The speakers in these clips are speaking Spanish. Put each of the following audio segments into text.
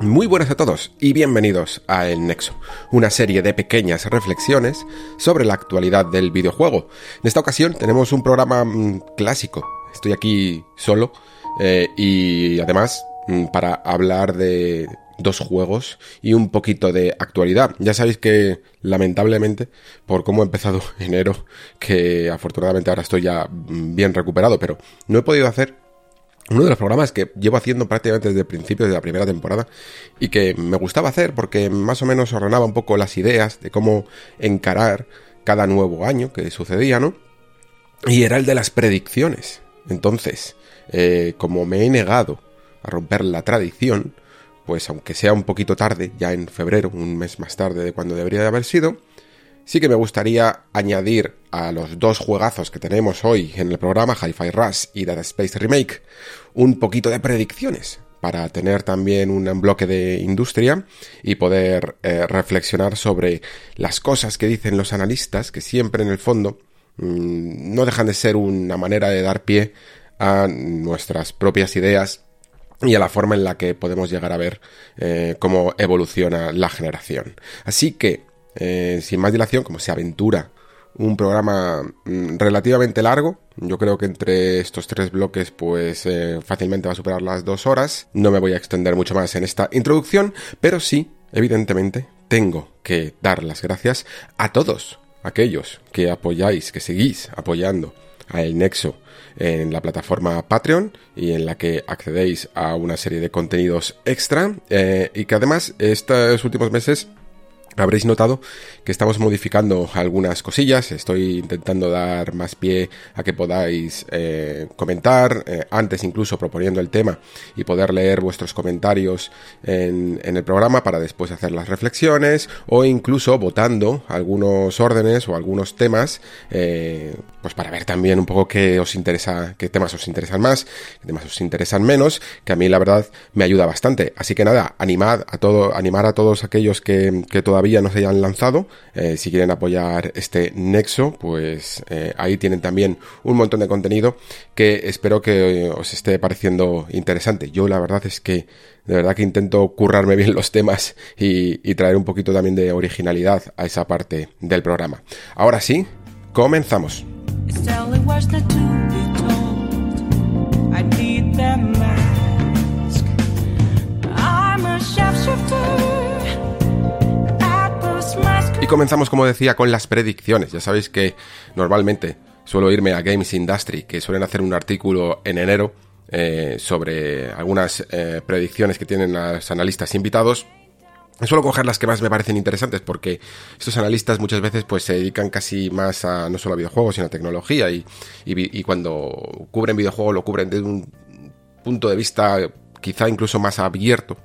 Muy buenas a todos y bienvenidos a El Nexo, una serie de pequeñas reflexiones sobre la actualidad del videojuego. En esta ocasión tenemos un programa mm, clásico. Estoy aquí solo eh, y además mm, para hablar de dos juegos y un poquito de actualidad. Ya sabéis que lamentablemente, por cómo he empezado enero, que afortunadamente ahora estoy ya mm, bien recuperado, pero no he podido hacer uno de los programas que llevo haciendo prácticamente desde el principio de la primera temporada y que me gustaba hacer porque más o menos ordenaba un poco las ideas de cómo encarar cada nuevo año que sucedía, ¿no? Y era el de las predicciones. Entonces, eh, como me he negado a romper la tradición, pues aunque sea un poquito tarde, ya en febrero, un mes más tarde de cuando debería de haber sido, sí que me gustaría añadir a los dos juegazos que tenemos hoy en el programa, Hi-Fi Rush y Dead Space Remake, un poquito de predicciones para tener también un bloque de industria y poder eh, reflexionar sobre las cosas que dicen los analistas, que siempre en el fondo mmm, no dejan de ser una manera de dar pie a nuestras propias ideas y a la forma en la que podemos llegar a ver eh, cómo evoluciona la generación. Así que eh, sin más dilación, como se aventura un programa mm, relativamente largo. Yo creo que entre estos tres bloques, pues eh, fácilmente va a superar las dos horas. No me voy a extender mucho más en esta introducción, pero sí, evidentemente, tengo que dar las gracias a todos aquellos que apoyáis, que seguís apoyando a El Nexo en la plataforma Patreon y en la que accedéis a una serie de contenidos extra eh, y que además estos últimos meses Habréis notado que estamos modificando algunas cosillas, estoy intentando dar más pie a que podáis eh, comentar, eh, antes incluso proponiendo el tema y poder leer vuestros comentarios en, el programa para después hacer las reflexiones o incluso votando algunos órdenes o algunos temas, eh, pues para ver también un poco qué os interesa, qué temas os interesan más, qué temas os interesan menos, que a mí la verdad me ayuda bastante. Así que nada, animad a todo, animar a todos aquellos que, que todavía no se hayan lanzado, eh, si quieren apoyar este nexo, pues eh, ahí tienen también un montón de contenido que espero que os esté pareciendo interesante. Yo la verdad es que de verdad que intento currarme bien los temas y traer un poquito también de originalidad a esa parte del programa. Ahora sí, comenzamos. Y comenzamos, como decía, con las predicciones. Ya sabéis que normalmente suelo irme a Games Industry, que suelen hacer un artículo en enero eh, sobre algunas eh, predicciones que tienen los analistas invitados. Suelo coger las que más me parecen interesantes porque estos analistas muchas veces pues se dedican casi más a no solo a videojuegos sino a tecnología y, y, y cuando cubren videojuegos lo cubren desde un punto de vista quizá incluso más abierto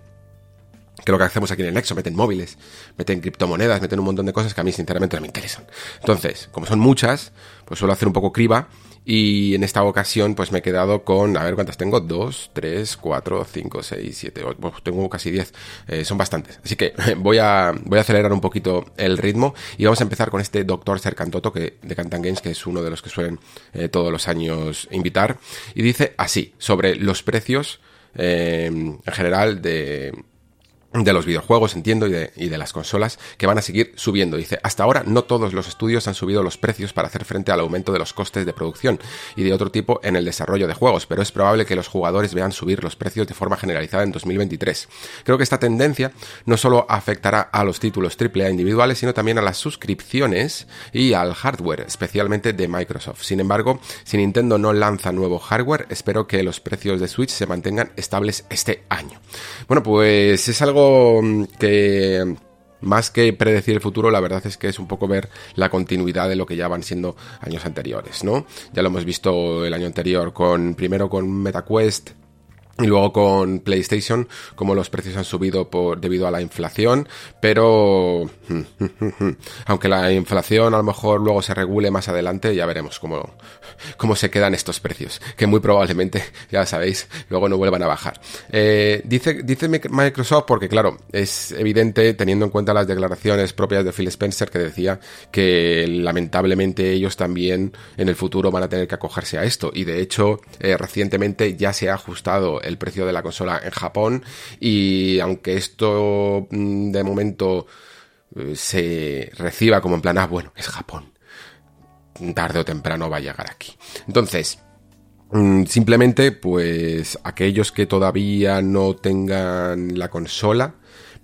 que lo que hacemos aquí en el Nexo, meten móviles, meten criptomonedas, meten un montón de cosas que a mí sinceramente no me interesan. Entonces, como son muchas, pues suelo hacer un poco criba y en esta ocasión pues me he quedado con, a ver cuántas tengo, dos, tres, cuatro, cinco, seis, siete, ocho, tengo casi diez, eh, son bastantes. Así que voy a, voy a acelerar un poquito el ritmo y vamos a empezar con este Doctor Sercantoto que, de Cantan Games, que es uno de los que suelen eh, todos los años invitar. Y dice así, sobre los precios eh, en general de de los videojuegos, entiendo, y de, y de, las consolas, que van a seguir subiendo. Dice, hasta ahora no todos los estudios han subido los precios para hacer frente al aumento de los costes de producción y de otro tipo en el desarrollo de juegos, pero es probable que los jugadores vean subir los precios de forma generalizada en 2023. Creo que esta tendencia no solo afectará a los títulos AAA individuales, sino también a las suscripciones y al hardware, especialmente de Microsoft. Sin embargo, si Nintendo no lanza nuevo hardware, espero que los precios de Switch se mantengan estables este año. Bueno, pues es algo que más que predecir el futuro, la verdad es que es un poco ver la continuidad de lo que ya van siendo años anteriores, ¿no? Ya lo hemos visto el año anterior con, primero con MetaQuest, y luego con PlayStation, como los precios han subido por, debido a la inflación, pero aunque la inflación a lo mejor luego se regule más adelante, ya veremos cómo, cómo se quedan estos precios, que muy probablemente, ya sabéis, luego no vuelvan a bajar. Eh, dice, dice Microsoft, porque claro, es evidente teniendo en cuenta las declaraciones propias de Phil Spencer que decía que lamentablemente ellos también en el futuro van a tener que acogerse a esto, y de hecho eh, recientemente ya se ha ajustado el precio de la consola en Japón y aunque esto mm, de momento eh, se reciba como en plan, ah, bueno, es Japón, tarde o temprano va a llegar aquí. Entonces, mm, simplemente, pues aquellos que todavía no tengan la consola,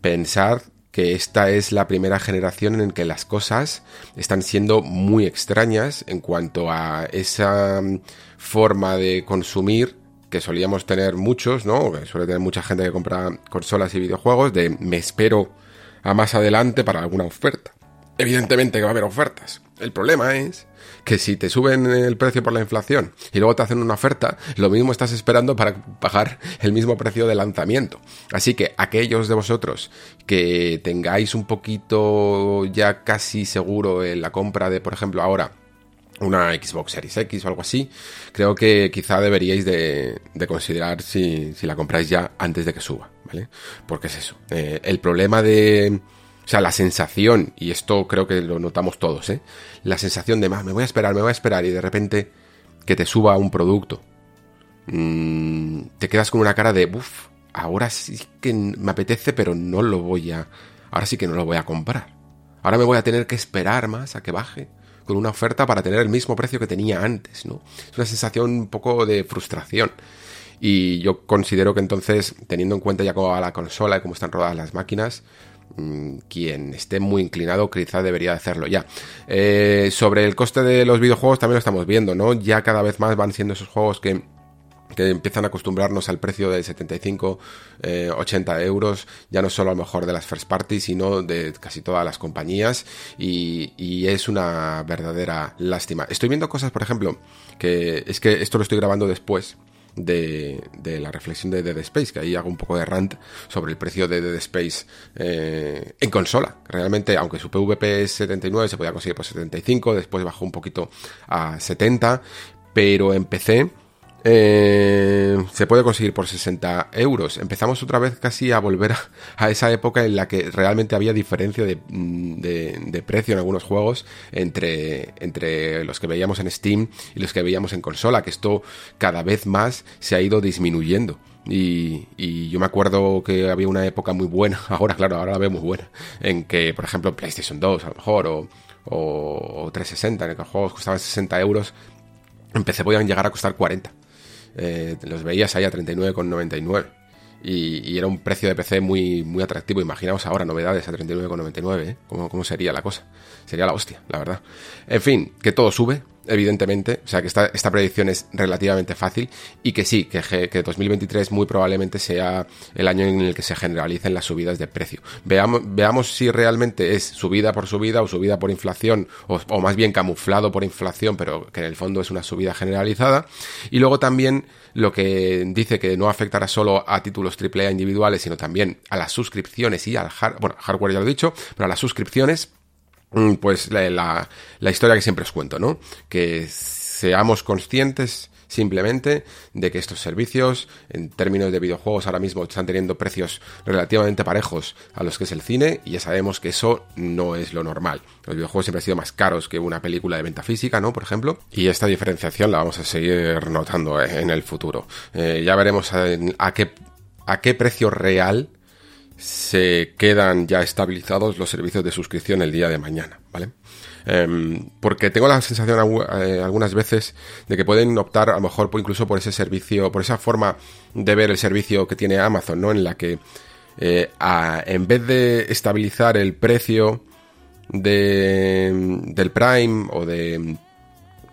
pensar que esta es la primera generación en que las cosas están siendo muy extrañas en cuanto a esa mm, forma de consumir que solíamos tener muchos, ¿no? Que suele tener mucha gente que compra consolas y videojuegos, de me espero a más adelante para alguna oferta. Evidentemente que va a haber ofertas. El problema es que si te suben el precio por la inflación y luego te hacen una oferta, lo mismo estás esperando para pagar el mismo precio de lanzamiento. Así que aquellos de vosotros que tengáis un poquito ya casi seguro en la compra de, por ejemplo, ahora una Xbox Series X o algo así, creo que quizá deberíais de, considerar si, la compráis ya antes de que suba, ¿vale? Porque es eso. Eh, el problema de... O sea, la sensación, y esto creo que lo notamos todos, ¿eh? La sensación de, más, me voy a esperar, me voy a esperar, y de repente que te suba un producto, mm, te quedas con una cara de, uff, ahora sí que me apetece, pero no lo voy a... Ahora sí que no lo voy a comprar. Ahora me voy a tener que esperar más a que baje con una oferta para tener el mismo precio que tenía antes, ¿no? Es una sensación un poco de frustración. Y yo considero que entonces, teniendo en cuenta ya cómo va la consola y cómo están rodadas las máquinas, mm, quien esté muy inclinado quizá debería hacerlo ya. Eh, sobre el coste de los videojuegos también lo estamos viendo, ¿no? Ya cada vez más van siendo esos juegos que que empiezan a acostumbrarnos al precio de 75, 80 eh, euros, ya no solo a lo mejor de las first party, sino de casi todas las compañías, y, es una verdadera lástima. Estoy viendo cosas, por ejemplo, que es que esto lo estoy grabando después. De, la reflexión de Dead Space, que ahí hago un poco de rant sobre el precio de Dead Space eh, en consola. Realmente, aunque su PVP es 79, se podía conseguir por 75, después bajó un poquito a 70, pero en PC eh, se puede conseguir por 60 euros. Empezamos otra vez casi a volver a, esa época en la que realmente había diferencia mm, de, precio en algunos juegos entre, entre los que veíamos en Steam y los que veíamos en consola, que esto cada vez más se ha ido disminuyendo. Y, yo me acuerdo que había una época muy buena, ahora claro, ahora la veo muy buena, en que, por ejemplo, PlayStation 2 a lo mejor, o, o, 360, en que los juegos costaban 60 euros, en PC podían llegar a costar 40. Eh, los veías ahí a 39,99. Y, y, era un precio de PC muy, muy atractivo. Imaginaos ahora novedades a 39,99, ¿eh? ¿Cómo, ¿Cómo sería la cosa? Sería la hostia, la verdad. En fin, que todo sube, evidentemente, o sea que esta, esta predicción es relativamente fácil y que sí, que, que 2023 muy probablemente sea el año en el que se generalicen las subidas de precio. Veamos, veamos si realmente es subida por subida o subida por inflación o, más bien camuflado por inflación, pero que en el fondo es una subida generalizada. Y luego también lo que dice que no afectará solo a títulos AAA individuales, sino también a las suscripciones y al hardware, bueno, hardware ya lo he dicho, pero a las suscripciones pues la, la, historia que siempre os cuento, ¿no? Que seamos conscientes simplemente de que estos servicios, en términos de videojuegos, ahora mismo están teniendo precios relativamente parejos a los que es el cine, y ya sabemos que eso no es lo normal. Los videojuegos siempre han sido más caros que una película de venta física, ¿no? Por ejemplo, y esta diferenciación la vamos a seguir notando eh, en el futuro. Eh, ya veremos a, qué, a qué precio real se quedan ya estabilizados los servicios de suscripción el día de mañana, ¿vale? Em, porque tengo la sensación eh, algunas veces de que pueden optar a lo mejor incluso por ese servicio, por esa forma de ver el servicio que tiene Amazon, ¿no? En la que eh, en vez de estabilizar el precio de, del Prime o de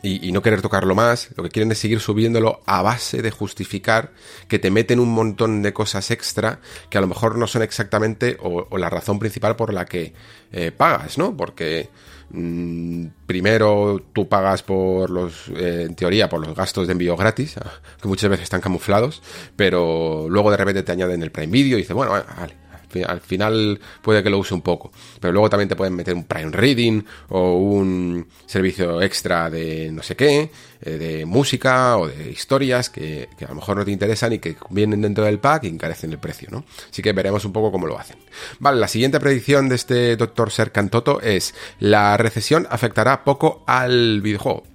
y, no querer tocarlo más, lo que quieren es seguir subiéndolo a base de justificar que te meten un montón de cosas extra que a lo mejor no son exactamente o, la razón principal por la que eh, pagas, ¿no? Porque mm, primero tú pagas por los, eh, en teoría, por los gastos de envío gratis, que muchas veces están camuflados, pero luego de repente te añaden el Prime Video y dices, bueno, vale, al final puede que lo use un poco. Pero luego también te pueden meter un Prime Reading o un servicio extra de no sé qué, eh, de música o de historias que, a lo mejor no te interesan y que vienen dentro del pack y encarecen el precio, ¿no? Así que veremos un poco cómo lo hacen. Vale, la siguiente predicción de este doctor Serkantoto es la recesión afectará poco al videojuego.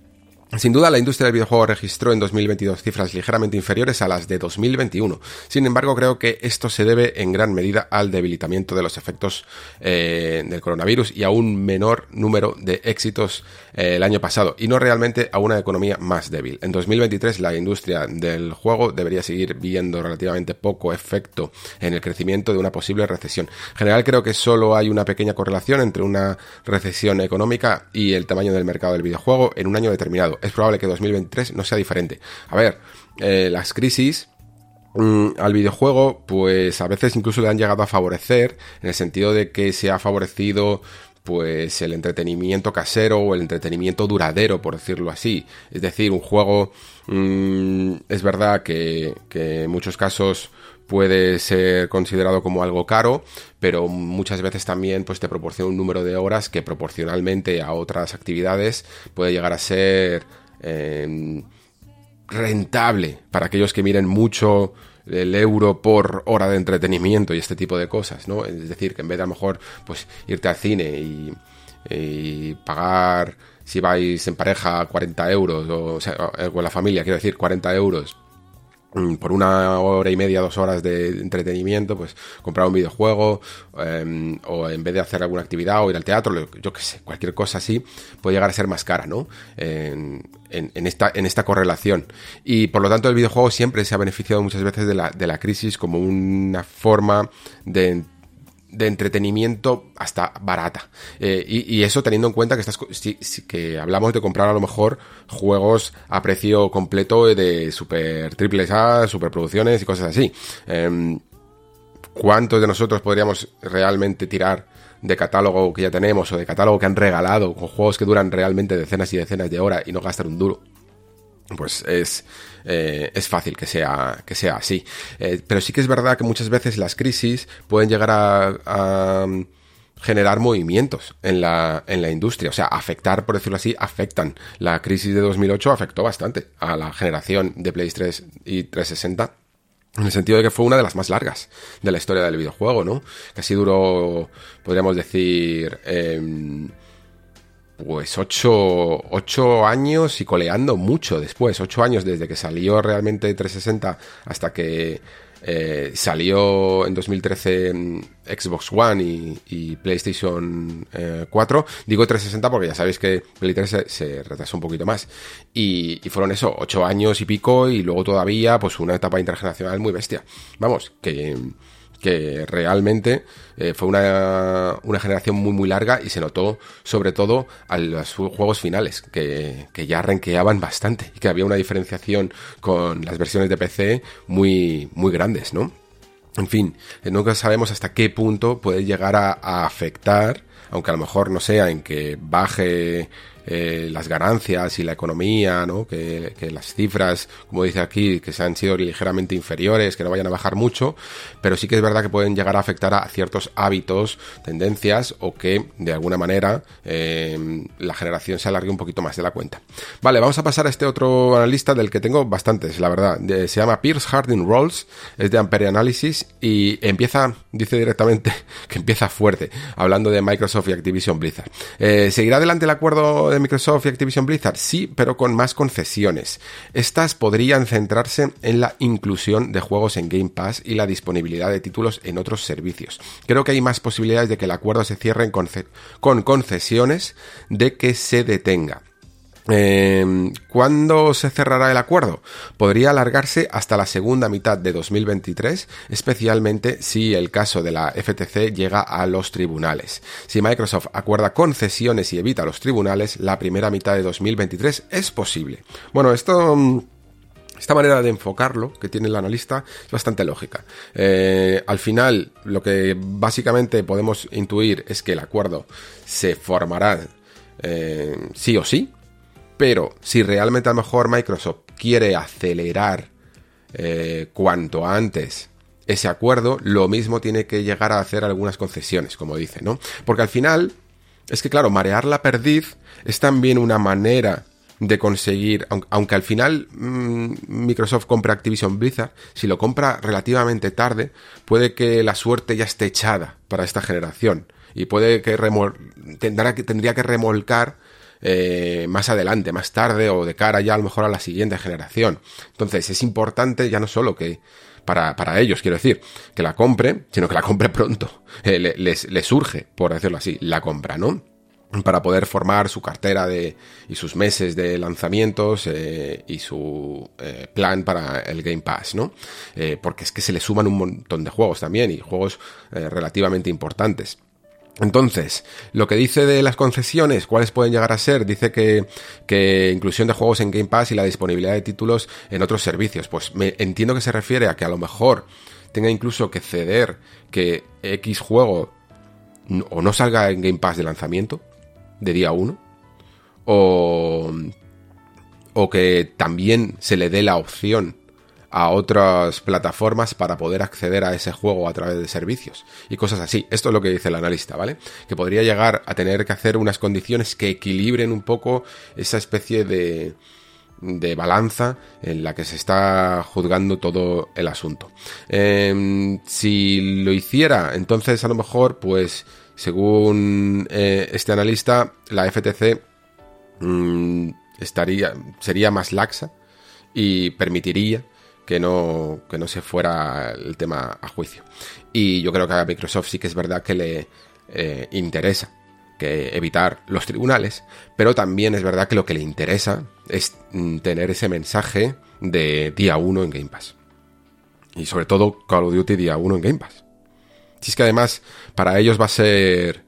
Sin duda, la industria del videojuego registró en 2022 cifras ligeramente inferiores a las de 2021. Sin embargo, creo que esto se debe en gran medida al debilitamiento de los efectos eh, del coronavirus y a un menor número de éxitos eh, el año pasado, y no realmente a una economía más débil. En 2023, la industria del juego debería seguir viendo relativamente poco efecto en el crecimiento de una posible recesión. En general, creo que solo hay una pequeña correlación entre una recesión económica y el tamaño del mercado del videojuego en un año determinado es probable que 2023 no sea diferente. A ver, eh, las crisis mm, al videojuego, pues a veces incluso le han llegado a favorecer, en el sentido de que se ha favorecido pues el entretenimiento casero o el entretenimiento duradero, por decirlo así. Es decir, un juego mm, es verdad que, que, en muchos casos puede ser considerado como algo caro, pero muchas veces también pues te proporciona un número de horas que proporcionalmente a otras actividades puede llegar a ser em, rentable para aquellos que miren mucho el euro por hora de entretenimiento y este tipo de cosas, ¿no? Es decir, que en vez de a lo mejor pues irte al cine y, y pagar si vais en pareja 40 euros o, sea, con la familia, quiero decir 40 euros por una hora y media, dos horas de entretenimiento, pues comprar un videojuego em, o en vez de hacer alguna actividad o ir al teatro, yo qué sé, cualquier cosa así puede llegar a ser más cara, ¿no? En, esta, en esta correlación. Y por lo tanto el videojuego siempre se ha beneficiado muchas veces de la, de la crisis como una forma de de entretenimiento hasta barata. Eh, y, eso teniendo en cuenta que, estás, que hablamos de comprar a lo mejor juegos a precio completo de super triples A, superproducciones y cosas así. Em, ¿Cuántos de nosotros podríamos realmente tirar de catálogo que ya tenemos o de catálogo que han regalado con juegos que duran realmente decenas y decenas de horas y no gastar un duro? Pues es, eh, es fácil que sea, que sea así. Eh, pero sí que es verdad que muchas veces las crisis pueden llegar a, mm, generar movimientos en la, en la industria. O sea, afectar, por decirlo así, afectan. La crisis de 2008 afectó bastante a la generación de PlayStation 3 y 360 en el sentido de que fue una de las más largas de la historia del videojuego, ¿no? Casi duró, podríamos decir, em, pues ocho, ocho, años y coleando mucho después, ocho años desde que salió realmente 360 hasta que eh, salió en 2013 Xbox One y, PlayStation 4. Eh, Digo 360 porque ya sabéis que Play 3 se, retrasó un poquito más. Y, y, fueron eso, ocho años y pico y luego todavía pues una etapa intergeneracional muy bestia. Vamos, que que realmente eh, fue una, una, generación muy muy larga y se notó sobre todo a los juegos finales, que, que, ya ranqueaban bastante y que había una diferenciación con las versiones de PC muy, muy grandes, ¿no? En fin, eh, nunca sabemos hasta qué punto puede llegar a, a afectar, aunque a lo mejor no sea en que baje eh, las ganancias y la economía, ¿no? Que, las cifras, como dice aquí, que se han sido ligeramente inferiores, que no vayan a bajar mucho, pero sí que es verdad que pueden llegar a afectar a ciertos hábitos, tendencias o que de alguna manera em, la generación se alargue un poquito más de la cuenta. Vale, vamos a pasar a este otro analista del que tengo bastantes, la verdad. se llama Pierce Harding Rolls, es de Ampere Analysis y empieza, dice directamente que empieza fuerte, hablando de Microsoft y Activision Blizzard. Eh, ¿Seguirá adelante el acuerdo de Microsoft y Activision Blizzard? Sí, pero con más concesiones. Estas podrían centrarse en la inclusión de juegos en Game Pass y la disponibilidad de títulos en otros servicios. Creo que hay más posibilidades de que el acuerdo se cierre con concesiones de que se detenga. Eh, ¿Cuándo se cerrará el acuerdo? Podría alargarse hasta la segunda mitad de 2023, especialmente si el caso de la FTC llega a los tribunales. Si Microsoft acuerda concesiones y evita los tribunales, la primera mitad de 2023 es posible. Bueno, esto... Mm, esta manera de enfocarlo que tiene el analista es bastante lógica. Eh, al final, lo que básicamente podemos intuir es que el acuerdo se formará eh, sí o sí, pero si realmente a lo mejor Microsoft quiere acelerar eh, cuanto antes ese acuerdo, lo mismo tiene que llegar a hacer algunas concesiones, como dice, ¿no? Porque al final, es que claro, marear la perdiz es también una manera de conseguir, aunque, al final mm, Microsoft compra Activision Blizzard, si lo compra relativamente tarde, puede que la suerte ya esté echada para esta generación y puede que, tendrá que tendría que remolcar eh, más adelante, más tarde o de cara ya a lo mejor a la siguiente generación. Entonces es importante ya no solo que para, para ellos, quiero decir, que la compre, sino que la compre pronto. Eh, les, les surge, por decirlo así, la compra, ¿no? para poder formar su cartera de, y sus meses de lanzamientos eh, y su eh, plan para el Game Pass, ¿no? Eh, porque es que se le suman un montón de juegos también y juegos relativamente importantes. Entonces, lo que dice de las concesiones, cuáles pueden llegar a ser, dice que, que, inclusión de juegos en Game Pass y la disponibilidad de títulos en otros servicios. Pues me entiendo que se refiere a que a lo mejor tenga incluso que ceder que X juego o no salga en Game Pass de lanzamiento, de día 1, o, o que también se le dé la opción a otras plataformas para poder acceder a ese juego a través de servicios y cosas así. Esto es lo que dice el analista, ¿vale? Que podría llegar a tener que hacer unas condiciones que equilibren un poco esa especie de, de balanza en la que se está juzgando todo el asunto. Em, si lo hiciera, entonces a lo mejor, pues, según eh, este analista, la FTC mm, estaría, sería más laxa y permitiría que no, que no se fuera el tema a juicio. Y yo creo que a Microsoft sí que es verdad que le eh, interesa que evitar los tribunales, pero también es verdad que lo que le interesa es mm, tener ese mensaje de día 1 en Game Pass. Y sobre todo Call of Duty día 1 en Game Pass. Si es que además para ellos va a ser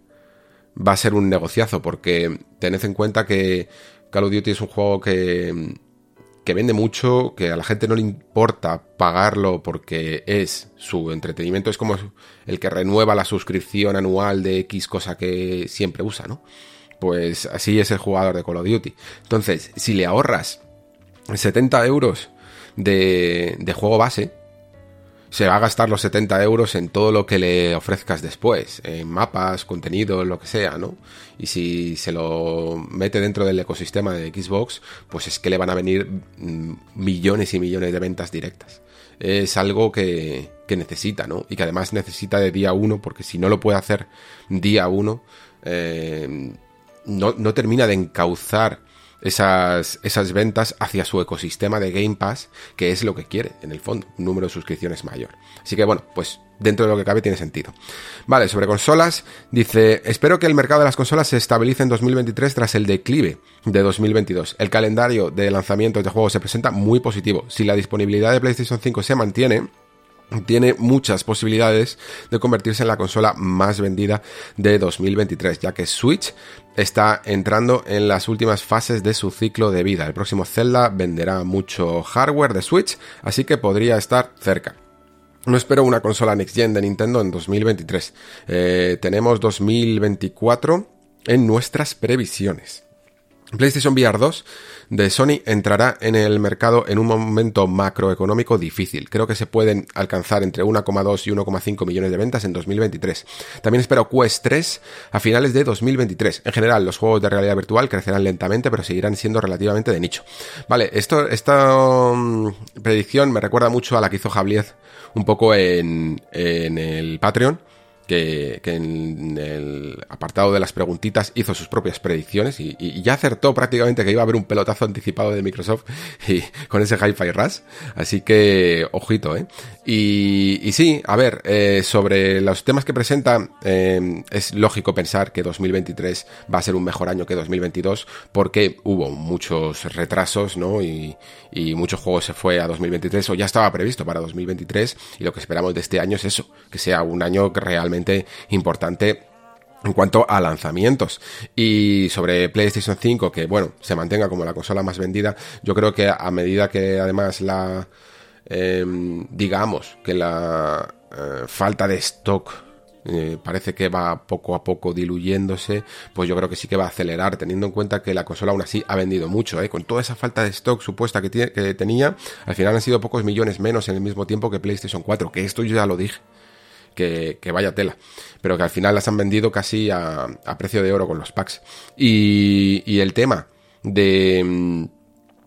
va a ser un negociazo porque tened en cuenta que Call of Duty es un juego que que vende mucho, que a la gente no le importa pagarlo porque es su entretenimiento, es como el que renueva la suscripción anual de X cosa que siempre usa, ¿no? Pues así es el jugador de Call of Duty. Entonces, si le ahorras 70 euros de, de juego base, se va a gastar los 70 euros en todo lo que le ofrezcas después, en mapas, contenido, lo que sea, ¿no? Y si se lo mete dentro del ecosistema de Xbox, pues es que le van a venir mm, millones y millones de ventas directas. Es algo que, que necesita, ¿no? Y que además necesita de día uno, porque si no lo puede hacer día uno, eh, no, no termina de encauzar esas, esas ventas hacia su ecosistema de Game Pass, que es lo que quiere, en el fondo, un número de suscripciones mayor. Así que bueno, pues dentro de lo que cabe tiene sentido. Vale, sobre consolas, dice, espero que el mercado de las consolas se estabilice en 2023 tras el declive de 2022. El calendario de lanzamientos de juegos se presenta muy positivo. Si la disponibilidad de PlayStation 5 se mantiene, tiene muchas posibilidades de convertirse en la consola más vendida de 2023, ya que Switch está entrando en las últimas fases de su ciclo de vida. El próximo Zelda venderá mucho hardware de Switch, así que podría estar cerca. No espero una consola Next Gen de Nintendo en 2023. Eh, tenemos 2024 en nuestras previsiones. PlayStation VR 2 de Sony entrará en el mercado en un momento macroeconómico difícil. Creo que se pueden alcanzar entre 1,2 y 1,5 millones de ventas en 2023. También espero Quest 3 a finales de 2023. En general, los juegos de realidad virtual crecerán lentamente, pero seguirán siendo relativamente de nicho. Vale, esto, esta um, predicción me recuerda mucho a la que hizo Javier un poco en, en el Patreon que, en el apartado de las preguntitas hizo sus propias predicciones y, ya acertó prácticamente que iba a haber un pelotazo anticipado de Microsoft y, con ese Hi-Fi Rush. Así que, ojito, ¿eh? Y, sí, a ver, eh, sobre los temas que presenta, eh, es lógico pensar que 2023 va a ser un mejor año que 2022 porque hubo muchos retrasos, ¿no? Y, y muchos juegos se fue a 2023 o ya estaba previsto para 2023 y lo que esperamos de este año es eso, que sea un año realmente importante en cuanto a lanzamientos y sobre PlayStation 5 que bueno se mantenga como la consola más vendida yo creo que a medida que además la em, digamos que la eh, falta de stock eh, parece que va poco a poco diluyéndose, pues yo creo que sí que va a acelerar, teniendo en cuenta que la consola aún así ha vendido mucho, ¿eh? con toda esa falta de stock supuesta que, que tenía, al final han sido pocos millones menos en el mismo tiempo que PlayStation 4, que esto yo ya lo dije. Que, vaya tela, pero que al final las han vendido casi a, precio de oro con los packs. Y, y el tema de mm,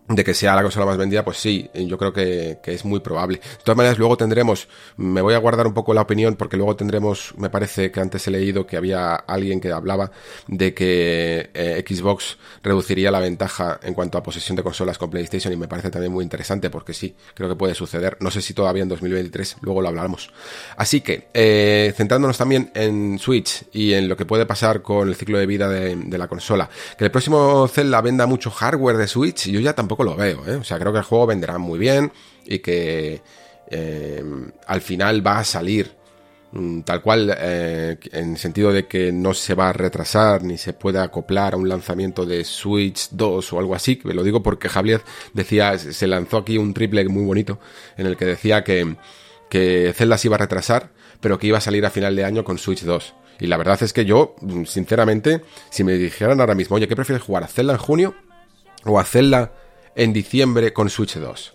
de que sea la consola más vendida, pues sí, yo creo que, es muy probable. De todas maneras, luego tendremos, me voy a guardar un poco la opinión porque luego tendremos, me parece que antes he leído que había alguien que hablaba de que eh, Xbox reduciría la ventaja en cuanto a posesión de consolas con PlayStation y me parece también muy interesante porque sí, creo que puede suceder. No sé si todavía en 2023, luego lo hablaremos. Así que, eh, centrándonos también en Switch y en lo que puede pasar con el ciclo de vida de, de la consola, que el próximo Zelda venda mucho hardware de Switch, yo ya tampoco lo veo, ¿eh? O sea, creo que el juego venderá muy bien y que eh, al final va a salir mm, tal cual eh, en sentido de que no se va a retrasar ni se puede acoplar a un lanzamiento de Switch 2 o algo así, lo digo porque Javier decía, se lanzó aquí un triple muy bonito en el que decía que, que Zelda se iba a retrasar, pero que iba a salir a final de año con Switch 2. Y la verdad es que yo, mm, sinceramente, si me dijeran ahora mismo, oye, ¿qué prefieres jugar? ¿A Zelda en junio? ¿O a Zelda en diciembre con Switch 2.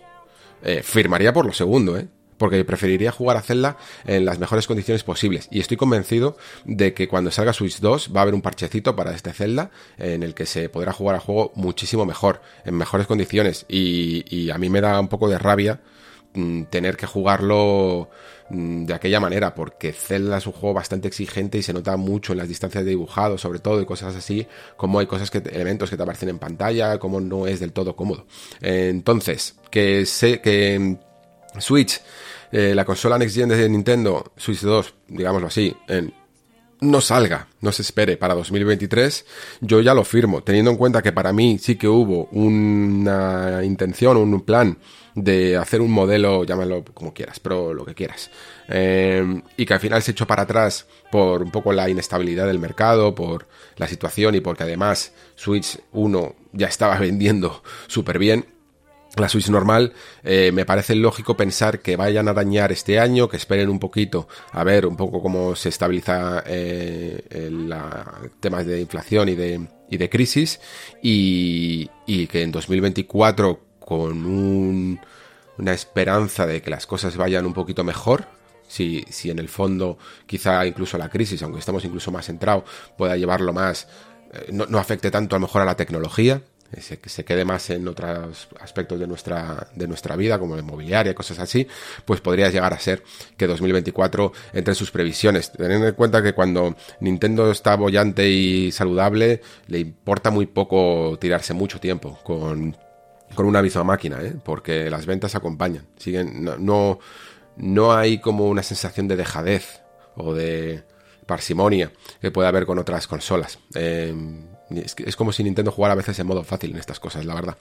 Eh, firmaría por lo segundo, ¿eh? Porque preferiría jugar a Zelda en las mejores condiciones posibles. Y estoy convencido de que cuando salga Switch 2 va a haber un parchecito para este Zelda en el que se podrá jugar al juego muchísimo mejor, en mejores condiciones. Y, a mí me da un poco de rabia mm, tener que jugarlo de aquella manera, porque Zelda es un juego bastante exigente y se nota mucho en las distancias de dibujado, sobre todo, y cosas así, como hay cosas que, elementos que te aparecen en pantalla, como no es del todo cómodo. Entonces, que sé que Switch, eh, la consola Next Gen de Nintendo, Switch 2, digámoslo así, no salga, no se espere para 2023, yo ya lo firmo, teniendo en cuenta que para mí sí que hubo una intención, un plan de hacer un modelo, llámalo como quieras, pero lo que quieras. Eh, y que al final se echó para atrás por un poco la inestabilidad del mercado, por la situación y porque además Switch 1 ya estaba vendiendo súper bien. La Switch normal, eh, me parece lógico pensar que vayan a dañar este año, que esperen un poquito a ver un poco cómo se estabiliza eh, el, temas de inflación y de, y de crisis y que en 2024 con un, una esperanza de que las cosas vayan un poquito mejor. Si, si en el fondo quizá incluso la crisis, aunque estamos incluso más centrados, pueda llevarlo más, eh, no, afecte tanto a lo mejor a la tecnología, se, que se quede más en otros aspectos de nuestra, de nuestra vida, como la inmobiliaria, cosas así, pues podría llegar a ser que 2024 entre en sus previsiones. Teniendo en cuenta que cuando Nintendo está bollante y saludable, le importa muy poco tirarse mucho tiempo con con una misma máquina, ¿eh? porque las ventas acompañan. Siguen, no, no, hay como una sensación de dejadez o de parsimonia que puede haber con otras consolas. Eh, es, como si Nintendo jugara a veces en modo fácil en estas cosas, la verdad.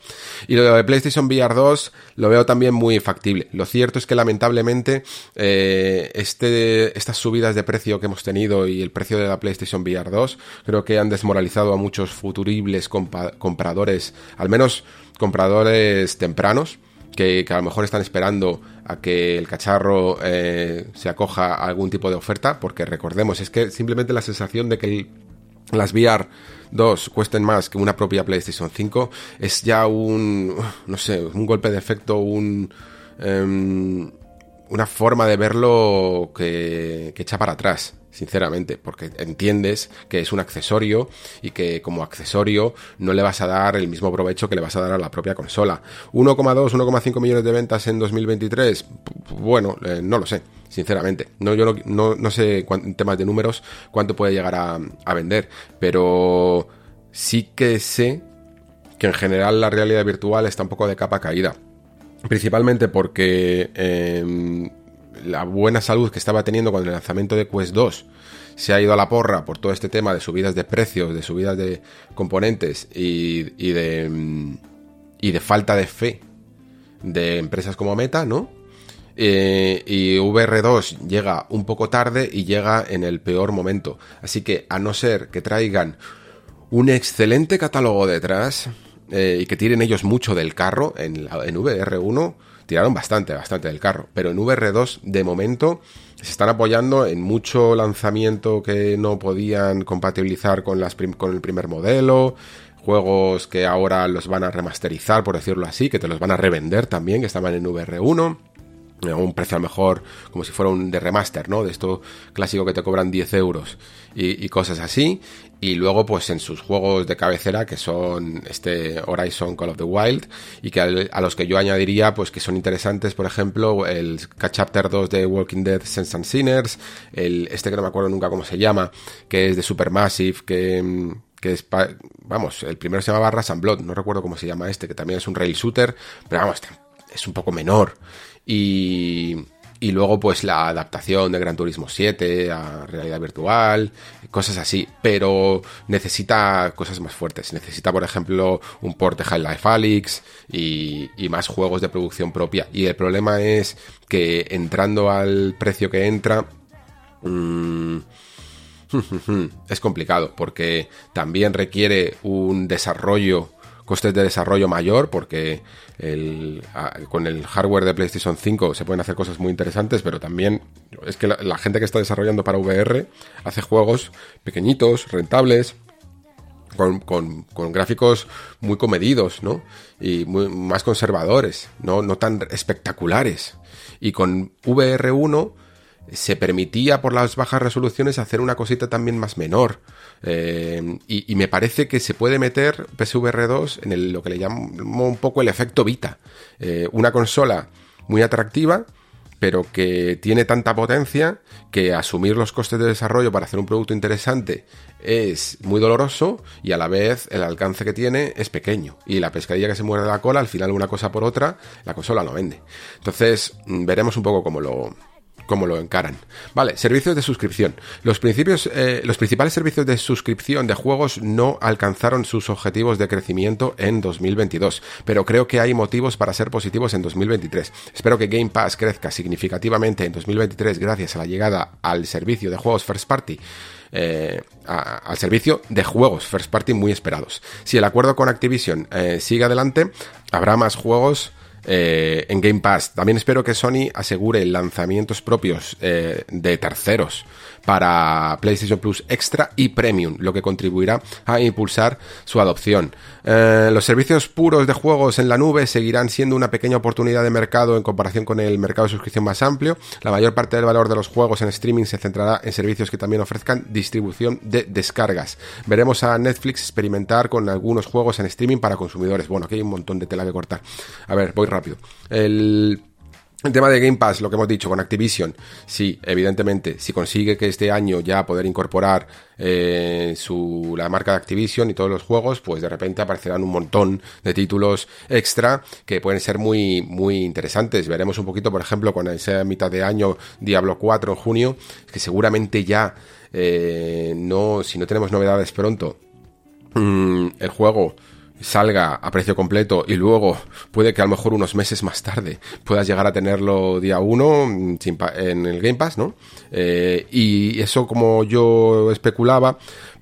Y lo de PlayStation VR 2 lo veo también muy factible. Lo cierto es que lamentablemente eh, este, estas subidas de precio que hemos tenido y el precio de la PlayStation VR 2 creo que han desmoralizado a muchos futuribles compradores, al menos compradores tempranos, que, a lo mejor están esperando a que el cacharro eh, se acoja a algún tipo de oferta, porque recordemos, es que simplemente la sensación de que las VR 2 cuesten más que una propia PlayStation 5 es ya un, no sé, un golpe de efecto, un... Em, una forma de verlo que, que, echa para atrás. Sinceramente, porque entiendes que es un accesorio y que como accesorio no le vas a dar el mismo provecho que le vas a dar a la propia consola. 1,2, 1,5 millones de ventas en 2023, bueno, eh, no lo sé, sinceramente. No, yo no, no, sé en temas de números cuánto puede llegar a, a vender, pero sí que sé que en general la realidad virtual está un poco de capa caída. Principalmente porque em, la buena salud que estaba teniendo con el lanzamiento de Quest 2 se ha ido a la porra por todo este tema de subidas de precios, de subidas de componentes y, de, mm, y de falta de fe de empresas como Meta, ¿no? Eh, y VR2 llega un poco tarde y llega en el peor momento. Así que a no ser que traigan un excelente catálogo detrás eh, y que tiren ellos mucho del carro en, en VR1, tiraron bastante, bastante del carro. Pero en VR2, de momento, se están apoyando en mucho lanzamiento que no podían compatibilizar con, las con el primer modelo. Juegos que ahora los van a remasterizar, por decirlo así, que te los van a revender también, que estaban en VR1 un precio a lo mejor como si fuera un de remaster, ¿no? De esto clásico que te cobran 10 euros y, cosas así. Y luego, pues en sus juegos de cabecera, que son este Horizon Call of the Wild, y que a, los que yo añadiría, pues que son interesantes, por ejemplo, el Chapter 2 de Walking Dead Sense and Sinners, el, este que no me acuerdo nunca cómo se llama, que es de Supermassive, que, que es, vamos, el primero se llamaba Ras and Blood, no recuerdo cómo se llama este, que también es un rail shooter, pero vamos, es un poco menor. Y, y luego pues la adaptación de Gran Turismo 7 a realidad virtual, cosas así, pero necesita cosas más fuertes, necesita por ejemplo un port de High Life Alyx y, más juegos de producción propia. Y el problema es que entrando al precio que entra mm, es complicado porque también requiere un desarrollo costes de desarrollo mayor porque con el hardware de PlayStation 5 se pueden hacer cosas muy interesantes, pero también es que la, gente que está desarrollando para VR hace juegos pequeñitos, rentables, con, gráficos muy comedidos, ¿no? Y más conservadores, ¿no? no tan espectaculares. Y con VR1 se permitía por las bajas resoluciones hacer una cosita también más menor. Eh, y, me parece que se puede meter PSVR 2 en lo que le llamo un poco el efecto Vita. Eh, una consola muy atractiva, pero que tiene tanta potencia que asumir los costes de desarrollo para hacer un producto interesante es muy doloroso y a la vez el alcance que tiene es pequeño. Y la pescadilla que se muere de la cola, al final una cosa por otra, la consola no vende. Entonces, mm, veremos un poco cómo lo, cómo lo encaran. Vale, servicios de suscripción. Los, principios, eh, los principales servicios de suscripción de juegos no alcanzaron sus objetivos de crecimiento en 2022, pero creo que hay motivos para ser positivos en 2023. Espero que Game Pass crezca significativamente en 2023 gracias a la llegada al servicio de juegos First Party. Eh, al servicio de juegos first party muy esperados. Si el acuerdo con Activision eh, sigue adelante, habrá más juegos eh, en Game Pass. También espero que Sony asegure lanzamientos propios eh, de terceros para PlayStation Plus Extra y Premium, lo que contribuirá a impulsar su adopción. Eh, los servicios puros de juegos en la nube seguirán siendo una pequeña oportunidad de mercado en comparación con el mercado de suscripción más amplio. La mayor parte del valor de los juegos en streaming se centrará en servicios que también ofrezcan distribución de descargas. Veremos a Netflix experimentar con algunos juegos en streaming para consumidores. Bueno, aquí hay un montón de tela que cortar. A ver, voy rápido. El el tema de Game Pass, lo que hemos dicho con Activision, sí, evidentemente, si consigue que este año ya poder incorporar eh, la marca de Activision y todos los juegos, pues de repente aparecerán un montón de títulos extra que pueden ser muy, muy interesantes. Veremos un poquito, por ejemplo, con esa mitad de año Diablo 4 en junio, que seguramente ya, eh, no, si no tenemos novedades pronto, mm, el juego salga a precio completo y luego puede que a lo mejor unos meses más tarde puedas llegar a tenerlo día uno mm, en el Game Pass, ¿no? Eh, y eso como yo especulaba,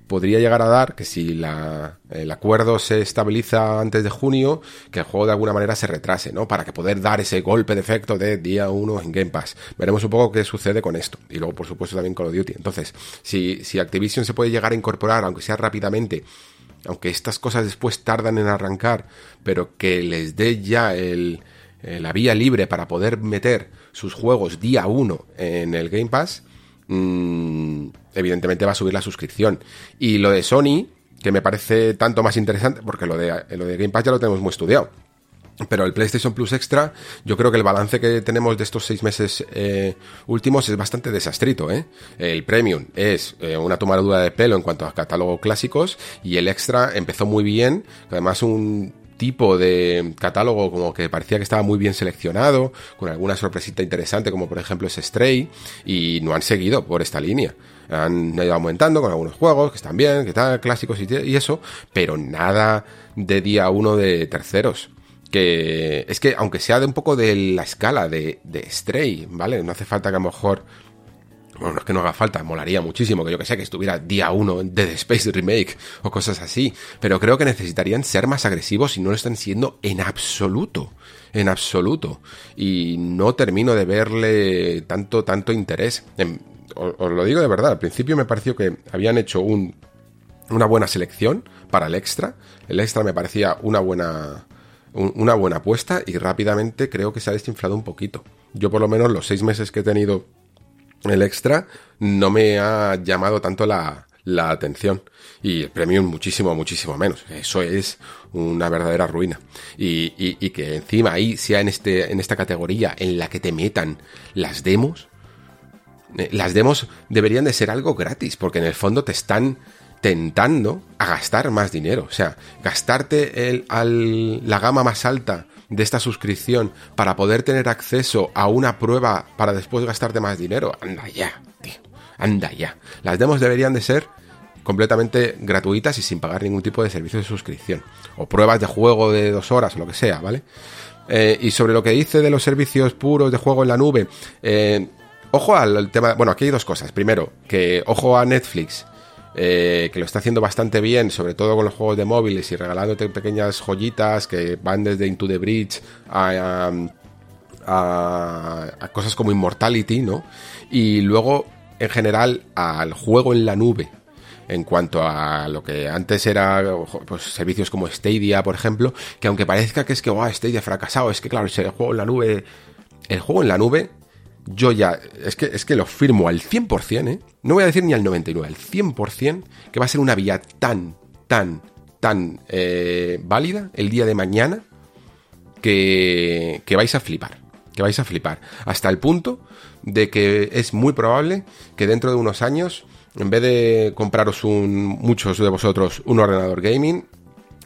podría llegar a dar que si la, el acuerdo se estabiliza antes de junio, que el juego de alguna manera se retrase, ¿no? Para que poder dar ese golpe de efecto de día uno en Game Pass. Veremos un poco qué sucede con esto. Y luego, por supuesto, también Call of Duty. Entonces, si, si Activision se puede llegar a incorporar, aunque sea rápidamente, aunque estas cosas después tardan en arrancar, pero que les dé ya el, eh, la vía libre para poder meter sus juegos día uno en el Game Pass, mm, evidentemente va a subir la suscripción. Y lo de Sony, que me parece tanto más interesante, porque lo de, lo de Game Pass ya lo tenemos muy estudiado. Pero el PlayStation Plus Extra, yo creo que el balance que tenemos de estos seis meses eh, últimos es bastante desastrito. ¿eh? El Premium es eh, una tomadura de pelo en cuanto a catálogo clásicos y el Extra empezó muy bien, además un tipo de catálogo como que parecía que estaba muy bien seleccionado, con alguna sorpresita interesante como por ejemplo ese Stray, y no han seguido por esta línea. Han ido aumentando con algunos juegos que están bien, que tal, clásicos y eso, pero nada de día uno de terceros que es que aunque sea de un poco de la escala de, de Stray, ¿vale? No hace falta que a lo mejor bueno, no es que no haga falta, molaría muchísimo que yo que sé, que estuviera día uno de The Space Remake o cosas así, pero creo que necesitarían ser más agresivos y no lo están siendo en absoluto, en absoluto. Y no termino de verle tanto, tanto interés. os, lo digo de verdad, al principio me pareció que habían hecho un, una buena selección para el extra. El extra me parecía una buena, una buena apuesta y rápidamente creo que se ha desinflado un poquito. Yo por lo menos los seis meses que he tenido el extra no me ha llamado tanto la, atención. Y el premium muchísimo, muchísimo menos. Eso es una verdadera ruina. Y, y, que encima ahí sea en, este, en esta categoría en la que te metan las demos. Eh, las demos deberían de ser algo gratis, porque en el fondo te están tentando a gastar más dinero. O sea, gastarte el, la gama más alta de esta suscripción para poder tener acceso a una prueba para después gastarte más dinero. Anda ya, tío. Anda ya. Las demos deberían de ser completamente gratuitas y sin pagar ningún tipo de servicio de suscripción. O pruebas de juego de dos horas o lo que sea, ¿vale? Eh, y sobre lo que dice de los servicios puros de juego en la nube, eh, ojo al tema. Bueno, aquí hay dos cosas. Primero, que ojo a Netflix eh, que lo está haciendo bastante bien, sobre todo con los juegos de móviles y regalándote pequeñas joyitas que van desde Into the Bridge a, cosas como Immortality, ¿no? Y luego, en general, al juego en la nube, en cuanto a lo que antes era pues, servicios como Stadia, por ejemplo, que aunque parezca que es que oh, Stadia fracasado, es que claro, el juego en la nube, el juego en la nube yo ya, es que, es que lo firmo al 100%, ¿eh? No voy a decir ni al 99, al 100%, que va a ser una vía tan, tan, tan eh, válida el día de mañana que, que vais a flipar, que vais a flipar. Hasta el punto de que es muy probable que dentro de unos años, en vez de compraros un, muchos de vosotros un ordenador gaming,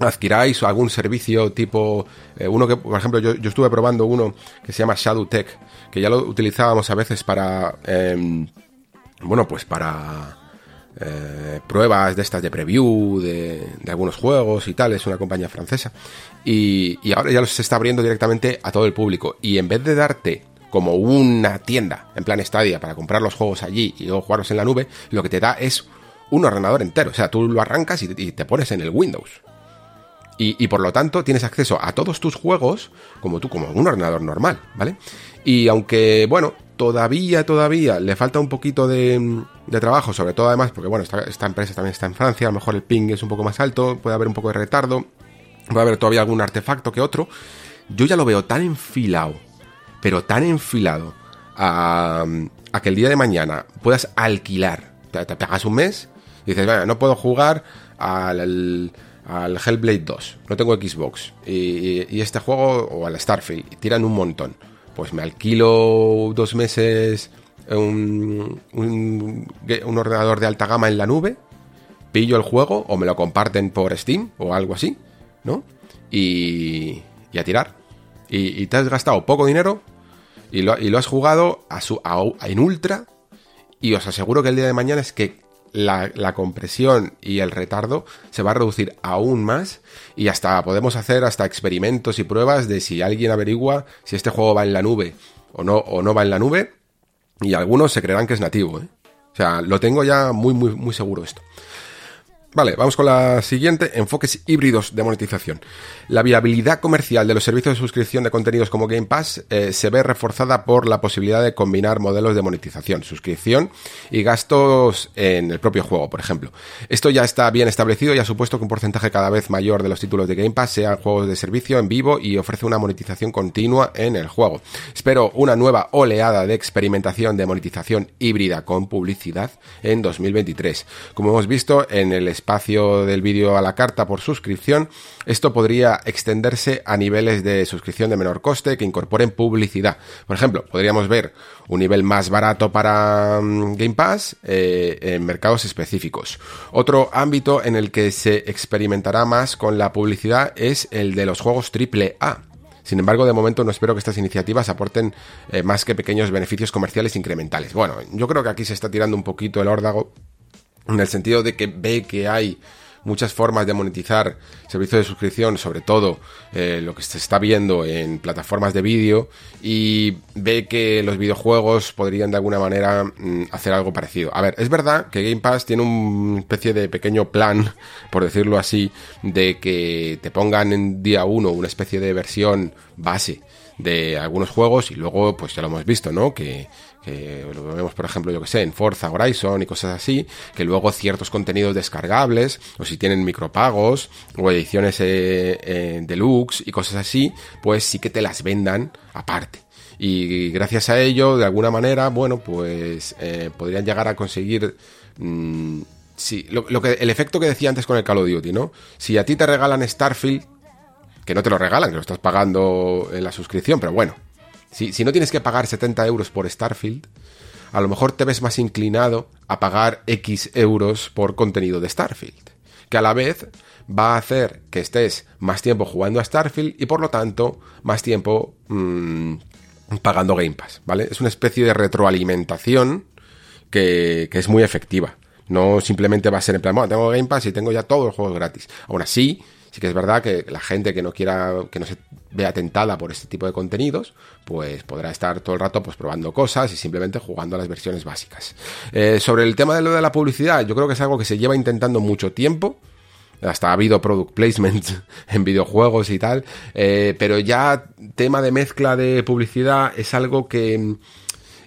adquiráis algún servicio tipo eh, uno que por ejemplo yo, yo, estuve probando uno que se llama Shadow Tech que ya lo utilizábamos a veces para, em, bueno, pues para eh, pruebas de estas de preview de, algunos juegos y tal, es una compañía francesa. Y, y ahora ya se está abriendo directamente a todo el público. Y en vez de darte como una tienda en plan Stadia para comprar los juegos allí y luego jugarlos en la nube, lo que te da es un ordenador entero. O sea, tú lo arrancas y te pones en el Windows. Y, por lo tanto tienes acceso a todos tus juegos como tú, como un ordenador normal, ¿vale? Y aunque, bueno, todavía, todavía le falta un poquito de, trabajo, sobre todo además porque, bueno, esta, empresa también está en Francia, a lo mejor el ping es un poco más alto, puede haber un poco de retardo, puede haber todavía algún artefacto que otro. Yo ya lo veo tan enfilado, pero tan enfilado a, que el día de mañana puedas alquilar, te, te pegas un mes y dices, bueno, no puedo jugar al Hellblade 2, no tengo Xbox, y, este juego, o al Starfield, tiran un montón. Pues me alquilo dos meses un, un, ordenador de alta gama en la nube, pillo el juego, o me lo comparten por Steam, o algo así, ¿no? Y, y a tirar. Y, te has gastado poco dinero, y lo, y lo has jugado a su, en ultra, y os aseguro que el día de mañana es que la, compresión y el retardo se va a reducir aún más y hasta podemos hacer hasta experimentos y pruebas de si alguien averigua si este juego va en la nube o no, o no va en la nube y algunos se creerán que es nativo. ¿eh? O sea, lo tengo ya muy, muy, muy seguro esto. Vale, vamos con la siguiente, enfoques híbridos de monetización. La viabilidad comercial de los servicios de suscripción de contenidos como Game Pass eh, se ve reforzada por la posibilidad de combinar modelos de monetización, suscripción y gastos en el propio juego, por ejemplo. Esto ya está bien establecido y ha supuesto que un porcentaje cada vez mayor de los títulos de Game Pass sean juegos de servicio en vivo y ofrece una monetización continua en el juego. Espero una nueva oleada de experimentación de monetización híbrida con publicidad en 2023. Como hemos visto en el espacio del vídeo a la carta por suscripción, esto podría extenderse a niveles de suscripción de menor coste que incorporen publicidad. Por ejemplo, podríamos ver un nivel más barato para mm, Game Pass eh, en mercados específicos. Otro ámbito en el que se experimentará más con la publicidad es el de los juegos AAA. Sin embargo, de momento no espero que estas iniciativas aporten eh, más que pequeños beneficios comerciales incrementales. Bueno, yo creo que aquí se está tirando un poquito el órdago en el sentido de que ve que hay muchas formas de monetizar servicios de suscripción, sobre todo eh, lo que se está viendo en plataformas de vídeo, y ve que los videojuegos podrían de alguna manera mm, hacer algo parecido. A ver, es verdad que Game Pass tiene una especie de pequeño plan, por decirlo así, de que te pongan en día uno una especie de versión base de algunos juegos y luego pues ya lo hemos visto, ¿no? Que que lo vemos por ejemplo yo que sé en Forza Horizon y cosas así que luego ciertos contenidos descargables o si tienen micropagos o ediciones eh, eh, deluxe y cosas así pues sí que te las vendan aparte. Y gracias a ello de alguna manera bueno pues eh, podrían llegar a conseguir mm, sí, lo, lo, que el efecto que decía antes con el Call of Duty no si a ti te regalan Starfield que no te lo regalan que lo estás pagando en la suscripción pero bueno si, no tienes que pagar 70 euros por Starfield, a lo mejor te ves más inclinado a pagar X euros por contenido de Starfield. Que a la vez va a hacer que estés más tiempo jugando a Starfield y por lo tanto más tiempo mmm, pagando Game Pass, ¿vale? Es una especie de retroalimentación que, que, es muy efectiva. No simplemente va a ser en plan, bueno, tengo Game Pass y tengo ya todos los juegos gratis. Aún así, Sí que es verdad que la gente que no quiera, que no se vea tentada por este tipo de contenidos, pues podrá estar todo el rato pues probando cosas y simplemente jugando a las versiones básicas. Eh, sobre el tema de lo de la publicidad, yo creo que es algo que se lleva intentando mucho tiempo. Hasta ha habido product placement en videojuegos y tal. Eh, pero ya tema de mezcla de publicidad es algo que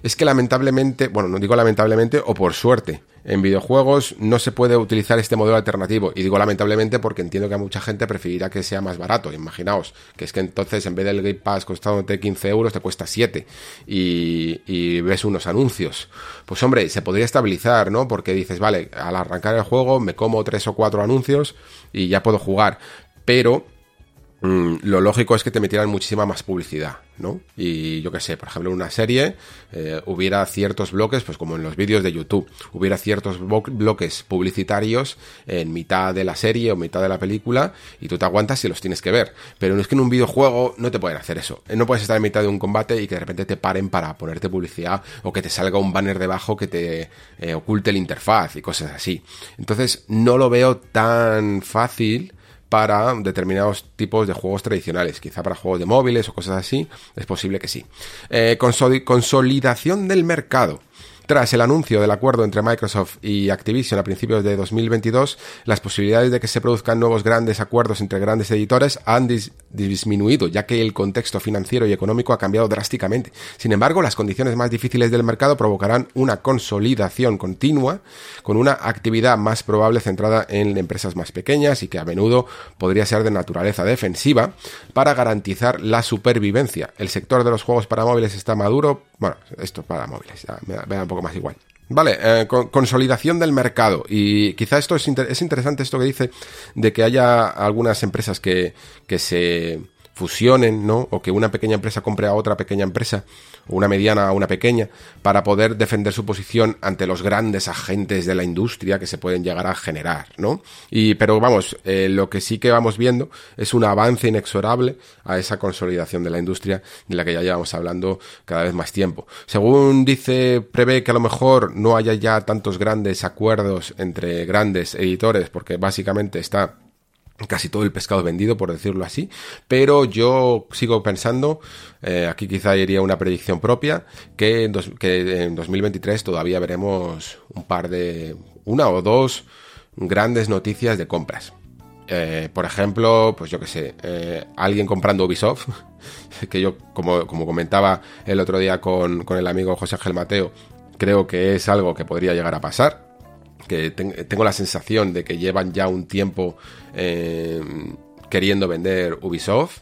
es que lamentablemente, bueno, no digo lamentablemente o por suerte, en videojuegos no se puede utilizar este modelo alternativo. Y digo lamentablemente porque entiendo que a mucha gente preferirá que sea más barato. Imaginaos que es que entonces en vez del Game Pass costándote 15 euros te cuesta 7 y, y ves unos anuncios. Pues hombre, se podría estabilizar, ¿no? Porque dices, vale, al arrancar el juego me como 3 o 4 anuncios y ya puedo jugar. Pero Mm, lo lógico es que te metieran muchísima más publicidad, ¿no? Y yo qué sé, por ejemplo, en una serie eh, hubiera ciertos bloques, pues como en los vídeos de YouTube, hubiera ciertos bloques publicitarios en mitad de la serie o mitad de la película y tú te aguantas y los tienes que ver. Pero no es que en un videojuego no te pueden hacer eso. No puedes estar en mitad de un combate y que de repente te paren para ponerte publicidad o que te salga un banner debajo que te eh, oculte la interfaz y cosas así. Entonces no lo veo tan fácil para determinados tipos de juegos tradicionales, quizá para juegos de móviles o cosas así, es posible que sí. Eh, consolidación del mercado. Tras el anuncio del acuerdo entre Microsoft y Activision a principios de 2022, las posibilidades de que se produzcan nuevos grandes acuerdos entre grandes editores han disminuido, ya que el contexto financiero y económico ha cambiado drásticamente. Sin embargo, las condiciones más difíciles del mercado provocarán una consolidación continua, con una actividad más probable centrada en empresas más pequeñas y que a menudo podría ser de naturaleza defensiva, para garantizar la supervivencia. El sector de los juegos para móviles está maduro, bueno, esto para móviles, ya me, da un poco más igual. Vale, eh, consolidación del mercado. Y quizá esto es, es interesante, esto que dice, de que haya algunas empresas que, que se fusionen, ¿no? O que una pequeña empresa compre a otra pequeña empresa, o una mediana a una pequeña, para poder defender su posición ante los grandes agentes de la industria que se pueden llegar a generar, ¿no? Y, pero vamos, eh, lo que sí que vamos viendo es un avance inexorable a esa consolidación de la industria de la que ya llevamos hablando cada vez más tiempo. Según dice, prevé que a lo mejor no haya ya tantos grandes acuerdos entre grandes editores, porque básicamente está casi todo el pescado vendido, por decirlo así, pero yo sigo pensando, eh, aquí quizá iría una predicción propia, que en, que en 2023 todavía veremos un par de, una o dos grandes noticias de compras. Eh, por ejemplo, pues yo que sé, eh, alguien comprando Ubisoft, que yo, como, como, comentaba el otro día con, con, el amigo José Ángel Mateo, creo que es algo que podría llegar a pasar. Que tengo la sensación de que llevan ya un tiempo eh, queriendo vender Ubisoft,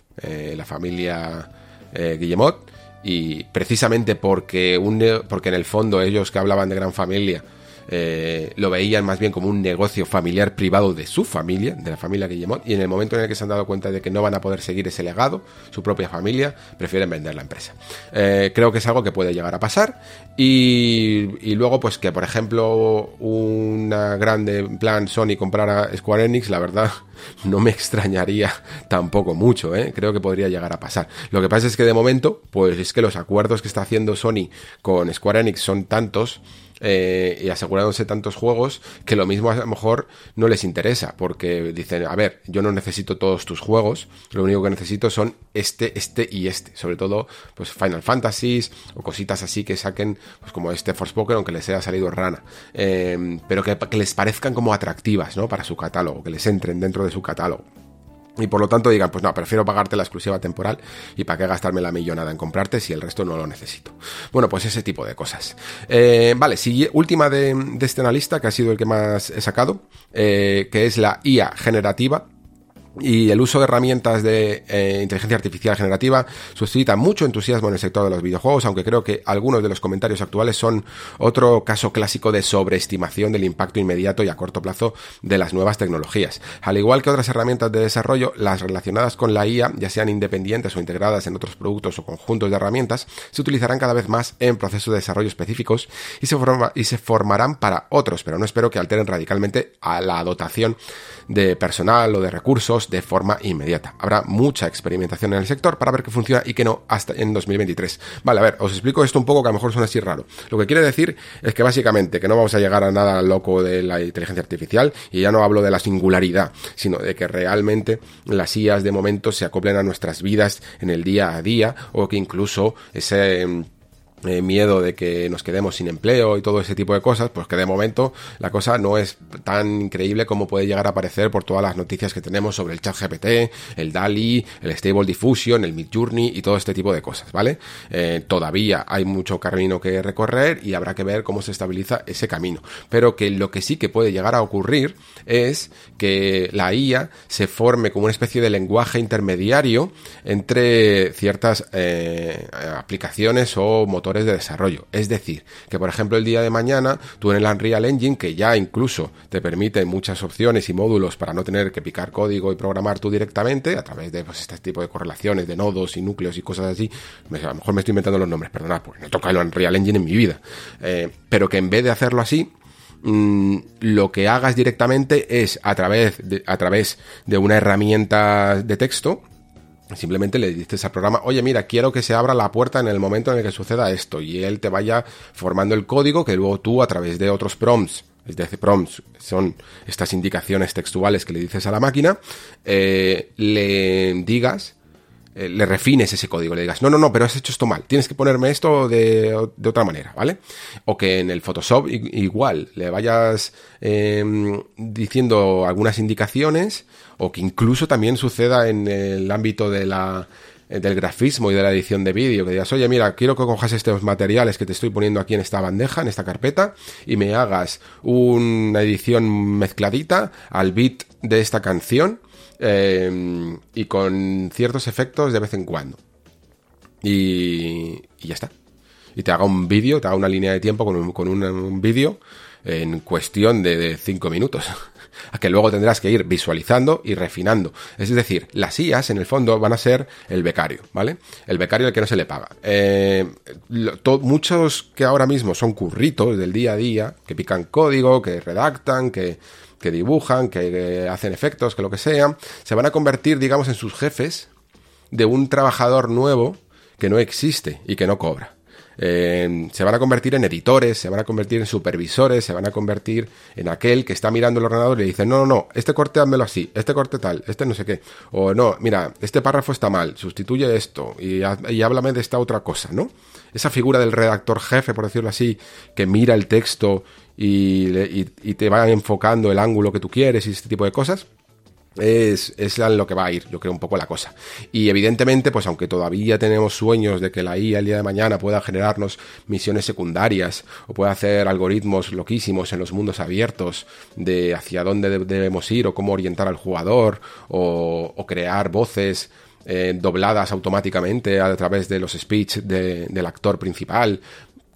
la familia Guillemot, y precisamente porque, porque en el fondo ellos que hablaban de gran familia, eh, lo veían más bien como un negocio familiar privado de su familia, de la familia Guillemot, y en el momento en el que se han dado cuenta de que no van a poder seguir ese legado, su propia familia, prefieren vender la empresa. Eh, creo que es algo que puede llegar a pasar, y, luego, pues que por ejemplo, una grande plan Sony comprara Square Enix, la verdad, no me extrañaría tampoco mucho, ¿eh? creo que podría llegar a pasar. Lo que pasa es que de momento, pues es que los acuerdos que está haciendo Sony con Square Enix son tantos eh, y asegurándose tantos juegos que lo mismo a lo mejor no les interesa, porque dicen, a ver, yo no necesito todos tus juegos, lo único que necesito son este, este y este, sobre todo pues Final Fantasies o cositas así que saquen, pues como este Forspoken, aunque les haya salido rana, eh, pero que, que les parezcan como atractivas, ¿no? Para su catálogo, que les entren dentro de su catálogo. Y por lo tanto digan, pues no, prefiero pagarte la exclusiva temporal y para qué gastarme la millonada en comprarte si el resto no lo necesito. Bueno, pues ese tipo de cosas. Eh, vale, sigue, última de, de este analista, que ha sido el que más he sacado, eh, que es la IA generativa y el uso de herramientas de eh, inteligencia artificial generativa suscita mucho entusiasmo en el sector de los videojuegos, aunque creo que algunos de los comentarios actuales son otro caso clásico de sobreestimación del impacto inmediato y a corto plazo de las nuevas tecnologías. Al igual que otras herramientas de desarrollo, las relacionadas con la IA, ya sean independientes o integradas en otros productos o conjuntos de herramientas, se utilizarán cada vez más en procesos de desarrollo específicos y se, y se formarán para otros, pero no espero que alteren radicalmente a la dotación de personal o de recursos de forma inmediata. Habrá mucha experimentación en el sector para ver qué funciona y qué no hasta en 2023. Vale, a ver, os explico esto un poco que a lo mejor suena así raro. Lo que quiere decir es que básicamente que no vamos a llegar a nada loco de la inteligencia artificial y ya no hablo de la singularidad, sino de que realmente las IAs de momento se acoplen a nuestras vidas en el día a día o que incluso ese eh, miedo de que nos quedemos sin empleo y todo ese tipo de cosas, pues que de momento la cosa no es tan increíble como puede llegar a aparecer por todas las noticias que tenemos sobre el chat GPT, el DALI, el Stable Diffusion, el Midjourney y todo este tipo de cosas, ¿vale? Eh, todavía hay mucho camino que recorrer y habrá que ver cómo se estabiliza ese camino. Pero que lo que sí que puede llegar a ocurrir es que la IA se forme como una especie de lenguaje intermediario entre ciertas eh, aplicaciones o motores de desarrollo. Es decir, que por ejemplo el día de mañana tú en el Unreal Engine, que ya incluso te permite muchas opciones y módulos para no tener que picar código y programar tú directamente a través de pues, este tipo de correlaciones de nodos y núcleos y cosas así, a lo mejor me estoy inventando los nombres, perdonad, porque no toca el Unreal Engine en mi vida, eh, pero que en vez de hacerlo así, mm, lo que hagas directamente es a través a través de una herramienta de texto Simplemente le dices al programa, oye, mira, quiero que se abra la puerta en el momento en el que suceda esto, y él te vaya formando el código que luego tú a través de otros prompts, es decir, prompts son estas indicaciones textuales que le dices a la máquina, eh, le digas, eh, le refines ese código, le digas, no, no, no, pero has hecho esto mal, tienes que ponerme esto de, otra manera, ¿vale? O que en el Photoshop igual le vayas em, diciendo algunas indicaciones o que incluso también suceda en el ámbito de la del grafismo y de la edición de vídeo, que digas, oye, mira, quiero que cojas estos materiales que te estoy poniendo aquí en esta bandeja, en esta carpeta, y me hagas una edición mezcladita al beat de esta canción eh, y con ciertos efectos de vez en cuando. Y, y ya está. Y te haga un vídeo, te haga una línea de tiempo con un, con un, vídeo en cuestión de 5 minutos a que luego tendrás que ir visualizando y refinando. Es decir, las IAS en el fondo van a ser el becario, ¿vale? El becario al que no se le paga. Eh, muchos que ahora mismo son curritos del día a día, que pican código, que redactan, que, que dibujan, que hacen efectos, que lo que sea, se van a convertir, digamos, en sus jefes de un trabajador nuevo que no existe y que no cobra. Eh, se van a convertir en editores, se van a convertir en supervisores, se van a convertir en aquel que está mirando el ordenador y le dice, no, no, no, este corte házmelo así, este corte tal, este no sé qué. O no, mira, este párrafo está mal, sustituye esto y háblame de esta otra cosa, ¿no? Esa figura del redactor jefe, por decirlo así, que mira el texto y, te va enfocando el ángulo que tú quieres y este tipo de cosas es, es lo que va a ir, yo creo, un poco la cosa. Y evidentemente, pues aunque todavía tenemos sueños de que la IA el día de mañana pueda generarnos misiones secundarias o pueda hacer algoritmos loquísimos en los mundos abiertos de hacia dónde debemos ir o cómo orientar al jugador o, crear voces eh, dobladas automáticamente a través de los speech del actor principal,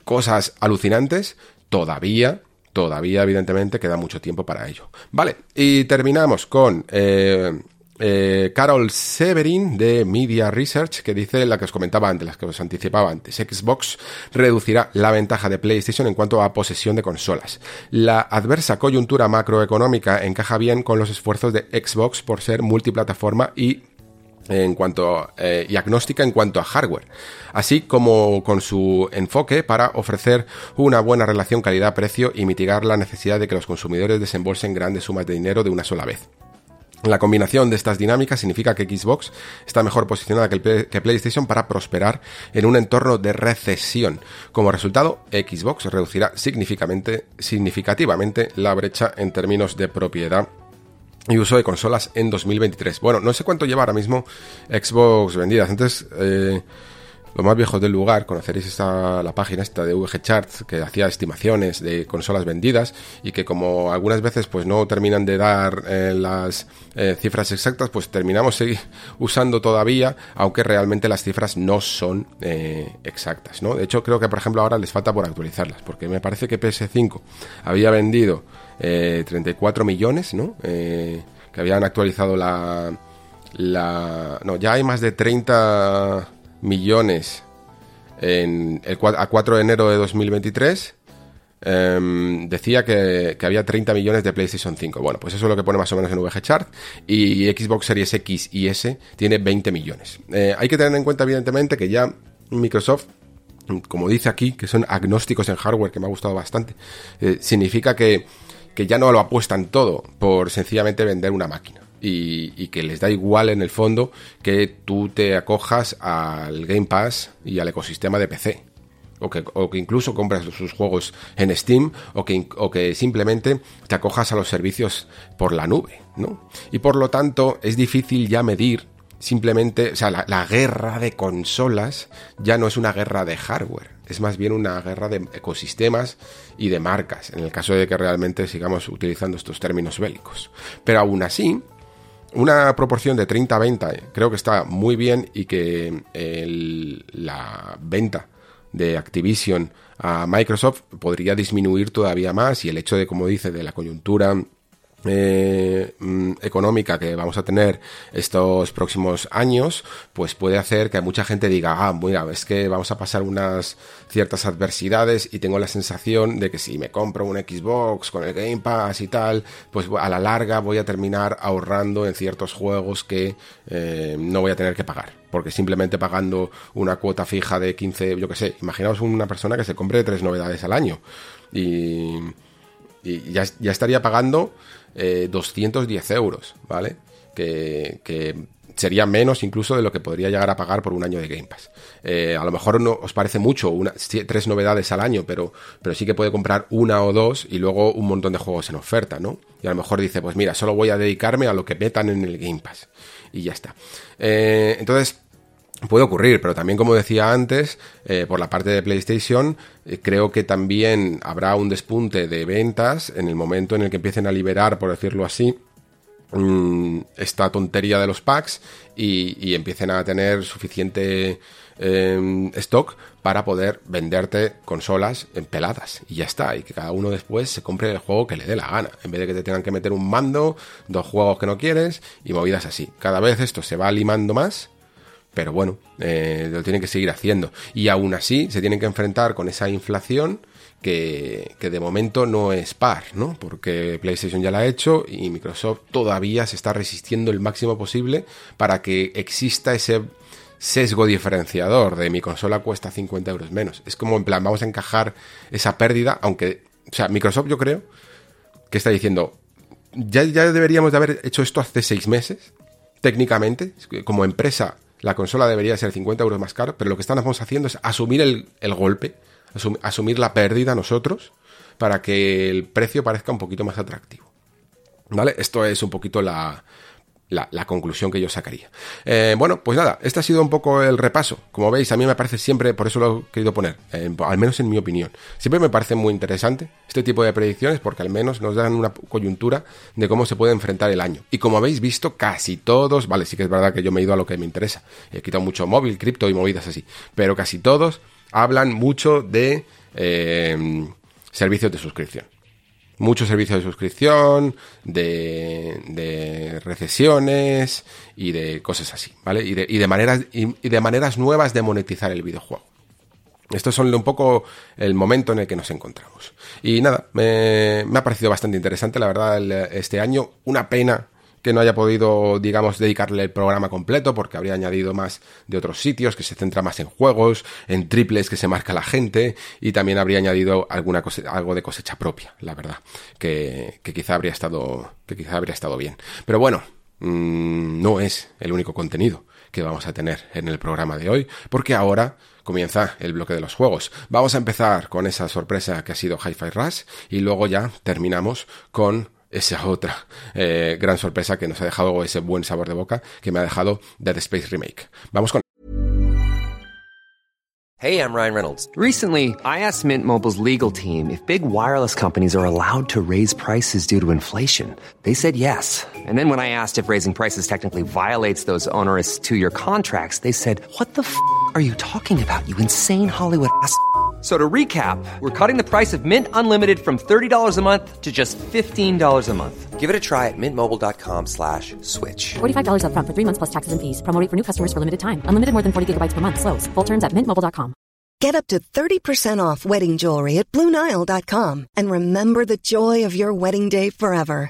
cosas alucinantes, todavía todavía evidentemente queda mucho tiempo para ello. Vale, y terminamos con eh, eh, Carol Severin de Media Research que dice la que os comentaba antes, las que os anticipaba antes, Xbox reducirá la ventaja de PlayStation en cuanto a posesión de consolas. La adversa coyuntura macroeconómica encaja bien con los esfuerzos de Xbox por ser multiplataforma y en cuanto eh, y agnóstica en cuanto a hardware, así como con su enfoque para ofrecer una buena relación calidad-precio y mitigar la necesidad de que los consumidores desembolsen grandes sumas de dinero de una sola vez. La combinación de estas dinámicas significa que Xbox está mejor posicionada que, que, PlayStation para prosperar en un entorno de recesión. Como resultado, Xbox reducirá significativamente la brecha en términos de propiedad y uso de consolas en 2023. Bueno, no sé cuánto lleva ahora mismo Xbox vendidas. Antes, eh, los más viejos del lugar, conoceréis esta, la página esta de VG Charts que hacía estimaciones de consolas vendidas y que como algunas veces pues no terminan de dar eh, las eh, cifras exactas, pues terminamos usando todavía, aunque realmente las cifras no son exactas, ¿no? De hecho, creo que por ejemplo ahora les falta por actualizarlas, porque me parece que PS5 había vendido 34 eh, millones, ¿no? Eh, que habían actualizado la, la... No, ya hay más de 30 millones en el, a 4 de enero de 2023. Em, decía que, había 30 millones de PlayStation 5. Bueno, pues eso es lo que pone más o menos en VG Chart. Y Xbox Series X y S tiene 20 millones. Eh, hay que tener en cuenta, evidentemente, que ya Microsoft como dice aquí, que son agnósticos en hardware, que me ha gustado bastante, significa que que ya no lo apuestan todo por sencillamente vender una máquina. Y, que les da igual en el fondo que tú te acojas al Game Pass y al ecosistema de PC. O que, incluso compras sus juegos en Steam o que, o que simplemente te acojas a los servicios por la nube, ¿no? Y por lo tanto es difícil ya medir simplemente, o sea, la, guerra de consolas ya no es una guerra de hardware, es más bien una guerra de ecosistemas y de marcas, en el caso de que realmente sigamos utilizando estos términos bélicos. Pero aún así, una proporción de 30-20 creo que está muy bien y que la venta de Activision a Microsoft podría disminuir todavía más y el hecho de, como dice, de la coyuntura eh, mm, económica que vamos a tener estos próximos años, pues puede hacer que mucha gente diga, ah, mira, es que vamos a pasar unas ciertas adversidades y tengo la sensación de que si me compro un Xbox con el Game Pass y tal, pues a la larga voy a terminar ahorrando en ciertos juegos que eh, no voy a tener que pagar. Porque simplemente pagando una cuota fija de 15, yo que sé, imaginaos una persona que se compre tres novedades al año y, ya estaría pagando 210 eh, euros, ¿vale? Que, sería menos incluso de lo que podría llegar a pagar por un año de Game Pass. Eh, a lo mejor no os parece mucho, una, tres novedades al año, pero, pero sí que puede comprar una o dos y luego un montón de juegos en oferta, ¿no? Y a lo mejor dice, pues mira, solo voy a dedicarme a lo que metan en el Game Pass. Y ya está. Eh, entonces, Puede ocurrir, pero también como decía antes, eh, por la parte de PlayStation, eh, creo que también habrá un despunte de ventas en el momento en el que empiecen a liberar, por decirlo así, mm, esta tontería de los packs y, empiecen a tener suficiente em, stock para poder venderte consolas en peladas y ya está, y que cada uno después se compre el juego que le dé la gana, en vez de que te tengan que meter un mando, dos juegos que no quieres y movidas así. Cada vez esto se va limando más pero bueno, eh, lo tienen que seguir haciendo. Y aún así se tienen que enfrentar con esa inflación que, de momento no es par, ¿no? Porque PlayStation ya la ha hecho y Microsoft todavía se está resistiendo el máximo posible para que exista ese sesgo diferenciador de mi consola cuesta 50 euros menos. Es como en plan, vamos a encajar esa pérdida, aunque, o sea, Microsoft yo creo que está diciendo, ya, ya deberíamos de haber hecho esto hace seis meses, técnicamente, como empresa la consola debería ser 50 euros más caro, pero lo que estamos haciendo es asumir el, golpe, asumir la pérdida nosotros, para que el precio parezca un poquito más atractivo. ¿Vale? Esto es un poquito la, la, conclusión que yo sacaría. Eh, bueno, pues nada, este ha sido un poco el repaso. Como veis, a mí me parece siempre, por eso lo he querido poner, al menos en mi opinión, siempre me parece muy interesante este tipo de predicciones porque al menos nos dan una coyuntura de cómo se puede enfrentar el año. Y como habéis visto, casi todos, vale, sí que es verdad que yo me he ido a lo que me interesa, he quitado mucho móvil, cripto y movidas así, pero casi todos hablan mucho de eh, servicios de suscripción muchos servicios de suscripción, de, de, recesiones y de cosas así, ¿vale? Y de, y de maneras, y, de maneras nuevas de monetizar el videojuego. Estos son un poco el momento en el que nos encontramos. Y nada, me, me ha parecido bastante interesante, la verdad, este año. Una pena que no haya podido, digamos, dedicarle el programa completo porque habría añadido más de otros sitios, que se centra más en juegos, en triples que se marca la gente y también habría añadido alguna algo de cosecha propia, la verdad, que, quizá habría estado, que quizá habría estado bien. Pero bueno, mmm, no es el único contenido que vamos a tener en el programa de hoy, porque ahora comienza el bloque de los juegos. Vamos a empezar con esa sorpresa que ha sido Hi-Fi Rush y luego ya terminamos con esa otra eh, gran sorpresa que nos ha dejado ese buen sabor de boca que me ha dejado Dead Space Remake. Vamos con. Hey, I'm Ryan Reynolds. Recently, I asked Mint Mobile's legal team if big wireless companies are allowed to raise prices due to inflation. They said yes. And then when I asked if raising prices technically violates those onerous two-year contracts, they said, "What the f*** are you talking about? You insane Hollywood ass." So to recap, we're cutting the price of Mint Unlimited from $30 a month to just $15 a month. Give it a try at mintmobile.com slash switch. $45 up front for three months plus taxes and fees. Promo for new customers for limited time. Unlimited more than 40 gigabytes per month. Slows. Full terms at mintmobile.com. Get up to 30% off wedding jewelry at BlueNile.com. And remember the joy of your wedding day forever.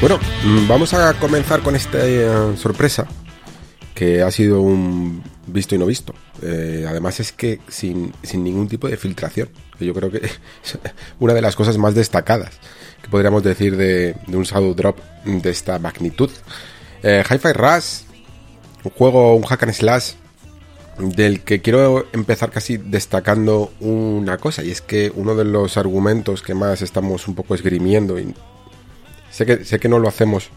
Bueno, mm, vamos a comenzar con esta eh, sorpresa que ha sido un visto y no visto. Eh, además es que sin, ningún tipo de filtración, yo creo que es una de las cosas más destacadas que podríamos decir de, un Shadow Drop de esta magnitud. Eh, Hi-Fi Rush, un juego, un hack and slash del que quiero empezar casi destacando una cosa, y es que uno de los argumentos que más estamos un poco esgrimiendo, y sé que, sé que no lo hacemos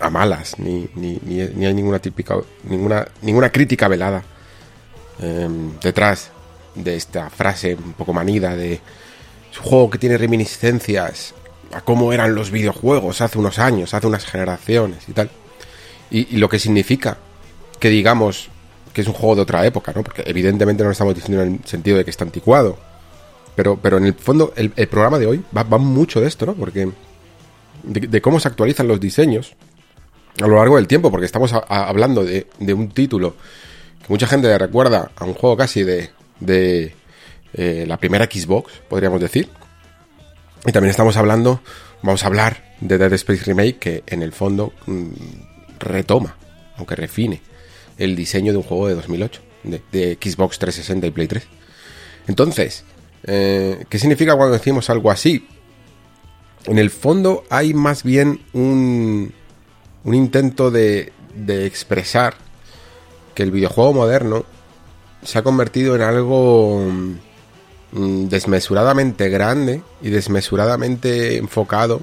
a malas, ni, ni, ni, hay ninguna típica, ninguna, ninguna crítica velada em, detrás de esta frase un poco manida de su juego que tiene reminiscencias a cómo eran los videojuegos hace unos años, hace unas generaciones y tal. Y, lo que significa que digamos que es un juego de otra época, ¿no? Porque evidentemente no lo estamos diciendo en el sentido de que está anticuado. Pero, pero en el fondo, el, programa de hoy va, va mucho de esto, ¿no? Porque de, cómo se actualizan los diseños a lo largo del tiempo, porque estamos hablando de, un título que mucha gente recuerda a un juego casi de, de eh, la primera Xbox, podríamos decir. Y también estamos hablando, vamos a hablar de Dead Space Remake, que en el fondo mm, retoma, aunque refine, el diseño de un juego de 2008, de, Xbox 360 y Play 3. Entonces, eh, ¿qué significa cuando decimos algo así? En el fondo hay más bien un, un intento de, de expresar que el videojuego moderno se ha convertido en algo mm, desmesuradamente grande y desmesuradamente enfocado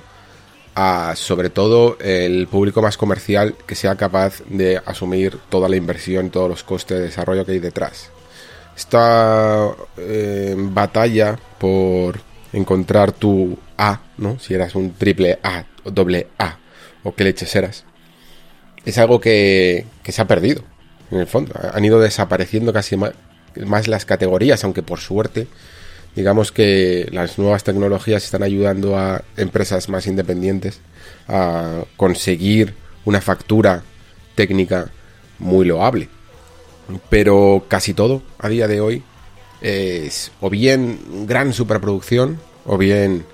a sobre todo el público más comercial que sea capaz de asumir toda la inversión todos los costes de desarrollo que hay detrás. Esta eh, batalla por encontrar tu A, ¿no? Si eras un triple A o doble A o qué leches eras, es algo que, que se ha perdido, en el fondo. Han ido desapareciendo casi más, más las categorías, aunque por suerte digamos que las nuevas tecnologías están ayudando a empresas más independientes a conseguir una factura técnica muy loable. Pero casi todo a día de hoy es o bien gran superproducción o bien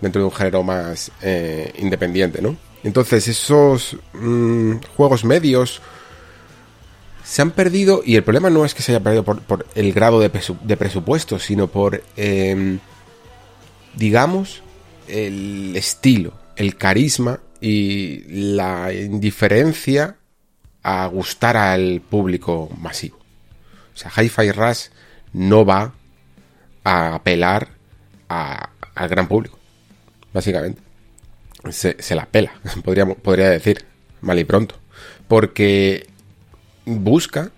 dentro de un género más eh, independiente, ¿no? Entonces esos mm, juegos medios se han perdido, y el problema no es que se haya perdido por, el grado de, presupuesto, sino por, em, digamos, el estilo, el carisma y la indiferencia a gustar al público masivo. O sea, Hi-Fi Rush no va a apelar al gran público, básicamente. Se, se la pela, podría, podría decir, mal y pronto. Porque busca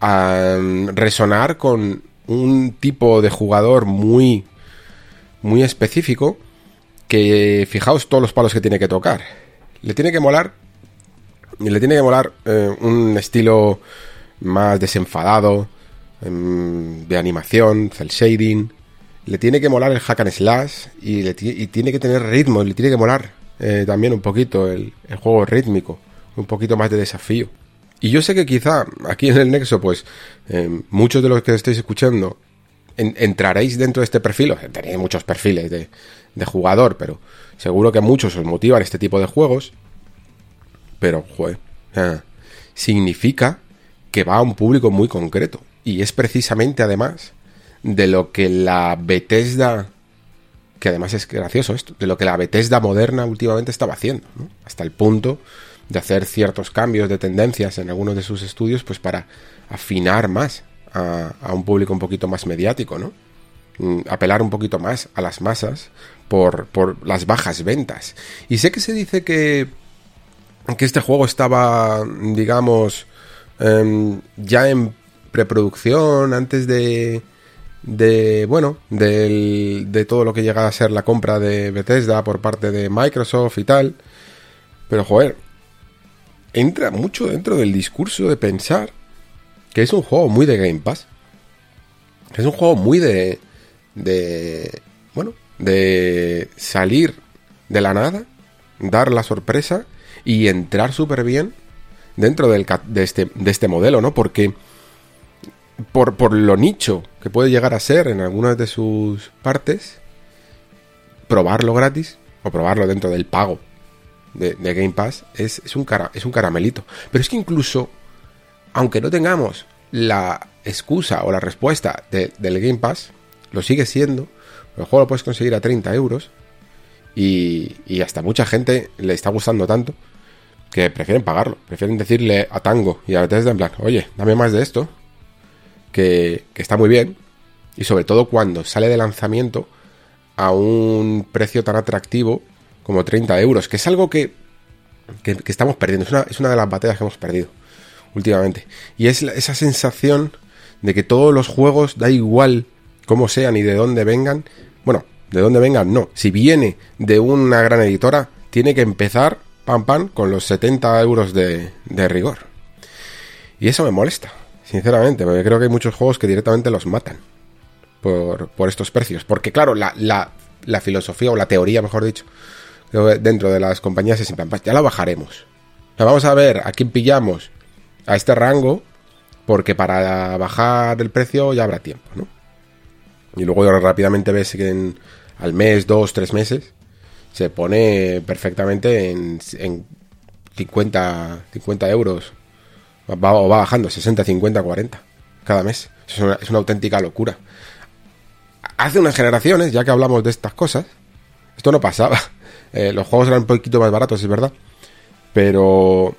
resonar con un tipo de jugador muy muy específico que fijaos todos los palos que tiene que tocar. Le tiene que molar le tiene que molar eh, un estilo más desenfadado em, de animación, cel shading. Le tiene que molar el hack and slash y, le tiene que tener ritmo, le tiene que molar eh, también un poquito el, el juego rítmico, un poquito más de desafío. Y yo sé que quizá aquí en el Nexo, pues eh, muchos de los que estéis escuchando entraréis dentro de este perfil, tenéis muchos perfiles de, jugador, pero seguro que muchos os motivan este tipo de juegos. Pero, joder, significa que va a un público muy concreto. Y es precisamente, además, de lo que la Bethesda, que además es gracioso esto, de lo que la Bethesda moderna últimamente estaba haciendo, hasta el punto de hacer ciertos cambios de tendencias en algunos de sus estudios, pues para afinar más a, un público un poquito más mediático, ¿no? Mm, apelar un poquito más a las masas por, por las bajas ventas. Y sé que se dice que, que este juego estaba, digamos, em, ya en preproducción antes de, de bueno, de, de todo lo que llega a ser la compra de Bethesda por parte de Microsoft y tal. Pero joder, entra mucho dentro del discurso de pensar que es un juego muy de Game Pass. Es un juego muy de. de. bueno, de salir de la nada, dar la sorpresa y entrar súper bien dentro del, de, este, de este modelo, ¿no? Porque. Por, por lo nicho que puede llegar a ser en algunas de sus partes, probarlo gratis o probarlo dentro del pago de, Game Pass es, un cara, es un caramelito. Pero es que incluso, aunque no tengamos la excusa o la respuesta del Game Pass, lo sigue siendo. El juego lo puedes conseguir a 30 euros. Y, y hasta mucha gente le está gustando tanto que prefieren pagarlo. Prefieren decirle a Tango y a Bethesda en plan, oye, dame más de esto. Que, está muy bien. Y sobre todo cuando sale de lanzamiento a un precio tan atractivo como 30 euros, que es algo que, que, estamos perdiendo, es una, es una, de las batallas que hemos perdido últimamente. Y es esa sensación de que todos los juegos, da igual cómo sean y de dónde vengan, bueno, de dónde vengan no, si viene de una gran editora, tiene que empezar, pam pam, con los 70 euros de rigor. Y eso me molesta, sinceramente, porque creo que hay muchos juegos que directamente los matan por, por estos precios. Porque claro, la, la, filosofía o la teoría, mejor dicho, dentro de las compañías es pues ya la bajaremos. vamos a ver a quién pillamos a este rango, porque para bajar el precio ya habrá tiempo, ¿no? Y luego rápidamente ves que al mes, dos, tres meses, se pone perfectamente en, en 50, 50 euros. Va, o va bajando, 60, 50, 40 cada mes. Es una, auténtica locura. Hace unas generaciones, ya que hablamos de estas cosas, esto no pasaba. Eh, los juegos eran un poquito más baratos, es verdad. Pero,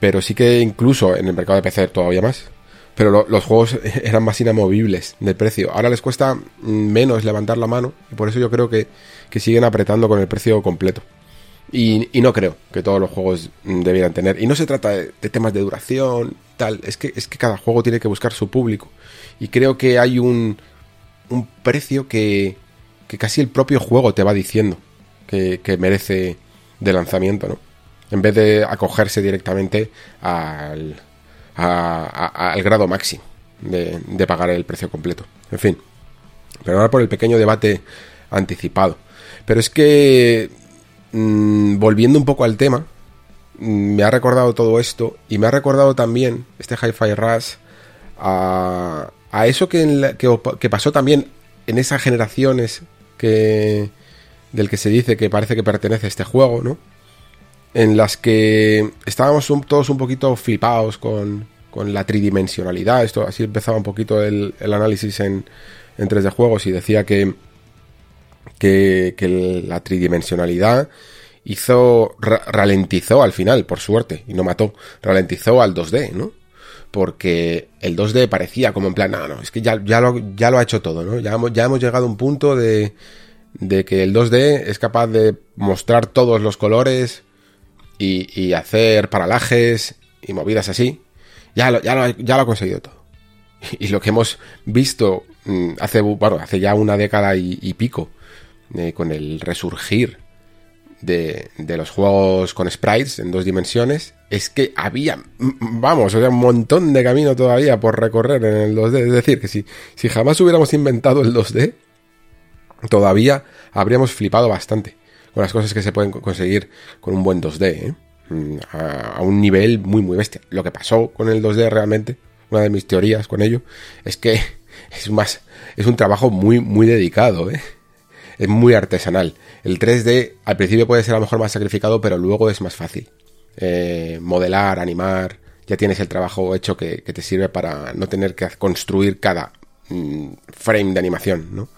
pero sí que incluso en el mercado de PC todavía más. Pero los juegos eran más inamovibles de precio. Ahora les cuesta menos levantar la mano. Y por eso yo creo que, siguen apretando con el precio completo. Y, no creo que todos los juegos debieran tener. Y no se trata de, temas de duración, tal. Es que, es que cada juego tiene que buscar su público. Y creo que hay un, un precio que, que casi el propio juego te va diciendo que, merece de lanzamiento, ¿no? En vez de acogerse directamente al, al grado máximo de, de pagar el precio completo. En fin. Pero ahora por el pequeño debate anticipado. Pero es que Mm, volviendo un poco al tema, mm, me ha recordado todo esto y me ha recordado también este Hi-Fi Rush a, eso que, pasó también en esas generaciones del que se dice que parece que pertenece a este juego, ¿no? En las que estábamos todos un poquito flipados con, con, la tridimensionalidad. Esto así empezaba un poquito el, análisis en, en 3D juegos y decía que que, la tridimensionalidad hizo ralentizó al final, por suerte, y no mató, ralentizó al 2D, ¿no? Porque el 2D parecía como en plan, no, no, es que ya, ya, lo, ha hecho todo, ¿no? Ya hemos, ya hemos llegado a un punto de, de que el 2D es capaz de mostrar todos los colores y, hacer paralajes y movidas así. Ya lo, ya, ya lo ha conseguido todo. Y lo que hemos visto mm, hace, bueno, hace ya una década y pico eh, con el resurgir de, los juegos con sprites en dos dimensiones, es que había, vamos, o un montón de camino todavía por recorrer en el 2D. Es decir, que si, si jamás hubiéramos inventado el 2D, todavía habríamos flipado bastante con las cosas que se pueden conseguir con un buen 2D, ¿eh? mm, a, un nivel muy, muy bestia. Lo que pasó con el 2D realmente, una de mis teorías con ello, es que es más, es un trabajo muy, muy dedicado, ¿eh? Es muy artesanal. El 3D al principio puede ser a lo mejor más sacrificado, pero luego es más fácil. Eh, modelar, animar, ya tienes el trabajo hecho que, te sirve para no tener que construir cada mm, frame de animación, ¿no?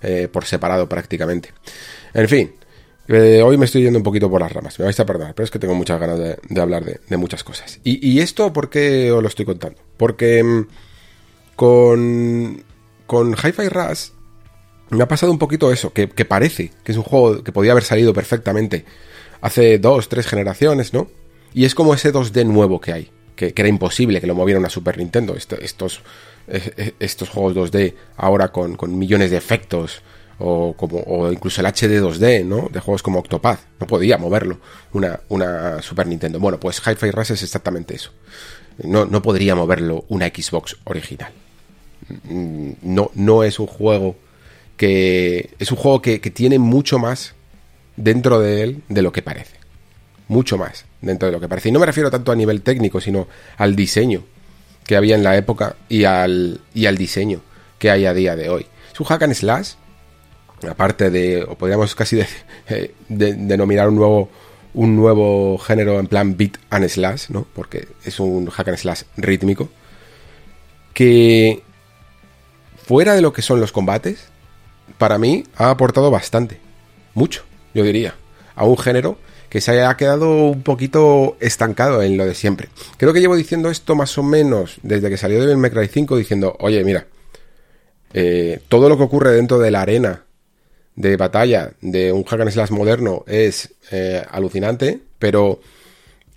Eh, por separado prácticamente. En fin, eh, hoy me estoy yendo un poquito por las ramas, me vais a perdonar, pero es que tengo muchas ganas de, hablar de, muchas cosas. Y, esto, ¿por qué os lo estoy contando? Porque mm, con, con Hi-Fi Rush me ha pasado un poquito eso, que, parece que es un juego que podía haber salido perfectamente hace dos, tres generaciones, ¿no? Y es como ese 2D nuevo que hay, que, era imposible que lo moviera una Super Nintendo. estos, estos juegos 2D ahora con, millones de efectos, o, como, o incluso el HD 2D, ¿no? De juegos como Octopath, no podía moverlo una, una Super Nintendo. Bueno, pues Hi-Fi Rush es exactamente eso. No, no podría moverlo una Xbox original. Mm, no, no es un juego que es un juego que, tiene mucho más dentro de él de lo que parece. Mucho más dentro de lo que parece. Y no me refiero tanto a nivel técnico, sino al diseño que había en la época y al, y al diseño que hay a día de hoy. Es un hack and slash, aparte de, o podríamos casi eh, denominar un nuevo, un nuevo género en plan beat and slash, ¿no? Porque es un hack and slash rítmico, que fuera de lo que son los combates, para mí ha aportado bastante, mucho, yo diría, a un género que se haya quedado un poquito estancado en lo de siempre. Creo que llevo diciendo esto más o menos desde que salió Devil May Cry 5 diciendo, oye, mira, eh, todo lo que ocurre dentro de la arena de batalla de un hack and slash moderno es eh, alucinante, pero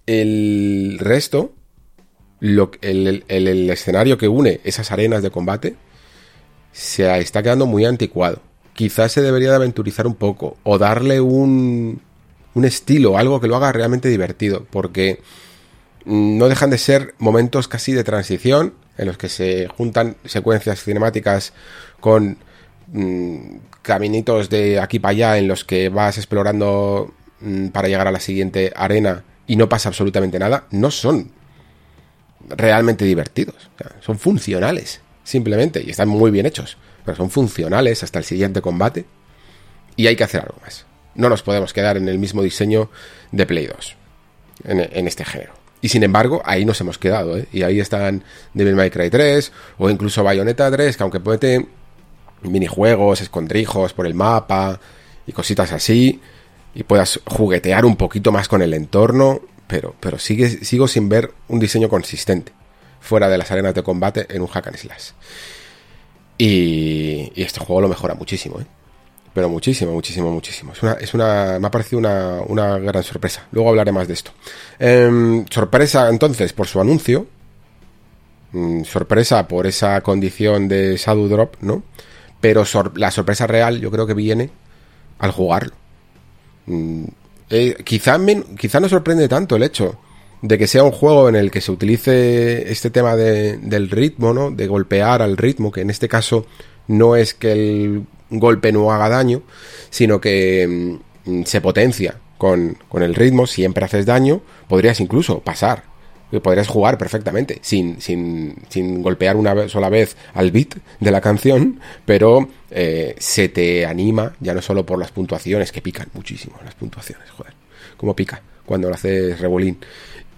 el resto, lo, el, escenario que une esas arenas de combate, se está quedando muy anticuado. Quizás se debería de aventurizar un poco o darle un, un estilo, algo que lo haga realmente divertido, porque no dejan de ser momentos casi de transición en los que se juntan secuencias cinemáticas con mm, caminitos de aquí para allá en los que vas explorando mm, para llegar a la siguiente arena y no pasa absolutamente nada, no son realmente divertidos, son funcionales, simplemente, y están muy bien hechos pero son funcionales hasta el siguiente combate y hay que hacer algo más. No nos podemos quedar en el mismo diseño de Play 2 en, este género. Y sin embargo, ahí nos hemos quedado, ¿eh? Y ahí están Devil May Cry 3 o incluso Bayonetta 3, que aunque puede minijuegos, escondrijos por el mapa y cositas así, y puedas juguetear un poquito más con el entorno, pero, pero sigo sin ver un diseño consistente fuera de las arenas de combate en un hack and slash. Y, este juego lo mejora muchísimo, ¿eh? pero muchísimo, muchísimo, muchísimo. Es una, es una, me ha parecido una, una gran sorpresa. Luego hablaré más de esto. Em, sorpresa entonces por su anuncio. Mm, sorpresa por esa condición de Shadow Drop, ¿no? Pero la sorpresa real yo creo que viene al jugarlo. Mm, eh, quizá no sorprende tanto el hecho de que sea un juego en el que se utilice este tema de, del ritmo, ¿no? De golpear al ritmo, que en este caso no es que el golpe no haga daño, sino que mm, se potencia con, el ritmo, siempre haces daño, podrías incluso pasar, podrías jugar perfectamente sin, sin, sin golpear una sola vez al beat de la canción, pero eh, se te anima ya no solo por las puntuaciones, que pican muchísimo las puntuaciones, joder, como pica cuando lo haces rebolín,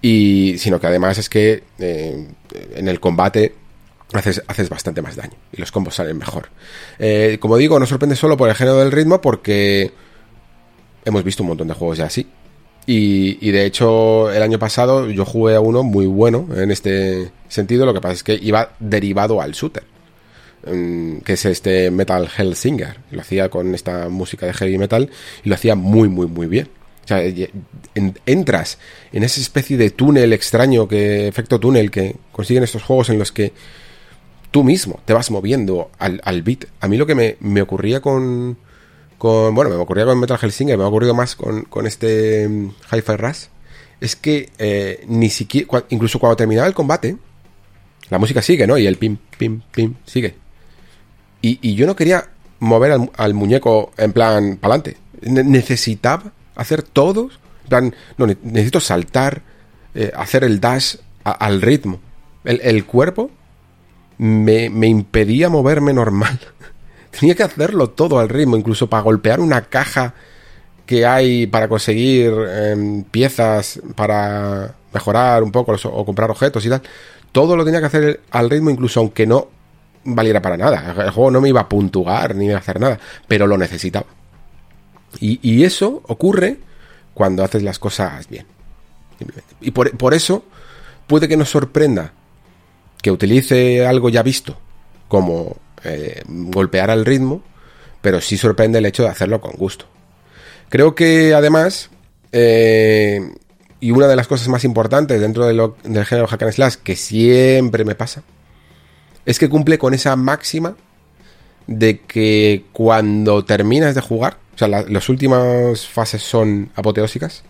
y sino que además es que eh, en el combate haces, haces bastante más daño y los combos salen mejor. Eh, como digo, no sorprende solo por el género del ritmo porque hemos visto un montón de juegos ya así. Y, de hecho, el año pasado yo jugué a uno muy bueno en este sentido. Lo que pasa es que iba derivado al shooter, mm, que es este Metal Hellsinger. Lo hacía con esta música de heavy metal y lo hacía muy, muy, muy bien. Sea, entras en esa especie de túnel extraño, que efecto túnel que consiguen estos juegos en los que tú mismo te vas moviendo al, al beat. A mí lo que me, me ocurría con, con, bueno, me ocurría con Metal Hellsinger, me ha ocurrido más con, con este um, Hi-Fi Rush, es que eh, ni siquiera, incluso cuando terminaba el combate, la música sigue, ¿no? Y el pim, pim, pim, sigue. Y, y yo no quería mover al, muñeco en plan pa'lante. necesitaba hacer todos. Plan, no, necesito saltar, eh, hacer el dash al ritmo. El, el, cuerpo me, impedía moverme normal. Tenía que hacerlo todo al ritmo, incluso para golpear una caja que hay para conseguir em, piezas para mejorar un poco o comprar objetos y tal. Todo lo tenía que hacer al ritmo, incluso aunque no valiera para nada. El juego no me iba a puntuar ni a hacer nada, pero lo necesitaba. Y, eso ocurre cuando haces las cosas bien. Y por, por eso puede que nos sorprenda que utilice algo ya visto, como eh, golpear al ritmo, pero sí sorprende el hecho de hacerlo con gusto. Creo que además, eh, y una de las cosas más importantes dentro del género hack and slash, que siempre me pasa, es que cumple con esa máxima de que cuando terminas de jugar, o sea, las últimas fases son apoteósicas,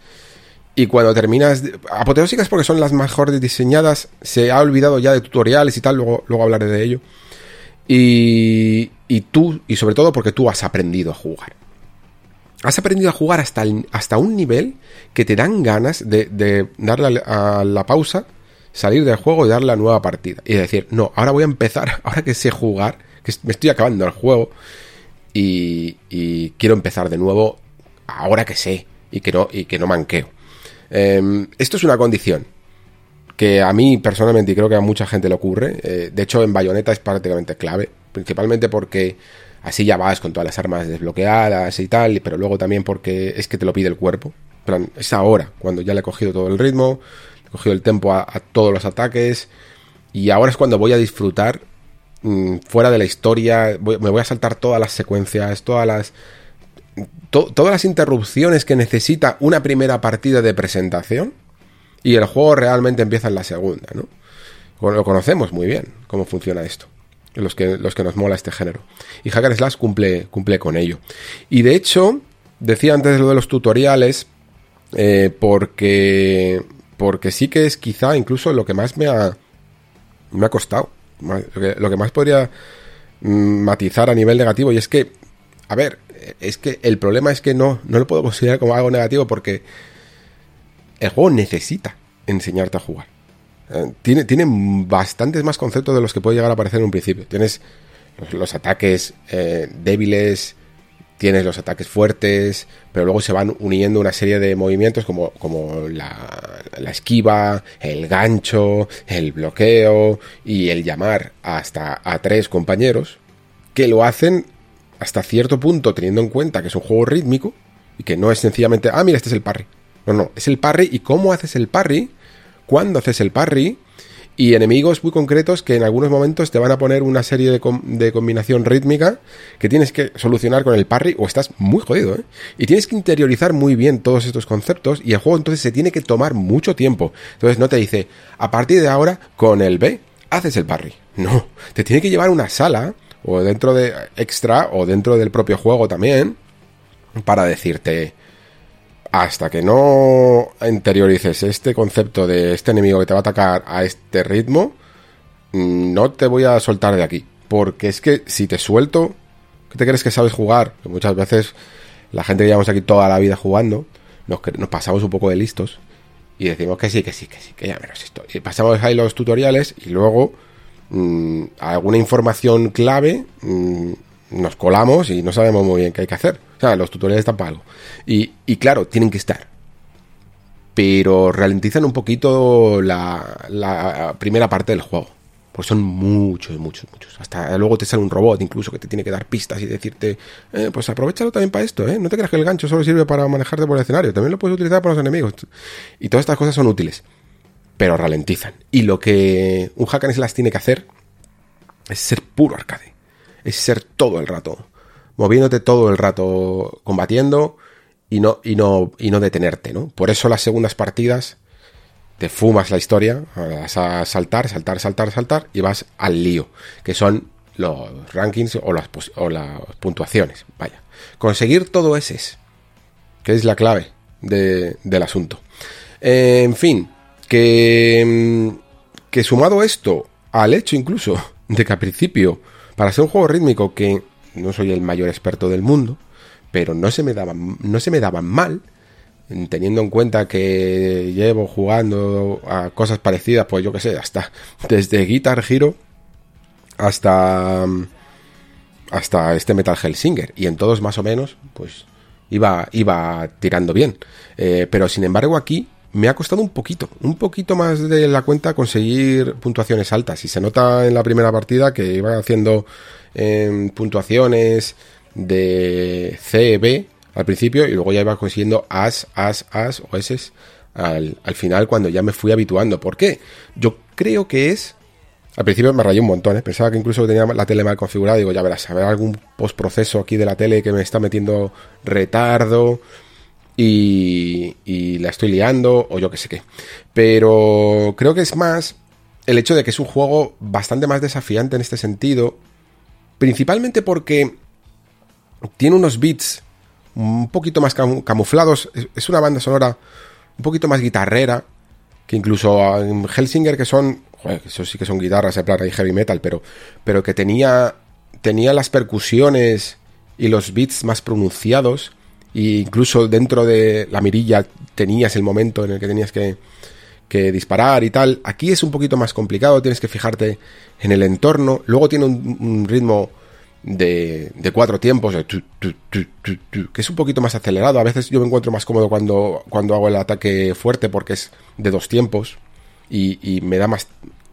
y cuando terminas, apoteósicas porque son las mejor diseñadas, se ha olvidado ya de tutoriales y tal, luego, luego hablaré de ello. Y, y tú, y sobre todo porque tú has aprendido a jugar. Has aprendido a jugar hasta, hasta un nivel que te dan ganas de, de darle a la pausa, salir del juego y dar la nueva partida. Y decir, no, ahora voy a empezar, ahora que sé jugar, que me estoy acabando el juego y, quiero empezar de nuevo ahora que sé y que no, y que no manqueo. Em, esto es una condición que a mí personalmente y creo que a mucha gente le ocurre. Eh, de hecho, en Bayonetta es prácticamente clave, principalmente porque así ya vas con todas las armas desbloqueadas y tal, pero luego también porque es que te lo pide el cuerpo. Plan, es ahora, cuando ya le he cogido todo el ritmo, he cogido el tempo a, todos los ataques, y ahora es cuando voy a disfrutar mm, fuera de la historia, me voy a saltar todas las secuencias, todas las todas las interrupciones que necesita una primera partida de presentación y el juego realmente empieza en la segunda, ¿no? Lo conocemos muy bien cómo funciona esto. Los que, los que nos mola este género. Y Hacker Slash cumple, cumple con ello. Y de hecho, decía antes lo de los tutoriales, eh, porque, porque sí que es quizá incluso lo que más me ha, me ha costado. Lo que más podría mm, matizar a nivel negativo. Y es que, a ver, es que el problema es que no, no lo puedo considerar como algo negativo porque el juego necesita enseñarte a jugar. Eh, tiene, tiene bastantes más conceptos de los que puede llegar a aparecer en un principio. Tienes los, ataques eh, débiles, tienes los ataques fuertes, pero luego se van uniendo una serie de movimientos como, como la, la, esquiva, el gancho, el bloqueo y el llamar hasta a tres compañeros que lo hacen hasta cierto punto, teniendo en cuenta que es un juego rítmico y que no es sencillamente, ah, mira, este es el parry. No, no, es el parry y cómo haces el parry, cuándo haces el parry y enemigos muy concretos que en algunos momentos te van a poner una serie de, de, combinación rítmica que tienes que solucionar con el parry o estás muy jodido, ¿eh? Y tienes que interiorizar muy bien todos estos conceptos y el juego entonces se tiene que tomar mucho tiempo. Entonces no te dice, a partir de ahora, con el B, haces el parry. No, te tiene que llevar una sala o dentro de extra o dentro del propio juego también para decirte hasta que no interiorices este concepto de este enemigo que te va a atacar a este ritmo, no te voy a soltar de aquí. Porque es que si te suelto, ¿qué te crees que sabes jugar? Que muchas veces la gente que llevamos aquí toda la vida jugando, nos, nos pasamos un poco de listos y decimos que sí, que sí, que sí, que ya menos esto. Y pasamos ahí los tutoriales y luego mmm, alguna información clave mmm, nos colamos y no sabemos muy bien qué hay que hacer. O sea, los tutoriales están algo. Y, y claro, tienen que estar. Pero ralentizan un poquito la, la primera parte del juego. Porque son muchos, muchos, muchos. Hasta luego te sale un robot incluso que te tiene que dar pistas y decirte, eh, pues aprovechalo también para esto, ¿eh? No te creas que el gancho solo sirve para manejarte por el escenario, también lo puedes utilizar para los enemigos. Y todas estas cosas son útiles, pero ralentizan. Y lo que un hack and slash tiene que hacer es ser puro arcade. Es ser todo el rato, moviéndote todo el rato combatiendo y no, y no, y no detenerte, ¿no? Por eso las segundas partidas te fumas la historia, vas a saltar, saltar, saltar, saltar y vas al lío, que son los rankings o las, o las puntuaciones. Vaya, conseguir todo ese es, que es la clave de, del asunto. Eh, en fin, que, que sumado esto al hecho incluso de que al principio, para ser un juego rítmico que no soy el mayor experto del mundo, pero no se me daban, no se me daban mal, teniendo en cuenta que llevo jugando a cosas parecidas, pues yo que sé, hasta desde Guitar Hero hasta hasta este Metal Hellsinger. Y en todos más o menos, pues iba iba tirando bien, eh, pero sin embargo aquí me ha costado un poquito, un poquito más de la cuenta conseguir puntuaciones altas y se nota en la primera partida que iba haciendo eh, puntuaciones de C, B al principio y luego ya iba consiguiendo as, as, as o S al, al final cuando ya me fui habituando. ¿Por qué? Yo creo que es... Al principio me rayé un montón, ¿eh? pensaba que incluso tenía la tele mal configurada. Digo, ya verás, habrá algún postproceso aquí de la tele que me está metiendo retardo y, la estoy liando o yo que sé qué. Pero creo que es más el hecho de que es un juego bastante más desafiante en este sentido. Principalmente porque tiene unos beats un poquito más camuflados. Es una banda sonora un poquito más guitarrera que incluso en Hellsinger que son, joder, eso sí que son guitarras en plan y heavy metal, pero, pero que tenía, tenía las percusiones y los beats más pronunciados e incluso dentro de la mirilla tenías el momento en el que tenías que, que disparar y tal. Aquí es un poquito más complicado, tienes que fijarte en el entorno. Luego tiene un, ritmo de, de cuatro tiempos, que es un poquito más acelerado. A veces yo me encuentro más cómodo cuando, cuando hago el ataque fuerte porque es de dos tiempos y, me da más.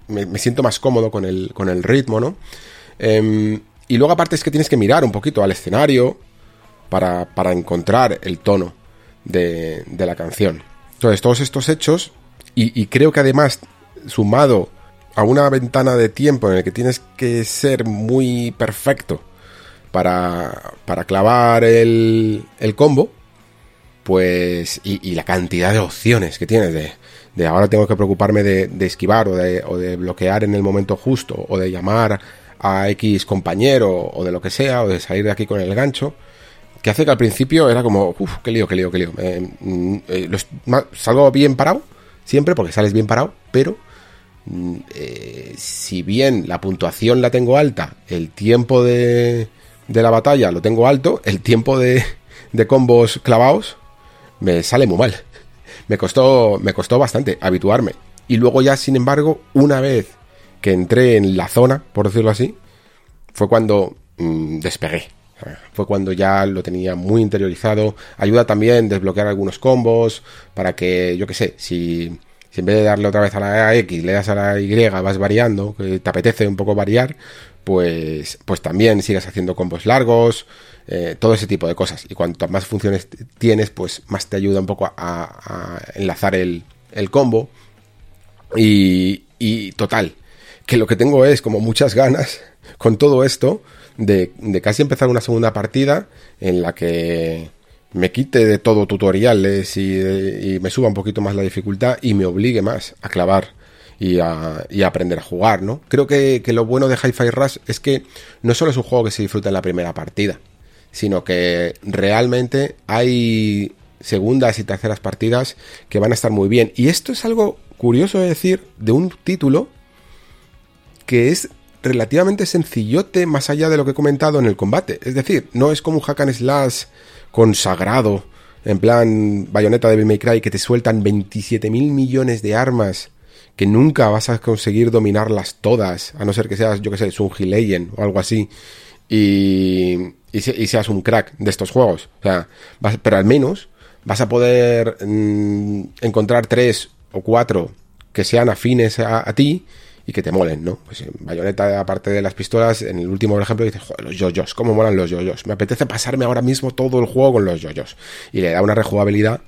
Me, siento más cómodo con el, con el ritmo, ¿no? Eh, y luego, aparte, es que tienes que mirar un poquito al escenario para, para encontrar el tono de, de, la canción. Entonces, todos estos hechos, y, creo que además, sumado a una ventana de tiempo en el que tienes que ser muy perfecto para, para clavar el, el combo, pues, y, y, la cantidad de opciones que tienes de, de ahora tengo que preocuparme de, de esquivar o de, o de, bloquear en el momento justo, o de llamar a X compañero, o de lo que sea, o de salir de aquí con el gancho, que hace que al principio era como, uff, qué lío, qué lío, qué lío. Eh, eh, los, salgo bien parado, siempre, porque sales bien parado, pero eh, si bien la puntuación la tengo alta, el tiempo de, la batalla lo tengo alto, el tiempo de, combos clavados me sale muy mal. Me costó, me costó bastante habituarme. Y luego ya, sin embargo, una vez que entré en la zona, por decirlo así, fue cuando mmm, despegué. Fue cuando ya lo tenía muy interiorizado. Ayuda también desbloquear algunos combos para que, yo que sé, si si en vez de darle otra vez a la X, le das a la Y, vas variando, que te apetece un poco variar, pues, pues también sigas haciendo combos largos, eh, todo ese tipo de cosas. Y cuanto más funciones tienes, pues más te ayuda un poco a, a enlazar el, el combo. Y, Y total, que lo que tengo es como muchas ganas con todo esto de, casi empezar una segunda partida en la que me quite de todo tutoriales y, me suba un poquito más la dificultad y me obligue más a clavar y a, aprender a jugar, ¿no? Creo que, lo bueno de Hi-Fi Rush es que no solo es un juego que se disfruta en la primera partida, sino que realmente hay segundas y terceras partidas que van a estar muy bien. Y esto es algo curioso de decir de un título que es relativamente sencillote más allá de lo que he comentado en el combate. Es decir, no es como un hack slash consagrado, en plan bayoneta de May Cry, que te sueltan 27 mil millones de armas que nunca vas a conseguir dominarlas todas, a no ser que seas, yo que sé, un Legend o algo así, y, y, seas un crack de estos juegos. O sea, pero al menos vas a poder mm, encontrar tres o cuatro que sean afines a ti y que te molen, ¿no? Pues en Bayonetta, aparte de las pistolas, en el último ejemplo dices, joder, los yoyos, cómo molan los yoyos. Me apetece pasarme ahora mismo todo el juego con los yoyos. Y le da una rejugabilidad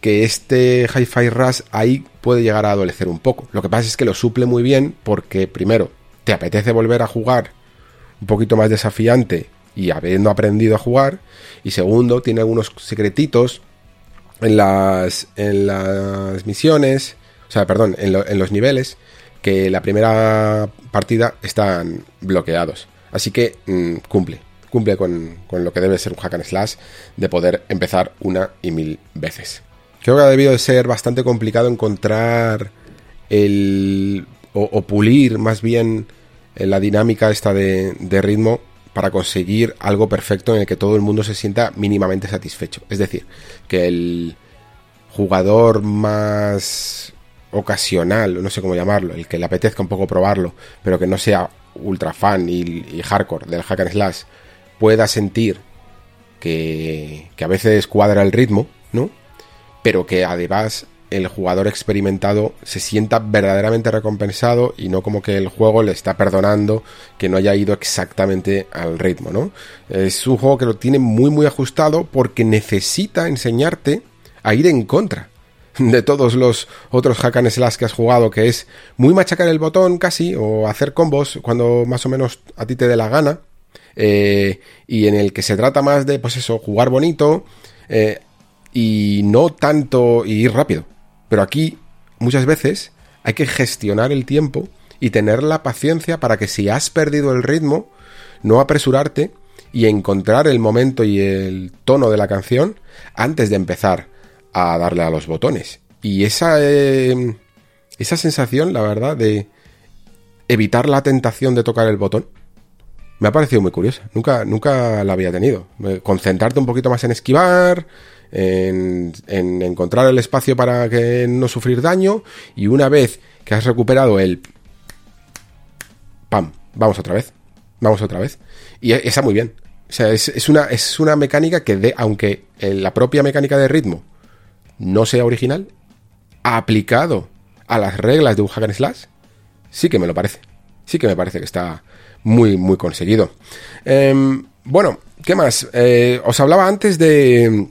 que este Hi-Fi Rush ahí puede llegar a adolecer un poco. Lo que pasa es que lo suple muy bien porque, primero, te apetece volver a jugar un poquito más desafiante y habiendo aprendido a jugar. Y segundo, tiene algunos secretitos en las, en las misiones, o sea, perdón, en, en los niveles que la primera partida están bloqueados. Así que mm, cumple, cumple con, lo que debe ser un hack and slash de poder empezar una y mil veces. Creo que ha debido de ser bastante complicado encontrar el. o, pulir más bien eh, la dinámica esta de, de ritmo para conseguir algo perfecto en el que todo el mundo se sienta mínimamente satisfecho. Es decir, que el jugador más ocasional, no sé cómo llamarlo, el que le apetezca un poco probarlo, pero que no sea ultra fan y, hardcore del hack and slash, pueda sentir que, que a veces cuadra el ritmo, ¿no? Pero que además el jugador experimentado se sienta verdaderamente recompensado y no como que el juego le está perdonando que no haya ido exactamente al ritmo, ¿no? Es un juego que lo tiene muy muy ajustado porque necesita enseñarte a ir en contra de todos los otros hack slash que has jugado, que es muy machacar el botón casi, o hacer combos cuando más o menos a ti te dé la gana, eh, y en el que se trata más de, pues eso, jugar bonito, eh, y no tanto y ir rápido. Pero aquí, muchas veces, hay que gestionar el tiempo y tener la paciencia para que si has perdido el ritmo, no apresurarte y encontrar el momento y el tono de la canción antes de empezar a darle a los botones. Y esa, eh, esa sensación, la verdad, de evitar la tentación de tocar el botón, me ha parecido muy curiosa. Nunca, nunca la había tenido. Concentrarte un poquito más en esquivar, en, en encontrar el espacio para que no sufrir daño, y una vez que has recuperado el... ¡Pam! Vamos otra vez. Vamos otra vez. Y está muy bien. O sea, es, una, es una mecánica que, de, aunque la propia mecánica de ritmo no sea original, aplicado a las reglas de un hack slash, sí que me lo parece. Sí que me parece que está muy, muy conseguido. Em, bueno, ¿qué más? Eh, os hablaba antes de,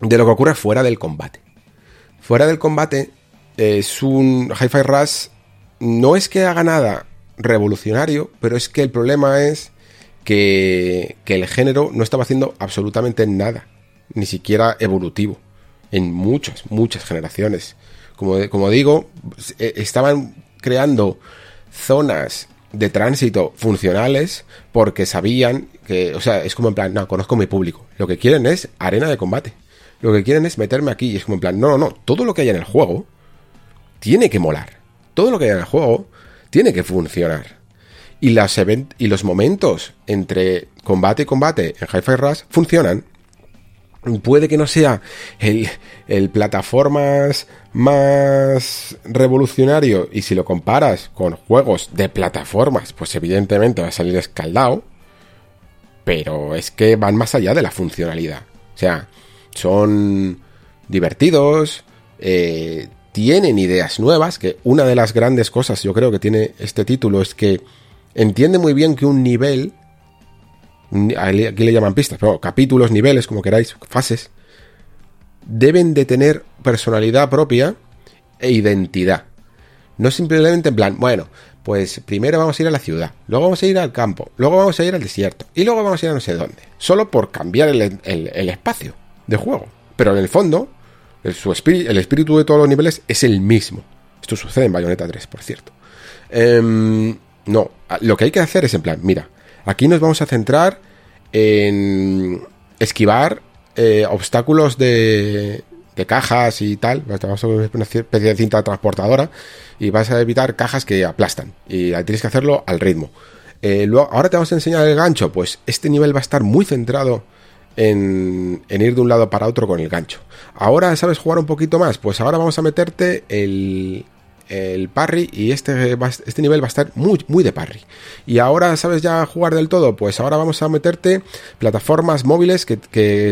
de lo que ocurre fuera del combate. Fuera del combate es un Hi-Fi Rush. No es que haga nada revolucionario, pero es que el problema es que, que el género no estaba haciendo absolutamente nada, ni siquiera evolutivo en muchas, muchas generaciones. Como, digo, eh, estaban creando zonas de tránsito funcionales porque sabían que, o sea, es como en plan, no, conozco mi público. Lo que quieren es arena de combate. Lo que quieren es meterme aquí y es como en plan, no, no, no, todo lo que hay en el juego tiene que molar. Todo lo que hay en el juego tiene que funcionar. Y, las y los momentos entre combate y combate en Hi-Fi Rush funcionan puede que no sea el, el, plataformas más revolucionario y si lo comparas con juegos de plataformas, pues evidentemente va a salir escaldado, pero es que van más allá de la funcionalidad. O sea, son divertidos, eh, tienen ideas nuevas, que una de las grandes cosas yo creo que tiene este título es que entiende muy bien que un nivel aquí le llaman pistas, pero capítulos, niveles, como queráis, fases, deben de tener personalidad propia e identidad. No simplemente en plan, bueno, pues primero vamos a ir a la ciudad, luego vamos a ir al campo, luego vamos a ir al desierto y luego vamos a ir a no sé dónde. Solo por cambiar el, espacio de juego. Pero en el fondo, el, espíritu de todos los niveles es el mismo. Esto sucede en Bayonetta 3, por cierto. Em, no, lo que hay que hacer es en plan, mira, aquí nos vamos a centrar en esquivar eh, obstáculos de, de cajas y tal, vas a una especie de cinta transportadora y vas a evitar cajas que aplastan y tienes que hacerlo al ritmo. Eh, ahora te vamos a enseñar el gancho, pues este nivel va a estar muy centrado en, en, ir de un lado para otro con el gancho. Ahora sabes jugar un poquito más, pues ahora vamos a meterte el, el parry y este, este nivel va a estar muy, muy de parry. Y ahora sabes ya jugar del todo, pues ahora vamos a meterte plataformas móviles que,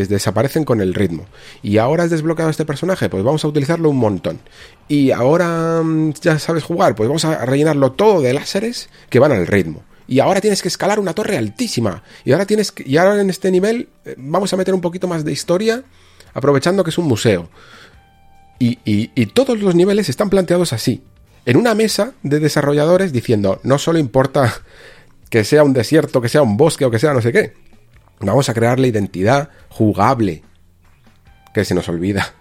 desaparecen con el ritmo. Y ahora has desbloqueado este personaje, pues vamos a utilizarlo un montón. Y ahora mm, ya sabes jugar, pues vamos a rellenarlo todo de láseres que van al ritmo. Y ahora tienes que escalar una torre altísima. Y ahora tienes y ahora en este nivel eh, vamos a meter un poquito más de historia, aprovechando que es un museo. Y, todos los niveles están planteados así. En una mesa de desarrolladores diciendo, no solo importa que sea un desierto, que sea un bosque o que sea no sé qué. Vamos a crear la identidad jugable. Que se nos olvida.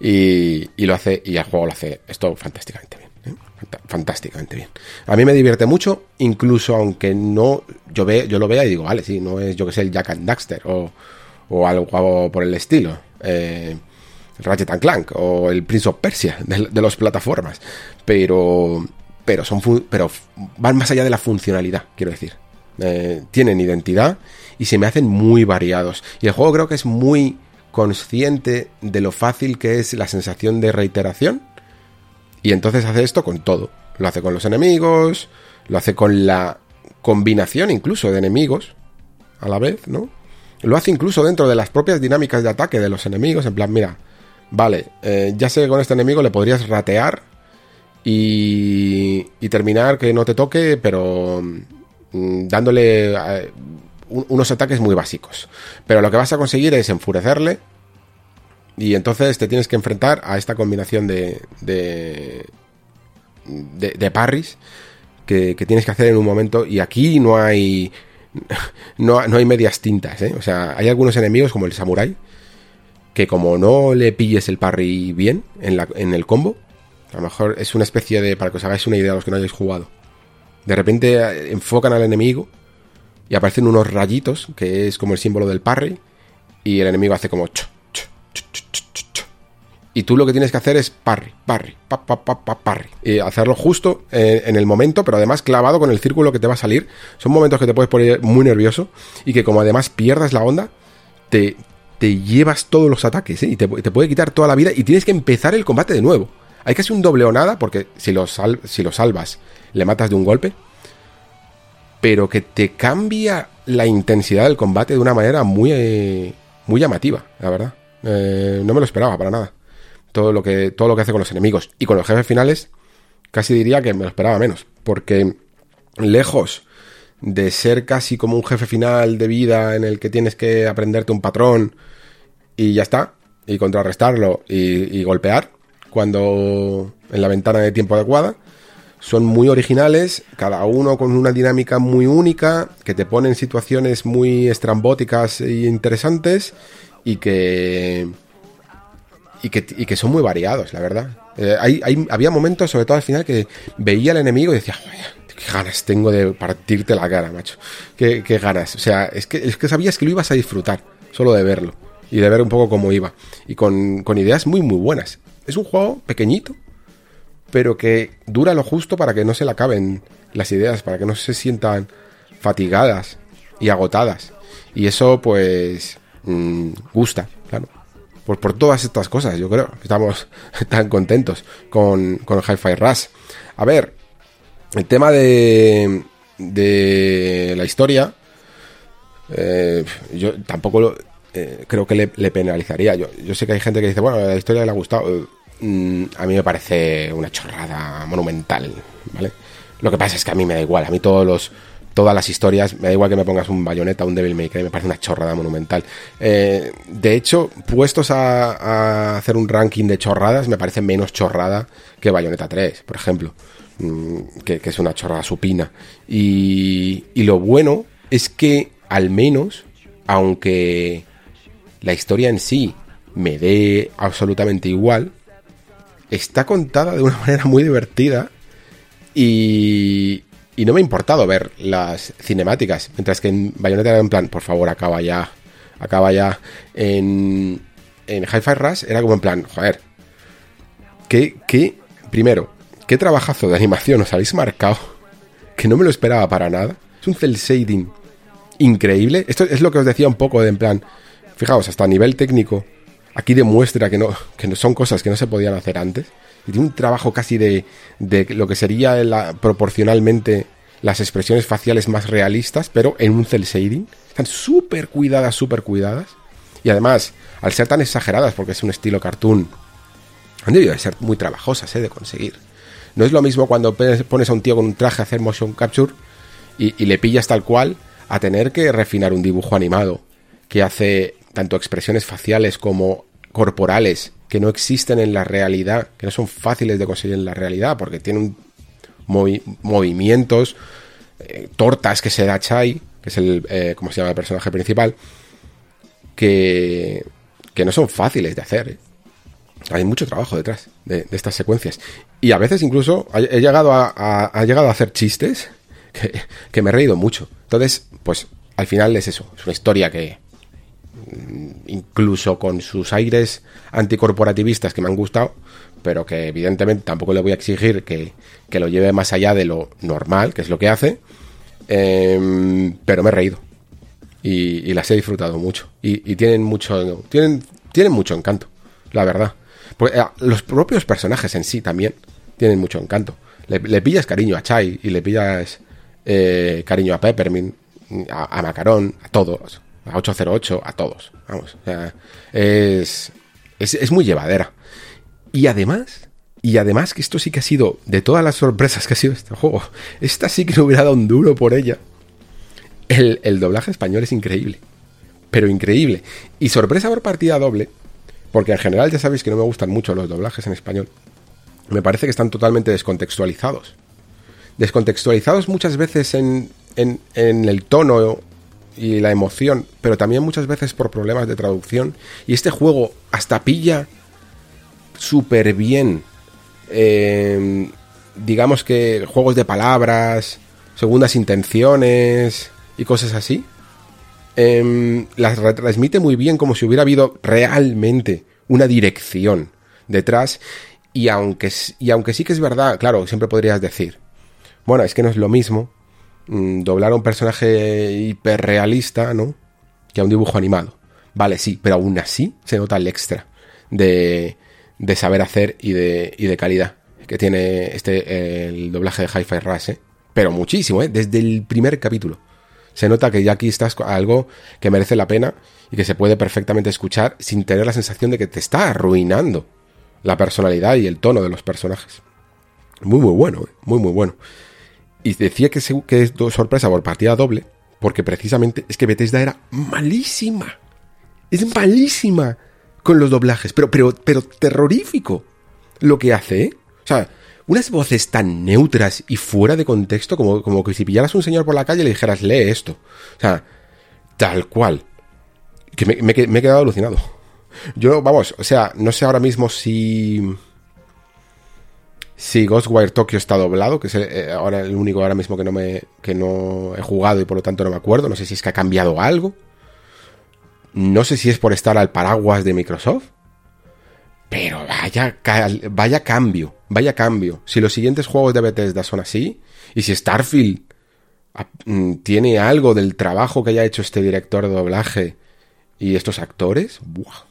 Y, lo hace, y el juego lo hace esto fantásticamente bien. ¿eh? Fantásticamente bien. A mí me divierte mucho, incluso aunque no yo, ve, yo lo vea y digo, vale, sí, no es yo que sé el Jack and Daxter o, o algo por el estilo. Eh, Ratchet and Clank o el Prince of Persia de, de las plataformas. Pero, pero, son pero van más allá de la funcionalidad, quiero decir. Eh, tienen identidad y se me hacen muy variados. Y el juego creo que es muy consciente de lo fácil que es la sensación de reiteración. Y entonces hace esto con todo. Lo hace con los enemigos, lo hace con la combinación incluso de enemigos a la vez, ¿no? Lo hace incluso dentro de las propias dinámicas de ataque de los enemigos, en plan, mira, Vale, eh, ya sé que con este enemigo le podrías ratear y, y terminar que no te toque, pero mm, dándole eh, unos ataques muy básicos. Pero lo que vas a conseguir es enfurecerle y entonces te tienes que enfrentar a esta combinación de, de, de, parries que, que, tienes que hacer en un momento y aquí no hay... No, no hay medias tintas, ¿eh? O sea, hay algunos enemigos como el samurai que como no le pilles el parry bien en, la, en el combo, a lo mejor es una especie de, para que os hagáis una idea los que no hayáis jugado, de repente eh, enfocan al enemigo y aparecen unos rayitos, que es como el símbolo del parry, y el enemigo hace como y tú lo que tienes que hacer es parry, parry, pa, pa, pa, pa, parry. Y hacerlo justo eh, en el momento, pero además clavado con el círculo que te va a salir. Son momentos que te puedes poner muy nervioso y que como además pierdas la onda, te, te llevas todos los ataques ¿eh? y te, puede quitar toda la vida y tienes que empezar el combate de nuevo. Hay casi un doble o nada porque si lo, si lo salvas le matas de un golpe, pero que te cambia la intensidad del combate de una manera muy, eh, muy llamativa, la verdad. Eh, no me lo esperaba para nada. Todo lo, que, todo lo que hace con los enemigos y con los jefes finales, casi diría que me lo esperaba menos, porque lejos de ser casi como un jefe final de vida en el que tienes que aprenderte un patrón y ya está, y contrarrestarlo y, golpear cuando en la ventana de tiempo adecuada. Son muy originales, cada uno con una dinámica muy única, que te ponen situaciones muy estrambóticas e interesantes y que, y que, y que son muy variados, la verdad. Eh, hay, había momentos, sobre todo al final, que veía al enemigo y decía, qué ganas tengo de partirte la cara, macho. Qué, ganas. O sea, es que, es que sabías que lo ibas a disfrutar, solo de verlo. Y de ver un poco cómo iba. Y con, ideas muy, muy buenas. Es un juego pequeñito, pero que dura lo justo para que no se le acaben las ideas, para que no se sientan fatigadas y agotadas. Y eso, pues, mm, gusta, claro. Por, por todas estas cosas, yo creo. Estamos tan contentos con, con Hi-Fi Rush. A ver, el tema de, de la historia, eh, yo tampoco eh, creo que le, penalizaría. Yo, yo, sé que hay gente que dice, bueno, la historia le ha gustado. Mm, a mí me parece una chorrada monumental, ¿vale? Lo que pasa es que a mí me da igual. A mí todos los, todas las historias, me da igual que me pongas un bayoneta, un Devil May Cry, me parece una chorrada monumental. Eh, de hecho, puestos a, hacer un ranking de chorradas, me parece menos chorrada que Bayonetta 3, por ejemplo. mm, que, es una chorrada supina. Y, y lo bueno es que al menos, aunque la historia en sí me dé absolutamente igual, está contada de una manera muy divertida y, y no me ha importado ver las cinemáticas, mientras que en Bayonetta era en plan, por favor, acaba ya, acaba ya. En, en Hi-Fi Rush era como en plan, joder, ¿qué, qué, primero, qué trabajazo de animación os habéis marcado, que no me lo esperaba para nada. Es un cel shading increíble. Esto es lo que os decía un poco de en plan, fijaos, hasta a nivel técnico, aquí demuestra que no, que no son cosas que no se podían hacer antes. Y tiene un trabajo casi de, de lo que sería proporcionalmente las expresiones faciales más realistas, pero en un cel shading. Están súper cuidadas, súper cuidadas. Y además, al ser tan exageradas, porque es un estilo cartoon, han debido de ser muy trabajosas ¿eh? de conseguir. No es lo mismo cuando pones a un tío con un traje a hacer motion capture y le pillas tal cual a tener que refinar un dibujo animado que hace tanto expresiones faciales como corporales que no existen en la realidad, que no son fáciles de conseguir en la realidad, porque tienen movimientos, eh, tortas que se da Chai, que es el, eh, como se llama el personaje principal, que, que no son fáciles de hacer. ¿eh? Hay mucho trabajo detrás de, estas secuencias. Y a veces incluso he llegado a, llegado a hacer chistes que, que me he reído mucho. Entonces, pues al final es eso, es una historia que, incluso con sus aires anticorporativistas que me han gustado, pero que evidentemente tampoco le voy a exigir que, lo lleve más allá de lo normal, que es lo que hace, em, pero me he reído y, las he disfrutado mucho y, tienen mucho tienen, tienen mucho encanto, la verdad. Pues, los propios personajes en sí también tienen mucho encanto. Le, pillas cariño a Chai y le pillas eh, cariño a Peppermint, a, a Macarón, a todos a 808, a todos. Vamos, es, es, muy llevadera. Y además, y además que esto sí que ha sido, de todas las sorpresas que ha sido este juego, esta sí que no hubiera dado un duro por ella. El, el doblaje español es increíble. Pero increíble. Y sorpresa por partida doble, porque en general ya sabéis que no me gustan mucho los doblajes en español. Me parece que están totalmente descontextualizados. Descontextualizados muchas veces en, en, en el tono y la emoción, pero también muchas veces por problemas de traducción. Y este juego hasta pilla súper bien, em, digamos que juegos de palabras, segundas intenciones y cosas así. Em, las retransmite muy bien como si hubiera habido realmente una dirección detrás. Y aunque, y aunque sí que es verdad, claro, siempre podrías decir, bueno, es que no es lo mismo Mm, doblar a un personaje hiperrealista, ¿no? Que a un dibujo animado. Vale, sí, pero aún así se nota el extra de, de saber hacer y de, y de calidad que tiene este el doblaje de Hi-Fi Rush, ¿eh? Pero muchísimo, ¿eh? Desde el primer capítulo. Se nota que ya aquí estás algo que merece la pena y que se puede perfectamente escuchar sin tener la sensación de que te está arruinando la personalidad y el tono de los personajes. Muy, muy bueno, ¿eh? muy, muy bueno. Y decía que, que es sorpresa por partida doble, porque precisamente es que Bethesda era malísima. Es malísima con los doblajes, pero, pero, pero terrorífico lo que hace, ¿eh? O sea, unas voces tan neutras y fuera de contexto como, como que si pillaras a un señor por la calle y le dijeras, lee esto. O sea, tal cual. Que me, me he quedado alucinado. Yo, vamos, o sea, no sé ahora mismo si si Ghostwire Tokyo está doblado, que es eh, ahora el único ahora mismo que no me que no he jugado y por lo tanto no me acuerdo, no sé si es que ha cambiado algo. No sé si es por estar al paraguas de Microsoft. Pero vaya vaya cambio, vaya cambio. Si los siguientes juegos de Bethesda son así y si Starfield ah, mm, tiene algo del trabajo que haya hecho este director de doblaje y estos actores, ¡buah!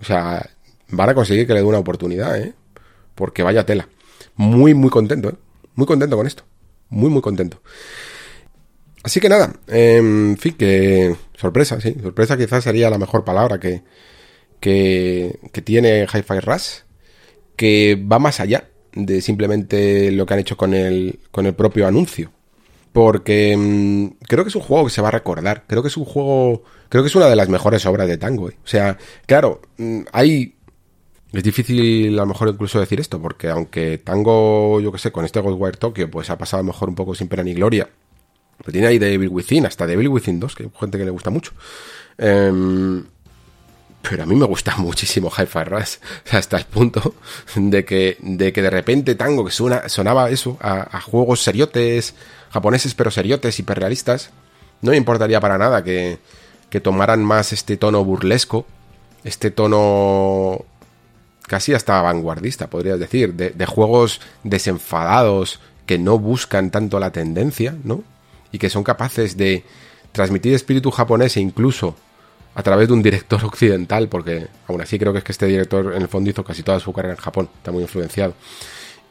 O sea, van a conseguir que le dé una oportunidad, ¿eh? Porque vaya tela muy, muy contento, ¿eh? Muy contento con esto. Muy, muy contento. Así que nada, en fin, que sorpresa, sí. Sorpresa quizás sería la mejor palabra que, que, que tiene Hi-Fi Rush, que va más allá de simplemente lo que han hecho con el, con el propio anuncio. Porque mm, creo que es un juego que se va a recordar. Creo que es un juego. Creo que es una de las mejores obras de Tango. ¿eh? O sea, claro, mm, hay Es difícil a lo mejor incluso decir esto, porque aunque Tango, yo que sé, con este Ghostwire Tokyo, pues ha pasado a lo mejor un poco sin pena ni gloria. Pero tiene ahí Devil Within, hasta Devil Within 2, que hay gente que le gusta mucho. Em, pero a mí me gusta muchísimo Hi-Fi Rush, hasta el punto de que, de que de repente Tango, que sonaba eso, a, juegos seriotes, japoneses pero seriotes, hiperrealistas, no me importaría para nada que, que tomaran más este tono burlesco, este tono casi hasta vanguardista, podrías decir, de, juegos desenfadados que no buscan tanto la tendencia, ¿no? Y que son capaces de transmitir espíritu japonés e incluso a través de un director occidental, porque aún así creo que es que este director en el fondo hizo casi toda su carrera en Japón, está muy influenciado.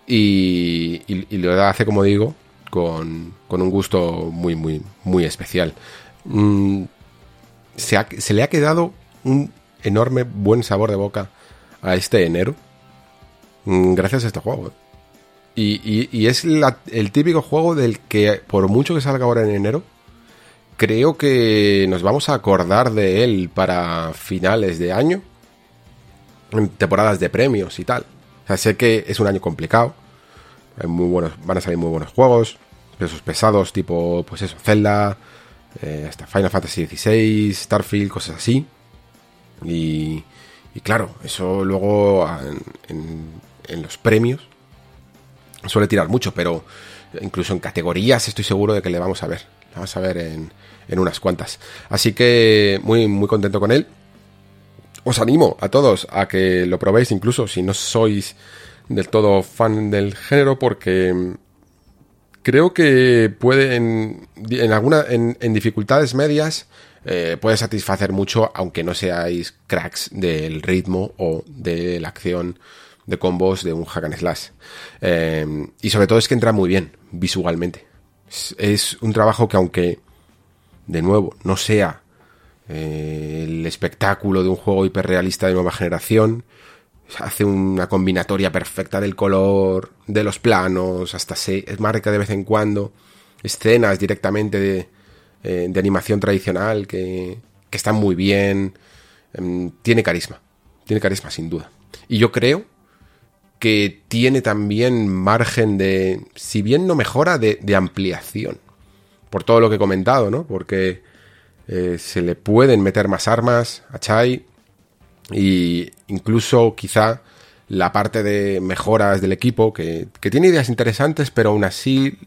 Y, lo hace, como digo, con, un gusto muy, muy, muy especial. Mm, se, le ha quedado un enorme buen sabor de boca a este enero, mm, gracias a este juego. ¿eh? Y, y, es el típico juego del que, por mucho que salga ahora en enero, creo que nos vamos a acordar de él para finales de año, en temporadas de premios y tal. O sea, sé que es un año complicado, hay muy buenos, van a salir muy buenos juegos, pesos pesados tipo, pues eso, Zelda, eh, hasta Final Fantasy XVI, Starfield, cosas así. Y, y claro, eso luego en, en los premios suele tirar mucho, pero incluso en categorías estoy seguro de que le vamos a ver. Le vamos a ver en, en unas cuantas. Así que muy, muy contento con él. Os animo a todos a que lo probéis, incluso si no sois del todo fan del género, porque creo que puede en, alguna en, dificultades medias eh, puede satisfacer mucho, aunque no seáis cracks del ritmo o de la acción de combos de un hack and slash. Eh, y sobre todo es que entra muy bien visualmente. es un trabajo que aunque de nuevo, no sea eh, el espectáculo de un juego hiperrealista de nueva generación. Hace una combinatoria perfecta del color, de los planos, hasta se marca de vez en cuando escenas directamente de, eh, animación tradicional que, que están muy bien. Em, tiene carisma, tiene carisma sin duda. Y yo creo que tiene también margen de, si bien no mejora, de ampliación por todo lo que he comentado, ¿no? Porque eh, se le pueden meter más armas a Chai y incluso quizá la parte de mejoras del equipo, que, tiene ideas interesantes, pero aún así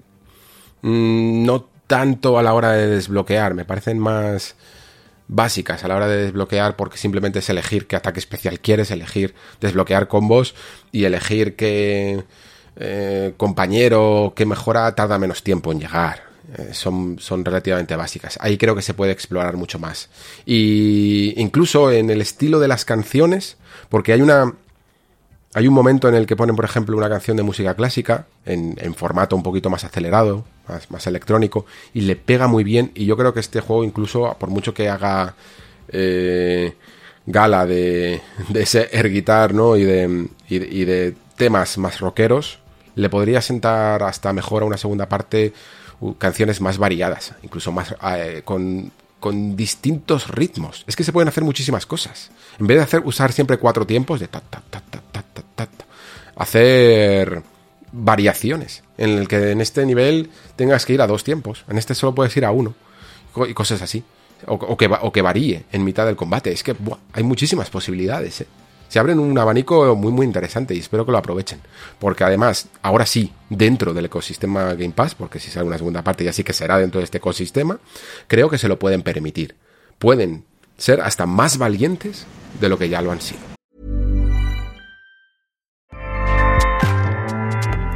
mm, no tanto a la hora de desbloquear, me parecen más básicas a la hora de desbloquear porque simplemente es elegir qué ataque especial quieres, elegir desbloquear combos y elegir qué eh, compañero que mejora tarda menos tiempo en llegar. Eh, son, son relativamente básicas. Ahí creo que se puede explorar mucho más. Y incluso en el estilo de las canciones, porque hay una. Hay un momento en el que ponen, por ejemplo, una canción de música clásica en, formato un poquito más acelerado, más, electrónico, y le pega muy bien. Y yo creo que este juego, incluso, por mucho que haga eh, gala de, de ese air guitar, ¿no? Y de, y de temas más rockeros, le podría sentar hasta mejor a una segunda parte canciones más variadas, incluso más eh, con, con, distintos ritmos. Es que se pueden hacer muchísimas cosas. En vez de hacer, usar siempre cuatro tiempos de ta, ta, ta, ta, ta, hacer variaciones en el que en este nivel tengas que ir a dos tiempos, en este solo puedes ir a uno y cosas así. O, que, o que varíe en mitad del combate. Es que hay muchísimas posibilidades. ¿eh? se abren un abanico muy muy interesante y espero que lo aprovechen. Porque además, ahora sí, dentro del ecosistema Game Pass, porque si sale una segunda parte ya sí que será dentro de este ecosistema, creo que se lo pueden permitir. Pueden ser hasta más valientes de lo que ya lo han sido.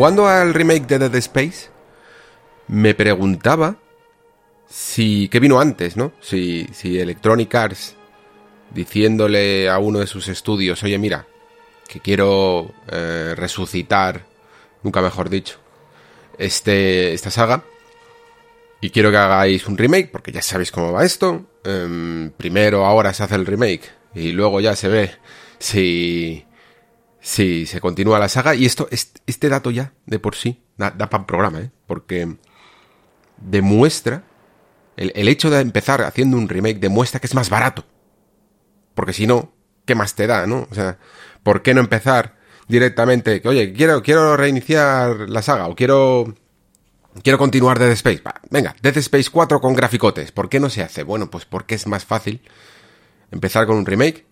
Jugando al remake de Dead Space, me preguntaba si. ¿Qué vino antes, no? Si, si Electronic Arts diciéndole a uno de sus estudios, oye, mira, que quiero eh, resucitar, nunca mejor dicho, este, esta saga. Y quiero que hagáis un remake, porque ya sabéis cómo va esto. Em, primero ahora se hace el remake y luego ya se ve si, si se continúa la saga. Y esto, este, dato ya, de por sí, da, para programa, ¿eh? Porque demuestra, el, el hecho de empezar haciendo un remake demuestra que es más barato. Porque si no, ¿qué más te da, no? O sea, ¿por qué no empezar directamente? Que, oye, quiero, quiero reiniciar la saga o quiero Quiero continuar Dead Space. Venga, Dead Space 4 con graficotes. ¿Por qué no se hace? Bueno, pues porque es más fácil empezar con un remake.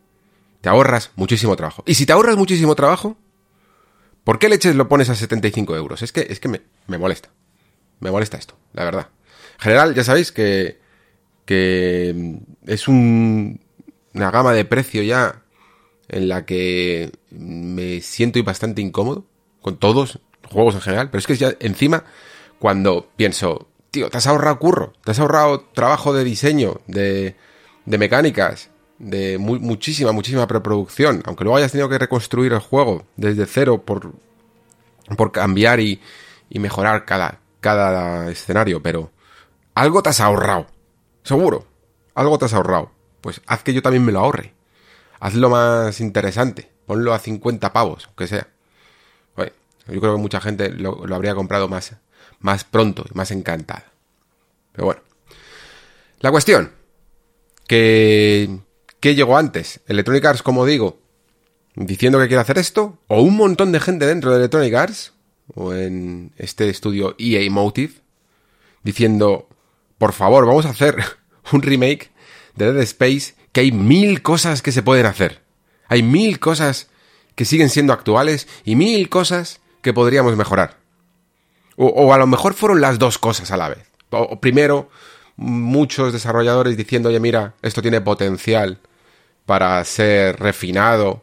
Te ahorras muchísimo trabajo. Y si te ahorras muchísimo trabajo, ¿por qué leches lo pones a 75 euros? Es que, es que me, me molesta. Me molesta esto, la verdad. En general, ya sabéis que, que es un, una gama de precio ya en la que me siento bastante incómodo con todos juegos en general, pero es que ya encima cuando pienso, tío, te has ahorrado curro, te has ahorrado trabajo de diseño, de, de mecánicas, de mu muchísima, muchísima preproducción, aunque luego hayas tenido que reconstruir el juego desde cero por, por cambiar y, y mejorar cada, cada escenario, pero algo te has ahorrado, seguro, algo te has ahorrado. Pues haz que yo también me lo ahorre. Hazlo más interesante. Ponlo a 50 pavos, aunque sea. Yo creo que mucha gente lo, lo habría comprado más más pronto y más encantada. Pero bueno. La cuestión. Que... ¿Qué llegó antes? Electronic Arts, como digo, diciendo que quiere hacer esto, o un montón de gente dentro de Electronic Arts, o en este estudio EA Motive, diciendo, por favor, vamos a hacer un remake de Dead Space, que hay mil cosas que se pueden hacer. Hay mil cosas que siguen siendo actuales y mil cosas que podríamos mejorar. O, o, a lo mejor fueron las dos cosas a la vez. O, primero, muchos desarrolladores diciendo, oye, mira, esto tiene potencial para ser refinado,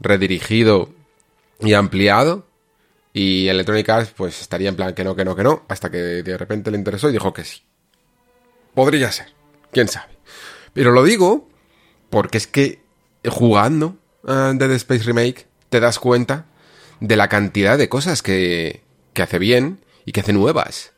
redirigido y ampliado. Y Electronic Arts, pues estaría en plan que no, que no, que no, hasta que de repente le interesó y dijo que sí. Podría ser, quién sabe. Pero lo digo porque es que jugando a Dead Space Remake te das cuenta de la cantidad de cosas que, que hace bien y que hace nuevas.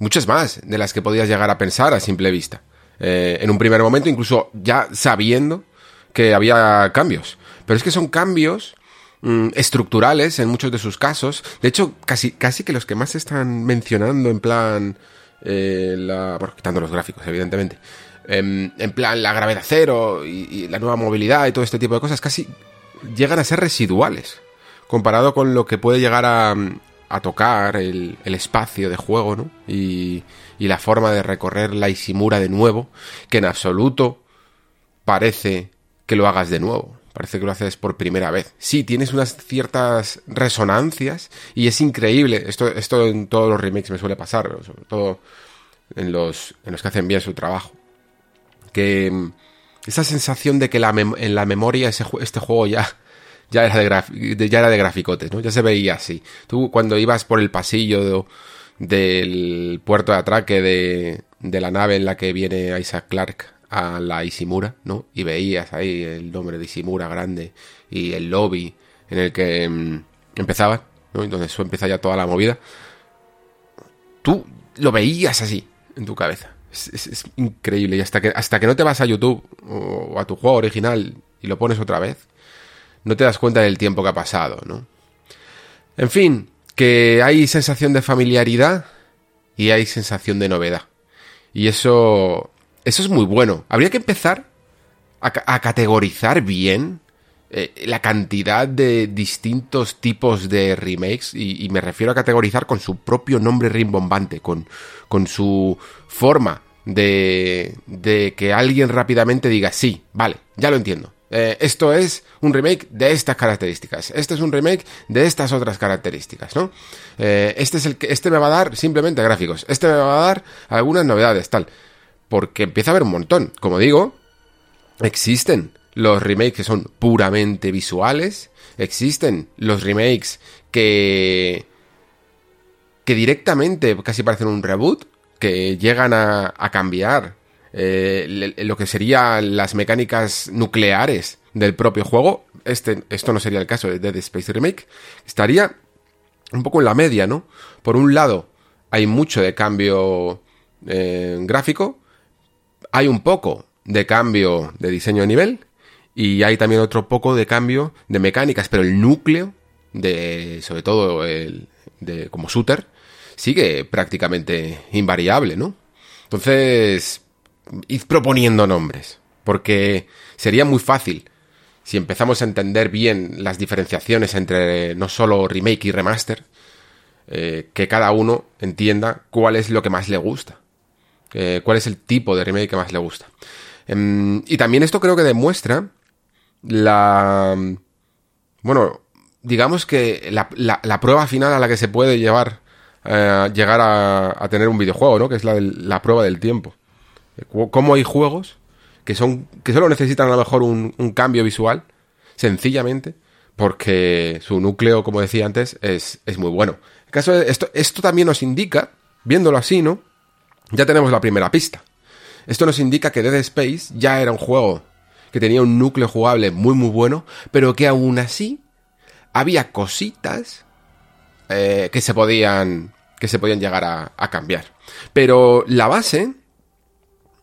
Muchas más de las que podías llegar a pensar a simple vista. Eh, en un primer momento, incluso ya sabiendo que había cambios. Pero es que son cambios mmm, estructurales en muchos de sus casos. De hecho, casi, casi que los que más se están mencionando en plan... Eh, la, bueno, quitando los gráficos, evidentemente. Eh, en plan, la gravedad cero y, y la nueva movilidad y todo este tipo de cosas casi llegan a ser residuales comparado con lo que puede llegar a, a tocar el, el, espacio de juego, ¿no? Y, y, la forma de recorrer la Isimura de nuevo, que en absoluto parece que lo hagas de nuevo. Parece que lo haces por primera vez. Sí, tienes unas ciertas resonancias y es increíble. Esto, esto en todos los remakes me suele pasar, sobre todo en los, en los que hacen bien su trabajo. Que esa sensación de que la en la memoria ese, este juego ya ya era de, ya era de graficotes, ¿no? Ya se veía así. Tú cuando ibas por el pasillo de, del puerto de atraque de, de, la nave en la que viene Isaac Clark a la Ishimura, ¿no? Y veías ahí el nombre de Ishimura grande y el lobby en el que mm, empezaba, ¿no? Entonces eso empieza ya toda la movida. Tú lo veías así en tu cabeza. Es, increíble. Y hasta que, hasta que no te vas a YouTube o a tu juego original y lo pones otra vez, no te das cuenta del tiempo que ha pasado, ¿no? En fin, que hay sensación de familiaridad y hay sensación de novedad. Y eso, eso es muy bueno. Habría que empezar a, categorizar bien eh, la cantidad de distintos tipos de remakes y, me refiero a categorizar con su propio nombre rimbombante, con, con su forma de, de que alguien rápidamente diga, sí, vale, ya lo entiendo. Eh, esto es un remake de estas características. Este es un remake de estas otras características, ¿no? Eh, este es el que, este me va a dar simplemente gráficos. Este me va a dar algunas novedades, tal. Porque empieza a haber un montón. Como digo, existen los remakes que son puramente visuales. Existen los remakes que. que directamente casi parecen un reboot. Que llegan a, a cambiar eh, lo que serían las mecánicas nucleares del propio juego. Este, esto no sería el caso de Dead Space Remake. Estaría un poco en la media, ¿no? Por un lado, hay mucho de cambio eh, gráfico, hay un poco de cambio de diseño de nivel y hay también otro poco de cambio de mecánicas, pero el núcleo de, sobre todo el, de como shooter, sigue prácticamente invariable, ¿no? Entonces, id proponiendo nombres, porque sería muy fácil si empezamos a entender bien las diferenciaciones entre no solo remake y remaster, eh, que cada uno entienda cuál es lo que más le gusta, eh, cuál es el tipo de remake que más le gusta. Em, y también esto creo que demuestra la... Bueno, digamos que la, prueba final a la que se puede llevar, eh, llegar a, tener un videojuego, ¿no? Que es la, la prueba del tiempo cómo hay juegos que son que solo necesitan a lo mejor un, cambio visual, sencillamente, porque su núcleo, como decía antes, es, muy bueno. En caso esto, esto también nos indica, viéndolo así, ¿no? Ya tenemos la primera pista. Esto nos indica que Dead Space ya era un juego que tenía un núcleo jugable muy muy bueno, pero que aún así había cositas eh, que se podían que se podían llegar a cambiar. Pero la base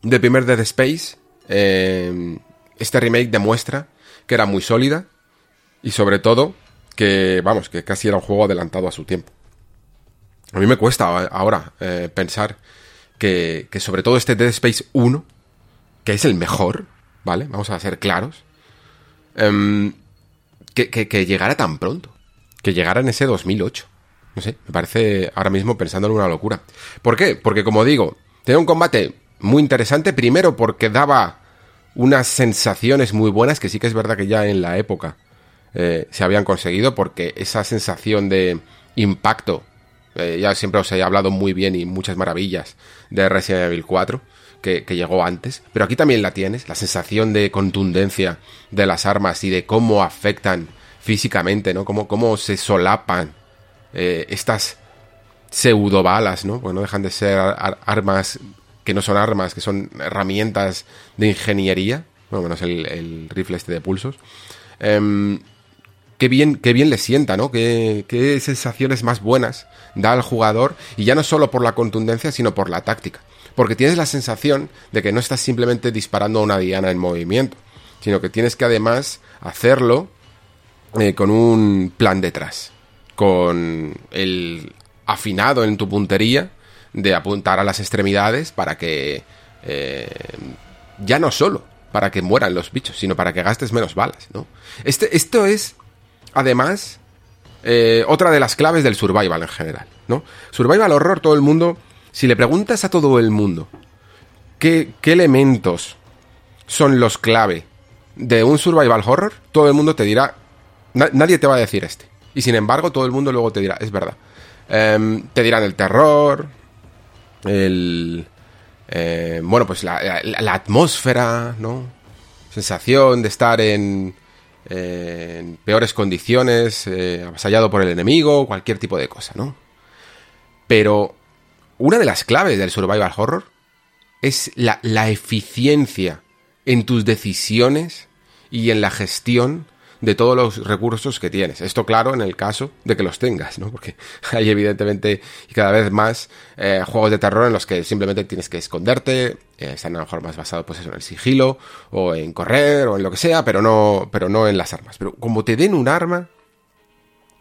del primer Dead Space, eh, este remake demuestra que era muy sólida y sobre todo que, vamos, que casi era un juego adelantado a su tiempo. A mí me cuesta ahora eh, pensar que, que, sobre todo este Dead Space 1, que es el mejor, ¿vale? Vamos a ser claros, em, que, que, llegara tan pronto, que llegara en ese 2008. No sé, me parece ahora mismo pensando en una locura. ¿Por qué? Porque como digo, tiene un combate muy interesante, primero porque daba unas sensaciones muy buenas, que sí que es verdad que ya en la época eh, se habían conseguido, porque esa sensación de impacto, eh, ya siempre os he hablado muy bien y muchas maravillas de Resident Evil 4, que, llegó antes, pero aquí también la tienes, la sensación de contundencia de las armas y de cómo afectan físicamente, ¿no? Cómo, cómo se solapan eh, estas pseudo balas, ¿no? Pues no dejan de ser armas que no son armas, que son herramientas de ingeniería, bueno, menos el, rifle este de pulsos. Em, qué bien, qué bien le sienta, ¿no? Qué, qué, sensaciones más buenas da al jugador, y ya no solo por la contundencia, sino por la táctica. Porque tienes la sensación de que no estás simplemente disparando a una diana en movimiento, sino que tienes que además hacerlo eh, con un plan detrás, con el afinado en tu puntería de apuntar a las extremidades para que eh, ya no solo para que mueran los bichos, sino para que gastes menos balas, ¿no? Este, esto es, además, eh, otra de las claves del survival en general, ¿no? Survival horror, todo el mundo, si le preguntas a todo el mundo qué, qué elementos son los clave de un survival horror, todo el mundo te dirá, nadie te va a decir este. Y sin embargo, todo el mundo luego te dirá, es verdad. Em, te dirán el terror, el... Eh, bueno, pues la, atmósfera, ¿no? Sensación de estar en, en peores condiciones, eh, avasallado por el enemigo, cualquier tipo de cosa, ¿no? Pero una de las claves del survival horror es la, la eficiencia en tus decisiones y en la gestión de todos los recursos que tienes. Esto claro en el caso de que los tengas, ¿no? Porque hay evidentemente y cada vez más eh, juegos de terror en los que simplemente tienes que esconderte, eh, están a lo mejor más basados pues eso, en el sigilo o en correr o en lo que sea, pero no, pero no en las armas. Pero como te den un arma,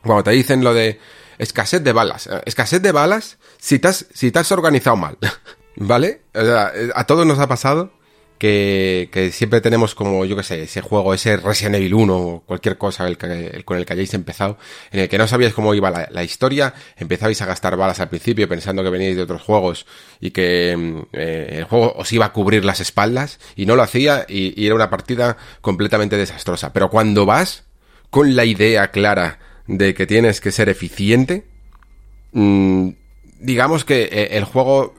cuando te dicen lo de escasez de balas, eh, escasez de balas si te si te has organizado mal, ¿vale? O sea, a todos nos ha pasado que, que, siempre tenemos como, yo que sé, ese juego, ese Resident Evil 1 o cualquier cosa el con el que hayáis empezado, en el que no sabíais cómo iba la, historia, empezabais a gastar balas al principio pensando que veníais de otros juegos y que mm, eh, el juego os iba a cubrir las espaldas y no lo hacía y, era una partida completamente desastrosa. Pero cuando vas con la idea clara de que tienes que ser eficiente, mmm, digamos que eh, el juego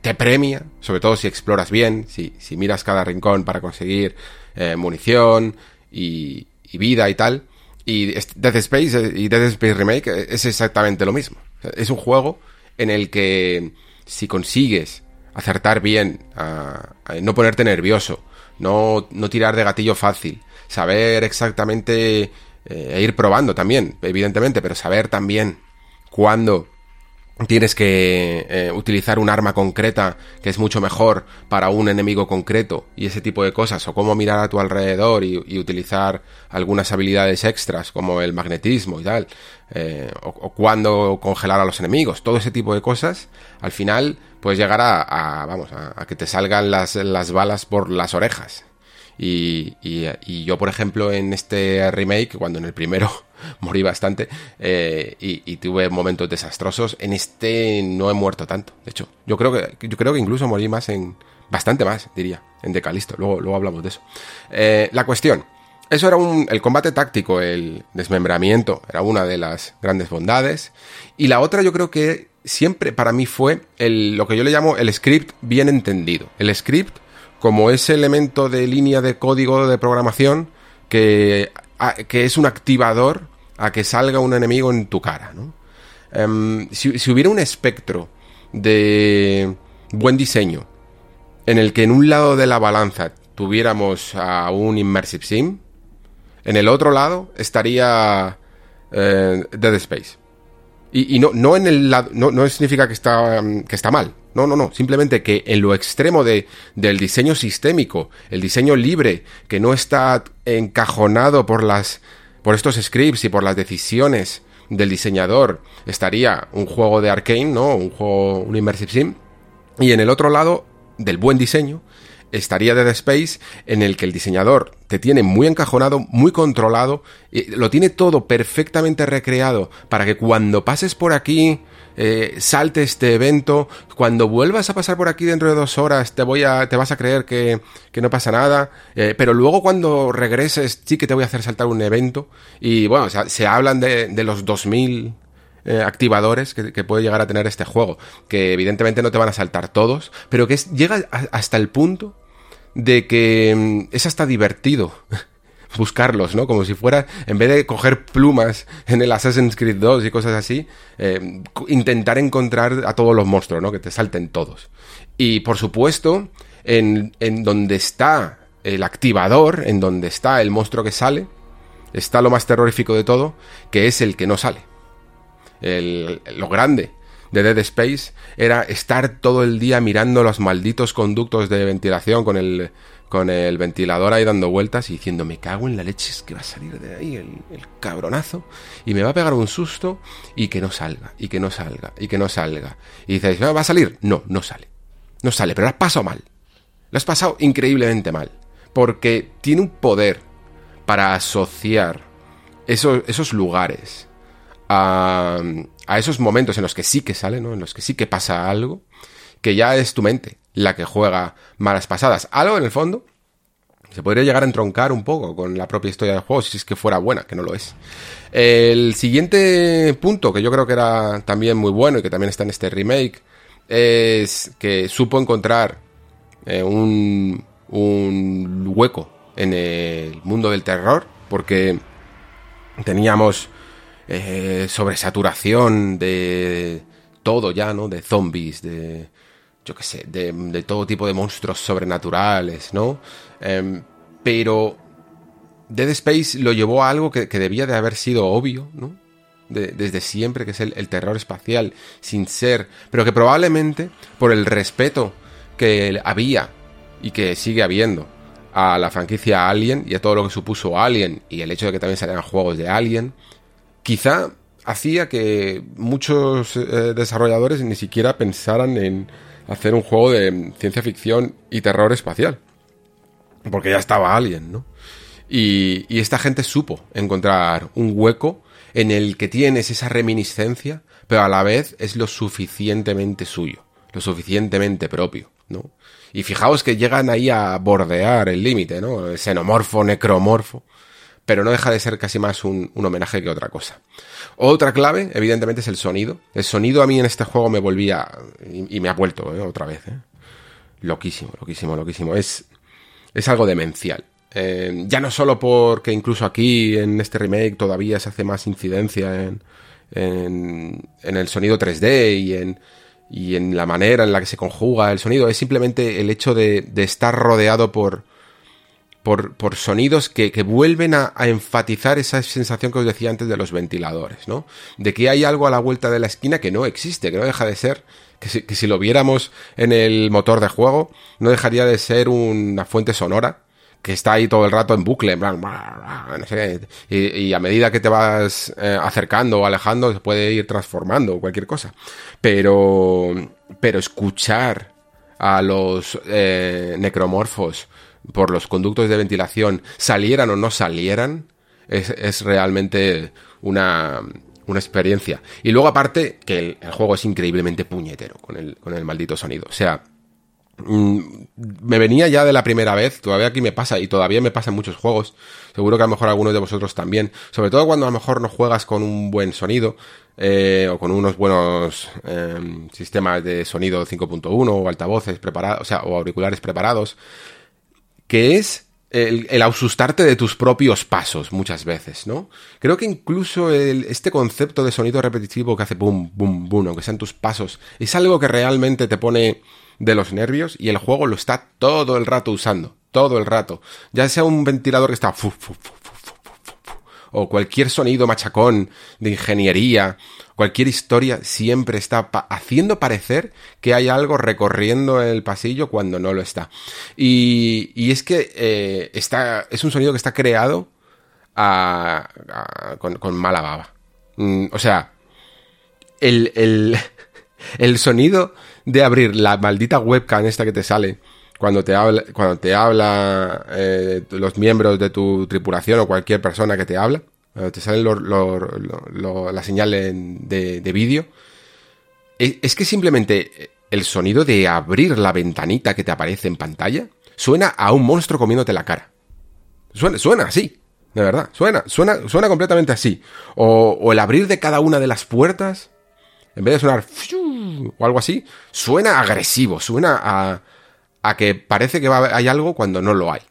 te premia, sobre todo si exploras bien, si, miras cada rincón para conseguir eh, munición y, vida y tal. Y Death Space eh, y Death Space Remake es exactamente lo mismo. Es un juego en el que si consigues acertar bien, no ponerte nervioso, no, tirar de gatillo fácil, saber exactamente eh, e ir probando también, evidentemente, pero saber también cuándo tienes que eh, utilizar un arma concreta que es mucho mejor para un enemigo concreto y ese tipo de cosas, o cómo mirar a tu alrededor y, utilizar algunas habilidades extras como el magnetismo y tal, eh, o, o cuándo congelar a los enemigos, todo ese tipo de cosas, al final puedes llegar a, a vamos, a, que te salgan las, las balas por las orejas. Y, y, yo, por ejemplo, en este remake, cuando en el primero morí bastante eh, y, tuve momentos desastrosos, en este no he muerto tanto. De hecho, yo creo que, yo creo que incluso morí más en. Bastante más, diría, en Decalisto. Luego, luego hablamos de eso. Eh, la cuestión. Eso era un, el combate táctico, el desmembramiento, era una de las grandes bondades. Y la otra yo creo que siempre para mí fue el, lo que yo le llamo el script bien entendido. El script como ese elemento de línea de código de programación que, a, que es un activador a que salga un enemigo en tu cara. ¿no? Um, si, hubiera un espectro de buen diseño en el que en un lado de la balanza tuviéramos a un Immersive Sim, en el otro lado estaría eh, Dead Space. Y, no, no en el no, no significa que está, que está mal, no, no, no. Simplemente que en lo extremo de, del diseño sistémico, el diseño libre, que no está encajonado por las. Por estos scripts y por las decisiones del diseñador, estaría un juego de arcane, ¿no? Un juego, un immersive sim. Y en el otro lado, del buen diseño, estaría Dead Space en el que el diseñador te tiene muy encajonado, muy controlado, y lo tiene todo perfectamente recreado para que cuando pases por aquí eh, salte este evento, cuando vuelvas a pasar por aquí dentro de dos horas te voy a, te vas a creer que, que no pasa nada, eh, pero luego cuando regreses sí que te voy a hacer saltar un evento y bueno, se hablan de, los 2000 eh, activadores que, puede llegar a tener este juego, que evidentemente no te van a saltar todos, pero que llega hasta el punto de que mm, es hasta divertido buscarlos, ¿no? Como si fuera, en vez de coger plumas en el Assassin's Creed 2 y cosas así, eh, intentar encontrar a todos los monstruos, ¿no? Que te salten todos. Y por supuesto, en, en donde está el activador, en donde está el monstruo que sale, está lo más terrorífico de todo, que es el que no sale. El, lo grande de Dead Space era estar todo el día mirando los malditos conductos de ventilación con el, con el ventilador ahí dando vueltas y diciendo, me cago en la leche, es que va a salir de ahí el, cabronazo y me va a pegar un susto y que no salga, y que no salga, y que no salga. Y dices, ¿va a salir? No, no sale. No sale, pero lo has pasado mal. Lo has pasado increíblemente mal. Porque tiene un poder para asociar esos, esos lugares a, a esos momentos en los que sí que sale, ¿no? En los que sí que pasa algo, que ya es tu mente la que juega malas pasadas. Algo en el fondo se podría llegar a entroncar un poco con la propia historia del juego si es que fuera buena, que no lo es. El siguiente punto, que yo creo que era también muy bueno y que también está en este remake, es que supo encontrar eh, un, un hueco en el mundo del terror, porque teníamos eh, sobresaturación de todo ya, ¿no? De zombies, de yo qué sé, de, de, todo tipo de monstruos sobrenaturales, ¿no? Eh, pero Dead Space lo llevó a algo que, debía de haber sido obvio, ¿no? De, desde siempre, que es el, el, terror espacial, sin ser, pero que probablemente por el respeto que había y que sigue habiendo a la franquicia Alien y a todo lo que supuso Alien y el hecho de que también salieran juegos de Alien, quizá hacía que muchos eh, desarrolladores ni siquiera pensaran en hacer un juego de ciencia ficción y terror espacial. Porque ya estaba Alien, ¿no? Y, esta gente supo encontrar un hueco en el que tienes esa reminiscencia, pero a la vez es lo suficientemente suyo, lo suficientemente propio, ¿no? Y fijaos que llegan ahí a bordear el límite, ¿no? Xenomorfo, necromorfo, pero no deja de ser casi más un, un, homenaje que otra cosa. Otra clave, evidentemente, es el sonido. El sonido a mí en este juego me volvía, y, me ha vuelto ¿eh? otra vez, ¿eh? Loquísimo, loquísimo, loquísimo. Es, es algo demencial. Eh, ya no solo porque incluso aquí en este remake todavía se hace más incidencia en, en, en, el sonido 3D y en, y en la manera en la que se conjuga el sonido, es simplemente el hecho de, de estar rodeado por, por, por sonidos que, que vuelven a, a, enfatizar esa sensación que os decía antes de los ventiladores, ¿no? De que hay algo a la vuelta de la esquina que no existe, que no deja de ser, que si, que si lo viéramos en el motor de juego, no dejaría de ser una fuente sonora que está ahí todo el rato en bucle, no sé, y, y, a medida que te vas eh, acercando o alejando se puede ir transformando o cualquier cosa. Pero, pero escuchar a los eh, necromorfos por los conductos de ventilación, salieran o no salieran, es, es realmente una, una experiencia. Y luego aparte que el, el, juego es increíblemente puñetero con el, con el maldito sonido. O sea, me venía ya de la primera vez, todavía aquí me pasa y todavía me pasa en muchos juegos, seguro que a lo mejor algunos de vosotros también, sobre todo cuando a lo mejor no juegas con un buen sonido eh, o con unos buenos eh, sistemas de sonido 5.1 o altavoces preparados, o sea, o auriculares preparados, que es el, asustarte de tus propios pasos muchas veces, ¿no? Creo que incluso este concepto de sonido repetitivo que hace boom, boom, boom, aunque sean tus pasos, es algo que realmente te pone de los nervios y el juego lo está todo el rato usando, todo el rato. Ya sea un ventilador que está fu, fu, fu, o cualquier sonido machacón de ingeniería, cualquier historia siempre está haciendo parecer que hay algo recorriendo el pasillo cuando no lo está. Y, y es que eh, está, es un sonido que está creado a, con, mala baba. Mm, o sea, el, el, el sonido de abrir la maldita webcam esta que te sale cuando te habla, cuando te habla eh, los miembros de tu tripulación o cualquier persona que te habla, te sale la señal de, de vídeo, es, es, que simplemente el sonido de abrir la ventanita que te aparece en pantalla suena a un monstruo comiéndote la cara. Suena, suena así, de verdad, suena, suena, suena completamente así. O, el abrir de cada una de las puertas, en vez de sonar o algo así, suena agresivo, suena a, a que parece que hay algo cuando no lo hay.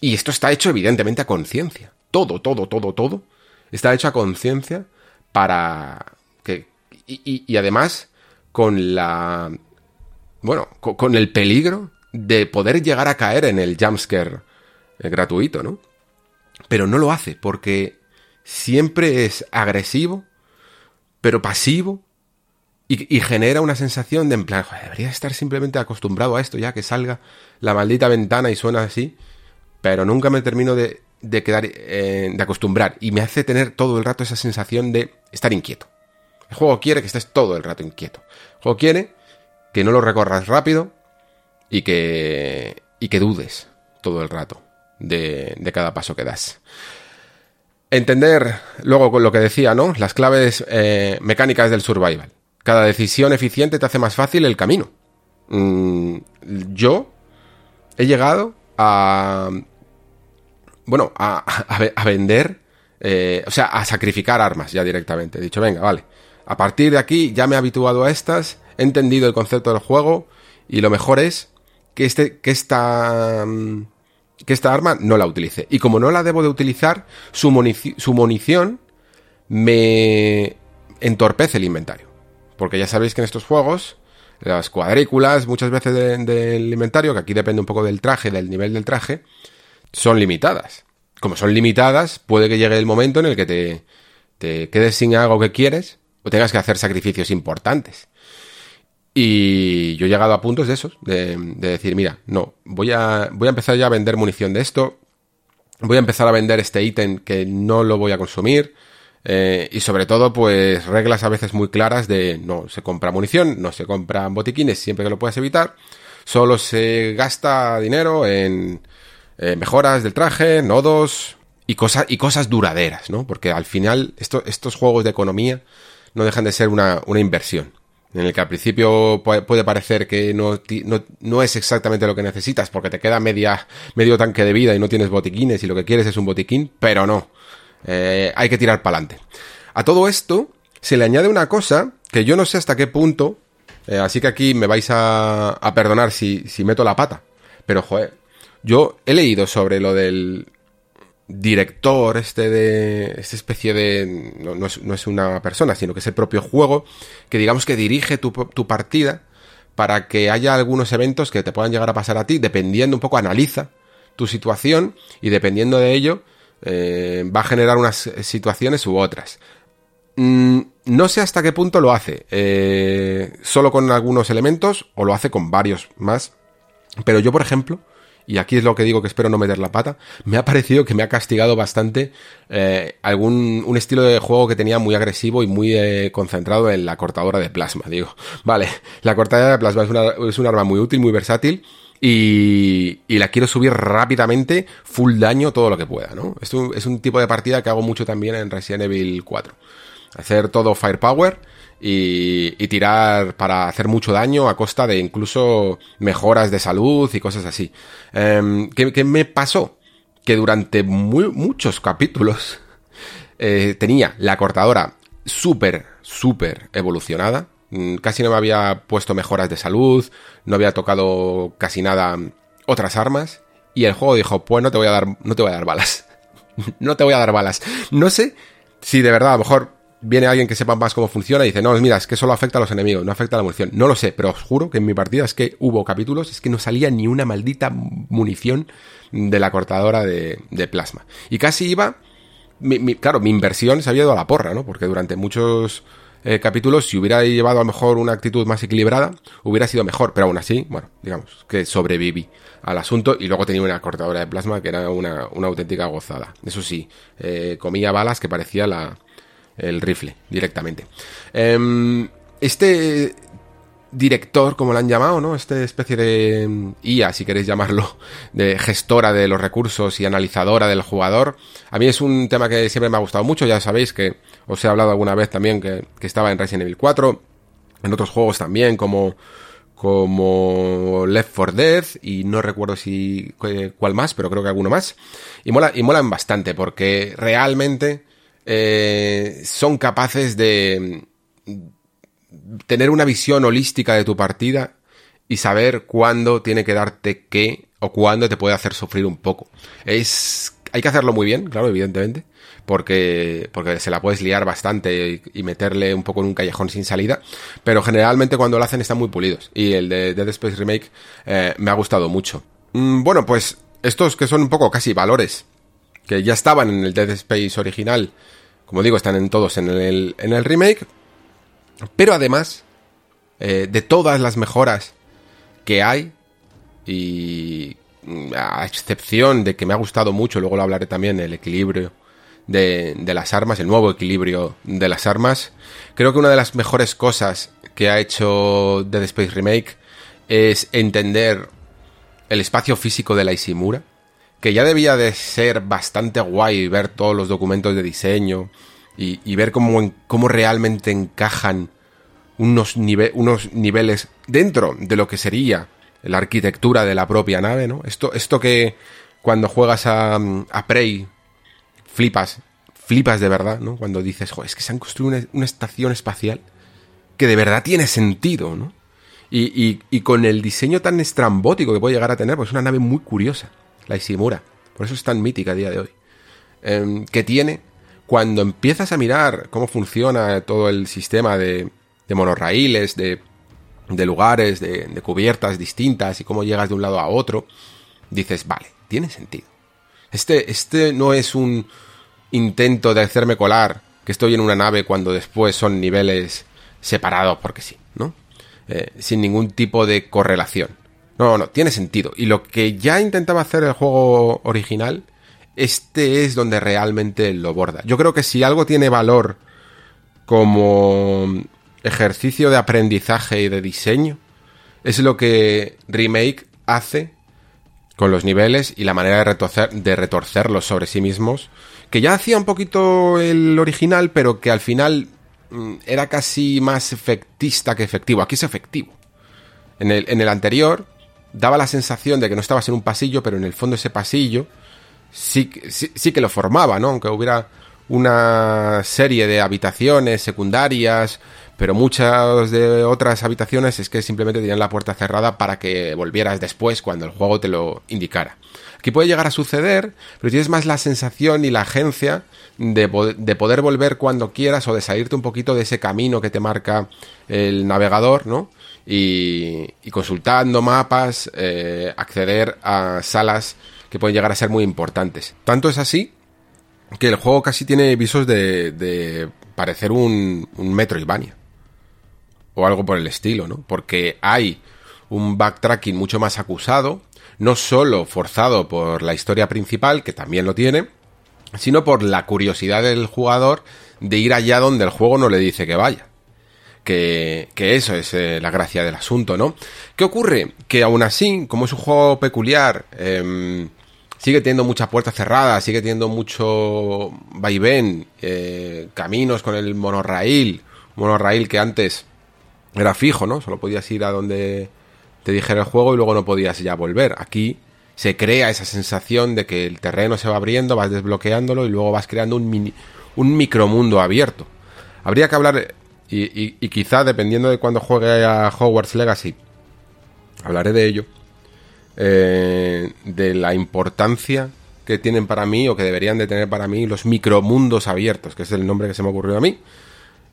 Y esto está hecho evidentemente a conciencia. Todo, todo, todo, todo está hecho a conciencia para que... Y, y, además con la... Bueno, con, el peligro de poder llegar a caer en el jumpscare eh, gratuito, ¿no? Pero no lo hace porque siempre es agresivo, pero pasivo y, genera una sensación de en plan, debería estar simplemente acostumbrado a esto ya, que salga la maldita ventana y suena así, pero nunca me termino de, de quedar, eh, de acostumbrar y me hace tener todo el rato esa sensación de estar inquieto. El juego quiere que estés todo el rato inquieto. El juego quiere que no lo recorras rápido y que, y que dudes todo el rato de, de cada paso que das. Entender luego con lo que decía, ¿no? Las claves eh, mecánicas del survival cada decisión eficiente te hace más fácil el camino. Mm, yo he llegado a... Bueno, a, vender... Eh, o sea, a sacrificar armas ya directamente. He dicho, venga, vale. A partir de aquí ya me he habituado a estas, he entendido el concepto del juego y lo mejor es que, este, que esta... que esta arma no la utilice. Y como no la debo de utilizar, su, munici su munición me entorpece el inventario. Porque ya sabéis que en estos juegos Las cuadrículas, muchas veces de- del inventario, que aquí depende un poco del traje, del nivel del traje, son limitadas. Como son limitadas, puede que llegue el momento en el que te, te quedes sin algo que quieres o tengas que hacer sacrificios importantes. Y yo he llegado a puntos de esos, de, de decir, mira, no, voy a, voy a empezar ya a vender munición de esto, voy a empezar a vender este ítem que no lo voy a consumir. eh, y sobre todo, pues reglas a veces muy claras de no se compra munición, no se compran botiquines siempre que lo puedas evitar, solo se gasta dinero en eh, mejoras del traje, nodos y, cosas y cosas duraderas, ¿no? Porque al final esto- estos juegos de economía no dejan de ser una, una inversión. En el que al principio pu- puede parecer que no, no, no es exactamente lo que necesitas porque te queda media, medio tanque de vida y no tienes botiquines y lo que quieres es un botiquín, pero no. Eh, hay que tirar para adelante. A todo esto se le añade una cosa que yo no sé hasta qué punto, eh, así que aquí me vais a, a perdonar si, si meto la pata, pero joder, yo he leído sobre lo del director este de esta especie de no, es, no es una persona sino que es el propio juego que digamos que dirige tu, tu partida para que haya algunos eventos que te puedan llegar a pasar a ti dependiendo un poco analiza tu situación y dependiendo de ello eh, va a generar unas situaciones u otras. Mm, no sé hasta qué punto lo hace eh, solo con algunos elementos o lo hace con varios más pero yo por ejemplo y aquí es lo que digo que espero no meter la pata, me ha parecido que me ha castigado bastante eh, algún un estilo de juego que tenía muy agresivo y muy eh, concentrado en la cortadora de plasma. Digo, vale, la cortadora de plasma es, una, es un arma muy útil, muy versátil. Y, y la quiero subir rápidamente, full daño, todo lo que pueda, ¿no? Esto es un tipo de partida que hago mucho también en Resident Evil 4. Hacer todo firepower y, y tirar para hacer mucho daño a costa de incluso mejoras de salud y cosas así. Em, ¿qué, me pasó? Que durante muy, muchos capítulos eh, tenía la cortadora súper, súper evolucionada. Mm, Casi no me había puesto mejoras de salud, no había tocado casi nada otras armas. Y el juego dijo, pues no te voy a dar, no te voy a dar balas. no te voy a dar balas. No sé si de verdad a lo mejor viene alguien que sepa más cómo funciona y dice, no, mira, es que solo afecta a los enemigos, no afecta a la munición. No lo sé, pero os juro que en mi partida es que hubo capítulos, es que no salía ni una maldita munición de la cortadora de, plasma. Y casi iba, mi- claro, mi inversión se había ido a la porra, ¿no? Porque durante muchos eh, capítulos, si hubiera llevado a lo mejor una actitud más equilibrada, hubiera sido mejor. Pero aún así, bueno, digamos que sobreviví al asunto y luego tenía una cortadora de plasma que era una, una auténtica gozada. Eso sí, eh, comía balas que parecía la, el rifle directamente. Em, este director, como lo han llamado, ¿no? Esta especie de mm, IA, si queréis llamarlo, de gestora de los recursos y analizadora del jugador. A mí es un tema que siempre me ha gustado mucho, ya sabéis que os he hablado alguna vez también que, que estaba en Resident Evil 4, en otros juegos también, como como Left 4 Dead y no recuerdo si eh, cuál más, pero creo que alguno más. Y mola y molan bastante porque realmente eh, son capaces de tener una visión holística de tu partida y saber cuándo tiene que darte qué o cuándo te puede hacer sufrir un poco. Es hay que hacerlo muy bien, claro, evidentemente, porque porque se la puedes liar bastante y, y meterle un poco en un callejón sin salida, pero generalmente cuando lo hacen están muy pulidos y el de Dead Space Remake eh, me ha gustado mucho. Mm, bueno, pues estos que son un poco casi valores que ya estaban en el Dead Space original, como digo, están en todos en el, en el remake, pero además, eh, de todas las mejoras que hay, y mm, a excepción de que me ha gustado mucho, luego lo hablaré también, el equilibrio de, de las armas, el nuevo equilibrio de las armas, creo que una de las mejores cosas que ha hecho Dead Space Remake es entender el espacio físico de la Ishimura, que ya debía de ser bastante guay ver todos los documentos de diseño y, ver cómo, cómo realmente encajan unos, nive- unos niveles dentro de lo que sería la arquitectura de la propia nave, ¿no? Esto, esto que cuando juegas a, a Prey flipas, flipas de verdad, ¿no? Cuando dices, joder, es que se han construido una, una estación espacial que de verdad tiene sentido, ¿no? Y, y- y con el diseño tan estrambótico que puede llegar a tener, pues es una nave muy curiosa, la Ishimura. Por eso es tan mítica a día de hoy. Em, que tiene, cuando empiezas a mirar cómo funciona todo el sistema de, de monorraíles, de, de lugares, de, de cubiertas distintas y cómo llegas de un lado a otro, dices, vale, tiene sentido. Este, este no es un intento de hacerme colar que estoy en una nave cuando después son niveles separados porque sí, ¿no? Eh, sin ningún tipo de correlación. No, no, tiene sentido. Y lo que ya intentaba hacer el juego original, este es donde realmente lo borda. Yo creo que si algo tiene valor como ejercicio de aprendizaje y de diseño, es lo que Remake hace con los niveles y la manera de, retorcer, de retorcerlos sobre sí mismos, que ya hacía un poquito el original, pero que al final mm, era casi más efectista que efectivo. Aquí es efectivo. En el, en el anterior daba la sensación de que no estabas en un pasillo, pero en el fondo ese pasillo sí, sí, que lo formaba, ¿no? Aunque hubiera una serie de habitaciones secundarias, pero muchas de otras habitaciones es que simplemente tenían la puerta cerrada para que volvieras después cuando el juego te lo indicara. Aquí puede llegar a suceder, pero tienes más la sensación y la agencia de, de poder volver cuando quieras o de salirte un poquito de ese camino que te marca el navegador, ¿no? Y, y consultando mapas, eh, acceder a salas que pueden llegar a ser muy importantes. Tanto es así que el juego casi tiene visos de, parecer un, un Metroidvania. O algo por el estilo, ¿no? Porque hay un backtracking mucho más acusado, no solo forzado por la historia principal, que también lo tiene, sino por la curiosidad del jugador de ir allá donde el juego no le dice que vaya. Que, que eso es eh, la gracia del asunto, ¿no? ¿Qué ocurre? Que aún así, como es un juego peculiar, eh, sigue teniendo muchas puertas cerradas, sigue teniendo mucho vaivén, eh, caminos con el monorraíl, monorraíl que antes era fijo, ¿no? Solo podías ir a donde te dijera el juego y luego no podías ya volver. Aquí se crea esa sensación de que el terreno se va abriendo, vas desbloqueándolo y luego vas creando un, mini, un micromundo abierto. Habría que hablar, y, quizá dependiendo de cuando juegue a Hogwarts Legacy, hablaré de ello, eh, de la importancia que tienen para mí o que deberían de tener para mí los micromundos abiertos, que es el nombre que se me ocurrió a mí,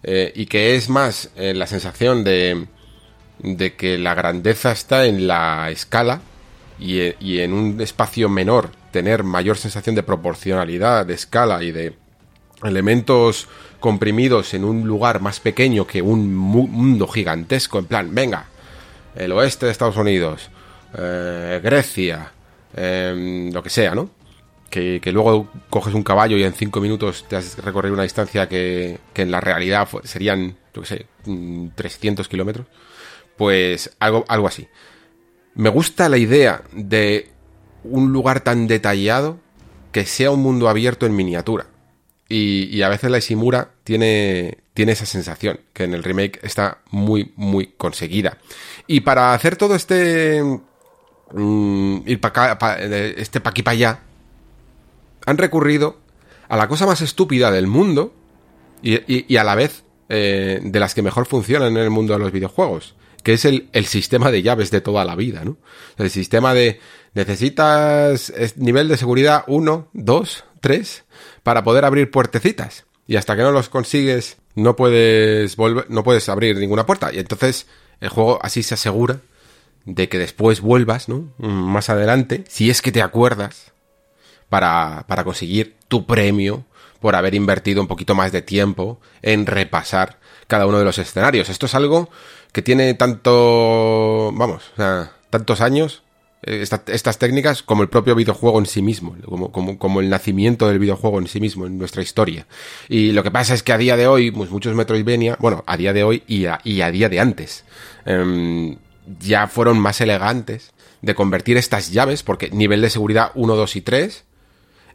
eh, y que es más eh, la sensación de, de que la grandeza está en la escala y, y, en un espacio menor. Tener mayor sensación de proporcionalidad, de escala y de elementos comprimidos en un lugar más pequeño que un mundo gigantesco, en plan, venga, el oeste de Estados Unidos, eh, Grecia, eh, lo que sea, ¿no? Que, luego coges un caballo y en cinco minutos te has recorrido una distancia que, en la realidad serían, yo que sé, 300 kilómetros. Pues algo, algo así. Me gusta la idea de un lugar tan detallado que sea un mundo abierto en miniatura. Y, y, a veces la Ishimura tiene, tiene esa sensación, que en el remake está muy, muy conseguida. Y para hacer todo este mmm, ir para este pa' aquí para allá, han recurrido a la cosa más estúpida del mundo y, y, y a la vez eh, de las que mejor funcionan en el mundo de los videojuegos, que es el, el sistema de llaves de toda la vida, ¿no? El sistema de necesitas nivel de seguridad 1, 2, 3 para poder abrir puertecitas. Y hasta que no los consigues, no puedes volver, no puedes abrir ninguna puerta. Y entonces el juego así se asegura de que después vuelvas, ¿no? Más adelante, si es que te acuerdas, para, para conseguir tu premio por haber invertido un poquito más de tiempo en repasar cada uno de los escenarios. Esto es algo que tiene tanto, vamos, o sea, tantos años, esta, estas técnicas, como el propio videojuego en sí mismo, como, como, el nacimiento del videojuego en sí mismo, en nuestra historia. Y lo que pasa es que a día de hoy, pues muchos Metroidvania, bueno, a día de hoy y a, y a día de antes, eh, ya fueron más elegantes de convertir estas llaves, porque nivel de seguridad 1, 2 y 3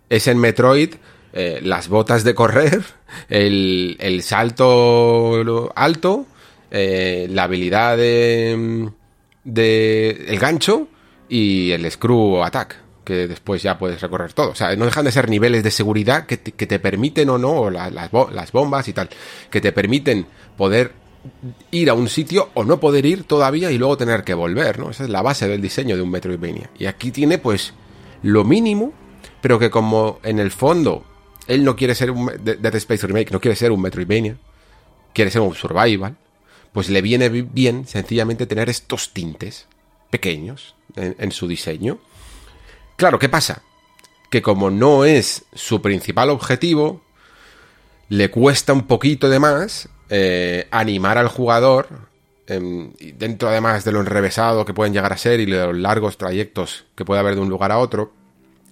es en Metroid eh, las botas de correr, el, el salto alto, eh, la habilidad de, de, el gancho y el screw attack, que después ya puedes recorrer todo. O sea, no dejan de ser niveles de seguridad que te, que te permiten o no, la, las, las bombas y tal, que te permiten poder ir a un sitio o no poder ir todavía y luego tener que volver, ¿no? Esa es la base del diseño de un Metroidvania. Y aquí tiene pues lo mínimo, pero que como en el fondo él no quiere ser un Dead Space Remake, no quiere ser un Metroidvania, quiere ser un survival, pues le viene bien sencillamente tener estos tintes pequeños en, su diseño. Claro, ¿qué pasa? Que como no es su principal objetivo, le cuesta un poquito de más eh, animar al jugador, em, dentro además de lo enrevesado que pueden llegar a ser y de los largos trayectos que puede haber de un lugar a otro,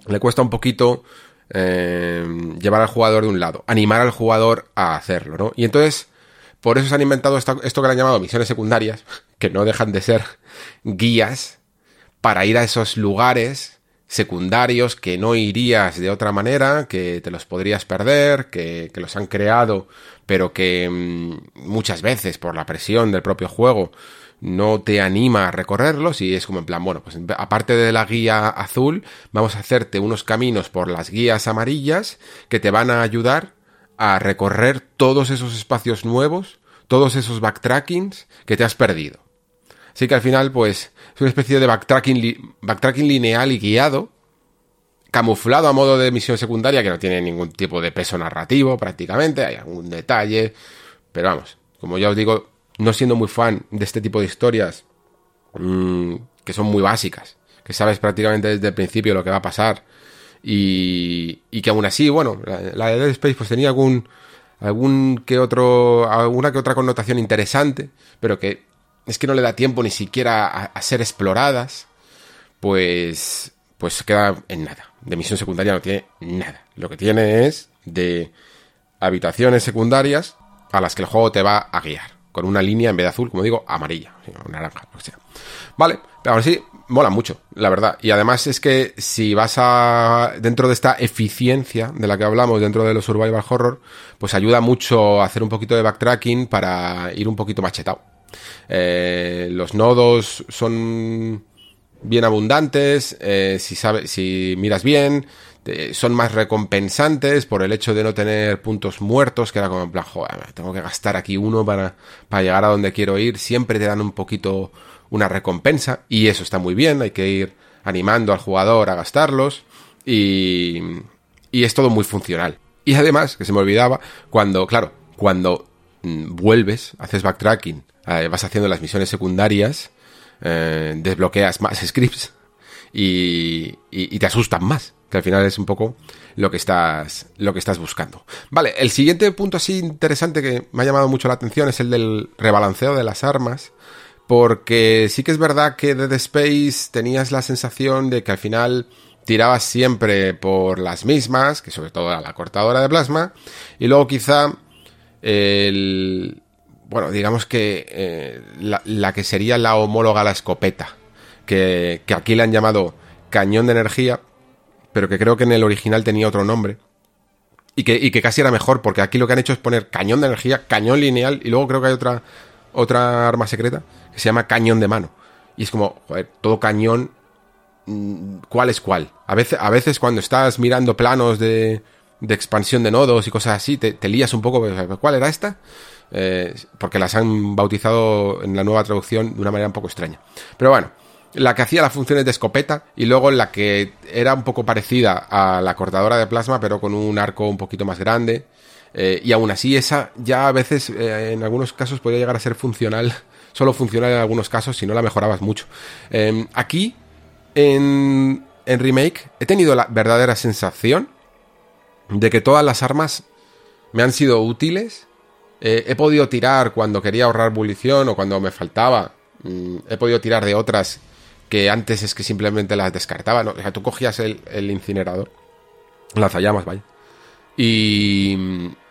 le cuesta un poquito em, llevar al jugador de un lado, animar al jugador a hacerlo, ¿no? Y entonces, por eso se han inventado esto, esto que han llamado misiones secundarias, que no dejan de ser guías para ir a esos lugares secundarios que no irías de otra manera, que te los podrías perder, que, que los han creado, pero que mmm, muchas veces por la presión del propio juego no te anima a recorrerlos y es como en plan, bueno, pues aparte de la guía azul, vamos a hacerte unos caminos por las guías amarillas que te van a ayudar a recorrer todos esos espacios nuevos, todos esos backtrackings que te has perdido. Así que al final, pues, es una especie de backtracking, backtracking lineal y guiado, camuflado a modo de misión secundaria, que no tiene ningún tipo de peso narrativo prácticamente, hay algún detalle, pero vamos, como ya os digo, no siendo muy fan de este tipo de historias, mmm, que son muy básicas, que sabes prácticamente desde el principio lo que va a pasar, y, y que aún así, bueno, la, la de Dead Space pues tenía algún, algún que otro, alguna que otra connotación interesante, pero que es que no le da tiempo ni siquiera a, ser exploradas, pues, pues queda en nada. De misión secundaria no tiene nada. Lo que tiene es de habitaciones secundarias a las que el juego te va a guiar. Con una línea en vez de azul, como digo, amarilla, naranja, lo que sea. Vale, pero aún así mola mucho, la verdad. Y además es que si vas a. dentro de esta eficiencia de la que hablamos dentro de los survival horror, pues ayuda mucho a hacer un poquito de backtracking para ir un poquito machetado. Eh, los nodos son bien abundantes, eh, si, si miras bien, son más recompensantes por el hecho de no tener puntos muertos, que era como en plan, joder, tengo que gastar aquí uno para, para llegar a donde quiero ir, siempre te dan un poquito una recompensa, y eso está muy bien, hay que ir animando al jugador a gastarlos, y, y es todo muy funcional. Y además, que se me olvidaba, cuando, claro, cuando mm, vuelves, haces backtracking, eh, vas haciendo las misiones secundarias, eh, desbloqueas más scripts y, y, te asustan más, que al final es un poco lo que estás lo que estás buscando. Vale, el siguiente punto así interesante que me ha llamado mucho la atención es el del rebalanceo de las armas, porque sí que es verdad que Dead Space tenías la sensación de que al final tirabas siempre por las mismas, que sobre todo era la cortadora de plasma, y luego quizá el bueno, digamos que eh, la, que sería la homóloga a la escopeta, que, aquí le han llamado cañón de energía, pero que creo que en el original tenía otro nombre. Y que, casi era mejor, porque aquí lo que han hecho es poner cañón de energía, cañón lineal, y luego creo que hay otra, otra arma secreta que se llama cañón de mano. Y es como, joder, todo cañón, mm, ¿cuál es cuál? A veces, a veces cuando estás mirando planos de, de expansión de nodos y cosas así, te, te lías un poco, ¿cuál era esta? Eh, porque las han bautizado en la nueva traducción de una manera un poco extraña. Pero bueno, la que hacía las funciones de escopeta y luego la que era un poco parecida a la cortadora de plasma, pero con un arco un poquito más grande. Eh, y aún así, esa ya a veces, eh, en algunos casos, podía llegar a ser funcional, solo funcional en algunos casos, si no la mejorabas mucho. Eh, aquí, en, en Remake, he tenido la verdadera sensación de que todas las armas me han sido útiles eh, he podido tirar cuando quería ahorrar munición o cuando me faltaba. Mm, he podido tirar de otras que antes es que simplemente las descartaba. ¿no? O sea, tú cogías el, incinerador, lanzallamas, vaya. Y,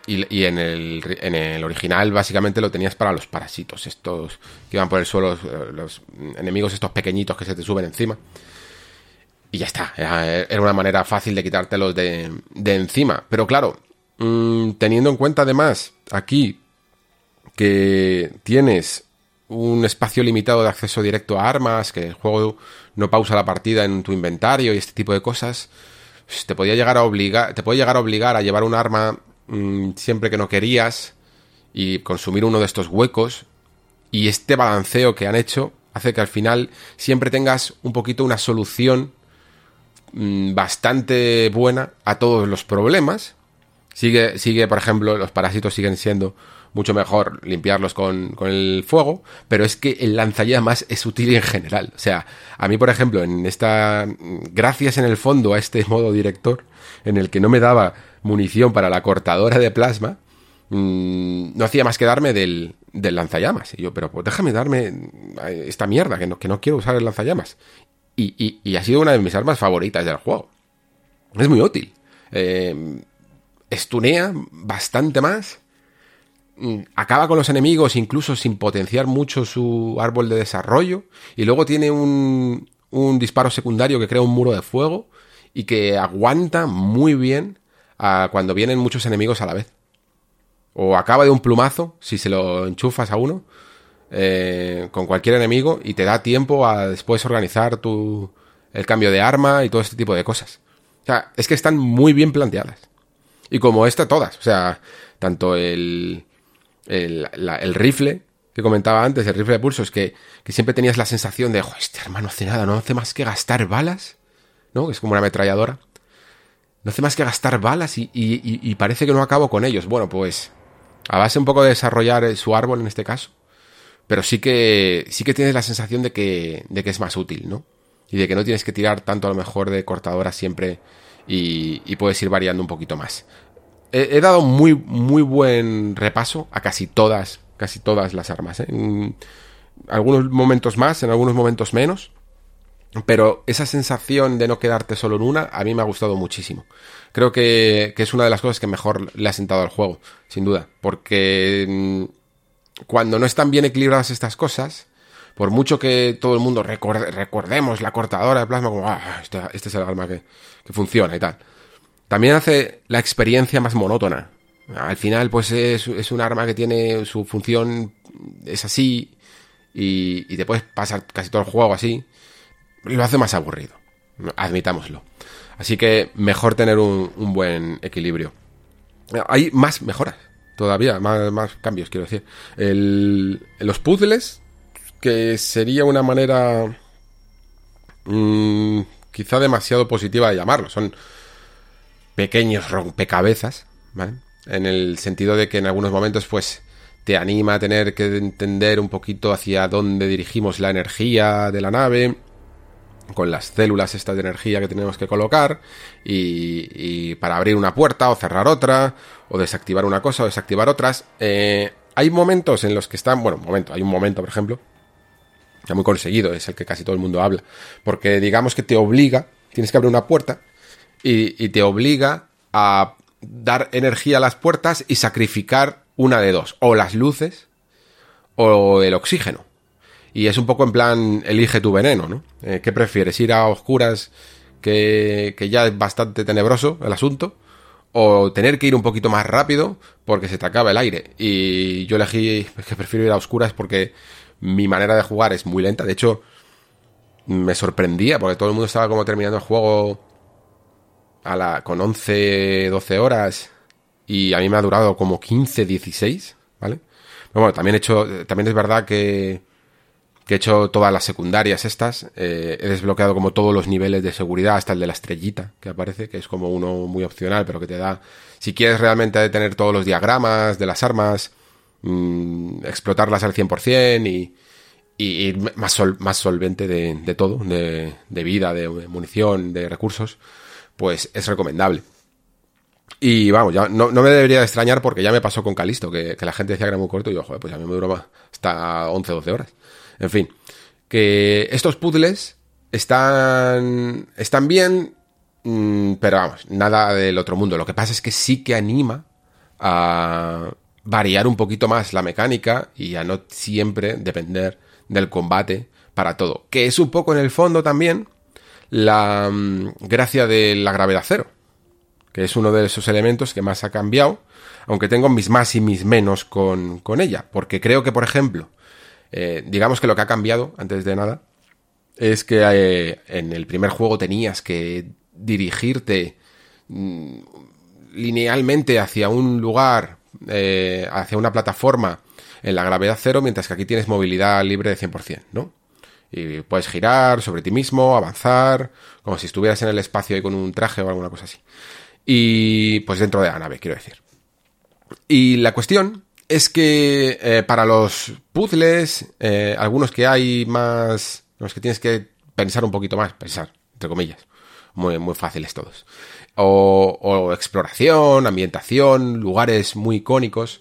y, y en, el, en, el, original básicamente lo tenías para los parásitos, estos que iban por el suelo, los, los enemigos estos pequeñitos que se te suben encima. Y ya está, era una manera fácil de quitártelos de, de encima. Pero claro, mmm, teniendo en cuenta además aquí que tienes un espacio limitado de acceso directo a armas, que el juego no pausa la partida en tu inventario y este tipo de cosas, pues, te podía llegar a obligar, te puede llegar a obligar a llevar un arma mmm, siempre que no querías y consumir uno de estos huecos. Y este balanceo que han hecho hace que al final siempre tengas un poquito una solución mmm, bastante buena a todos los problemas. Sigue, sigue, por ejemplo, los parásitos siguen siendo mucho mejor limpiarlos con, con, el fuego, pero es que el lanzallamas es útil en general. O sea, a mí, por ejemplo, en esta. Gracias en el fondo a este modo director, en el que no me daba munición para la cortadora de plasma, mmm, no hacía más que darme del, del lanzallamas. Y yo, pero pues déjame darme esta mierda, que no, que no quiero usar el lanzallamas. Y, y, y, ha sido una de mis armas favoritas del juego. Es muy útil. Eh, estunea bastante más. Mm, acaba con los enemigos incluso sin potenciar mucho su árbol de desarrollo. Y luego tiene un, un disparo secundario que crea un muro de fuego y que aguanta muy bien cuando vienen muchos enemigos a la vez. O acaba de un plumazo, si se lo enchufas a uno, eh, con cualquier enemigo, y te da tiempo a después organizar tu, el cambio de arma y todo este tipo de cosas. O sea, es que están muy bien planteadas. Y como esta, todas. O sea, tanto el, el, el rifle que comentaba antes, el rifle de pulsos, que, que siempre tenías la sensación de, este hermano hace nada, no hace más que gastar balas, ¿no? Es como una ametralladora. No hace más que gastar balas y, y, y, parece que no acabo con ellos. Bueno, pues a base un poco de desarrollar su árbol en este caso, pero sí que sí que tienes la sensación de que, de que es más útil, ¿no? Y de que no tienes que tirar tanto a lo mejor de cortadora siempre y, puedes ir variando un poquito más. He, he, dado muy, muy buen repaso a casi todas, casi todas las armas, ¿eh? En algunos momentos más, en algunos momentos menos. Pero esa sensación de no quedarte solo en una, a mí me ha gustado muchísimo. Creo que, que, es una de las cosas que mejor le ha sentado al juego, sin duda. Porque mm, cuando no están bien equilibradas estas cosas, por mucho que todo el mundo recuerde, recordemos la cortadora de plasma como, ah, este, este es el arma que, que funciona y tal. También hace la experiencia más monótona. Al final, pues es, es un arma que tiene su función, es así, y, y te puedes pasar casi todo el juego así lo hace más aburrido. Admitámoslo. Así que mejor tener un, un buen equilibrio. Hay más mejoras todavía, más, más cambios, quiero decir. El, los puzzles, que sería una manera mmm, quizá demasiado positiva de llamarlo. Son pequeños rompecabezas, ¿vale? En el sentido de que en algunos momentos, pues, te anima a tener que entender un poquito hacia dónde dirigimos la energía de la nave con las células estas de energía que tenemos que colocar y, para abrir una puerta o cerrar otra o desactivar una cosa o desactivar otras. Eh, hay momentos en los que están, bueno, momento, hay un momento, por ejemplo, que muy conseguido, es el que casi todo el mundo habla, porque digamos que te obliga, tienes que abrir una puerta y, y te obliga a dar energía a las puertas y sacrificar una de dos, o las luces o el oxígeno. Y es un poco en plan, elige tu veneno, ¿no? Eh, ¿Qué prefieres? ¿Ir a oscuras que, que ya es bastante tenebroso el asunto? ¿O tener que ir un poquito más rápido porque se te acaba el aire? Y yo elegí que prefiero ir a oscuras porque mi manera de jugar es muy lenta. De hecho, me sorprendía porque todo el mundo estaba como terminando el juego a la, con 11, 12 horas y a mí me ha durado como 15, 16, ¿vale? Pero bueno, también he hecho, también es verdad que que he hecho todas las secundarias estas, eh, he desbloqueado como todos los niveles de seguridad, hasta el de la estrellita que aparece, que es como uno muy opcional, pero que te da, si quieres realmente tener todos los diagramas de las armas, mmm, explotarlas al 100% y, y ir más, más solvente de, de todo, de, de, vida, de munición, de recursos, pues es recomendable. Y vamos, ya no, no me debería de extrañar porque ya me pasó con Calisto, que, la gente decía que era muy corto y yo, joder, pues a mí me duró más, hasta 11, 12 horas. En fin, que estos puzzles están, están bien, mmm, pero vamos, nada del otro mundo. Lo que pasa es que sí que anima a variar un poquito más la mecánica y a no siempre depender del combate para todo. Que es un poco en el fondo también la mmm, gracia de la gravedad cero. Que es uno de esos elementos que más ha cambiado. Aunque tengo mis más y mis menos con, con ella. Porque creo que, por ejemplo, eh, digamos que lo que ha cambiado, antes de nada, es que eh, en el primer juego tenías que dirigirte mm, linealmente hacia un lugar, eh, hacia una plataforma en la gravedad cero, mientras que aquí tienes movilidad libre de 100%, ¿no? Y puedes girar sobre ti mismo, avanzar, como si estuvieras en el espacio ahí con un traje o alguna cosa así. Y pues dentro de la nave, quiero decir. Y la cuestión es que eh, para los puzzles, eh, algunos que hay más, los que tienes que pensar un poquito más, pensar, entre comillas, muy, muy fáciles todos. O, o exploración, ambientación, lugares muy icónicos,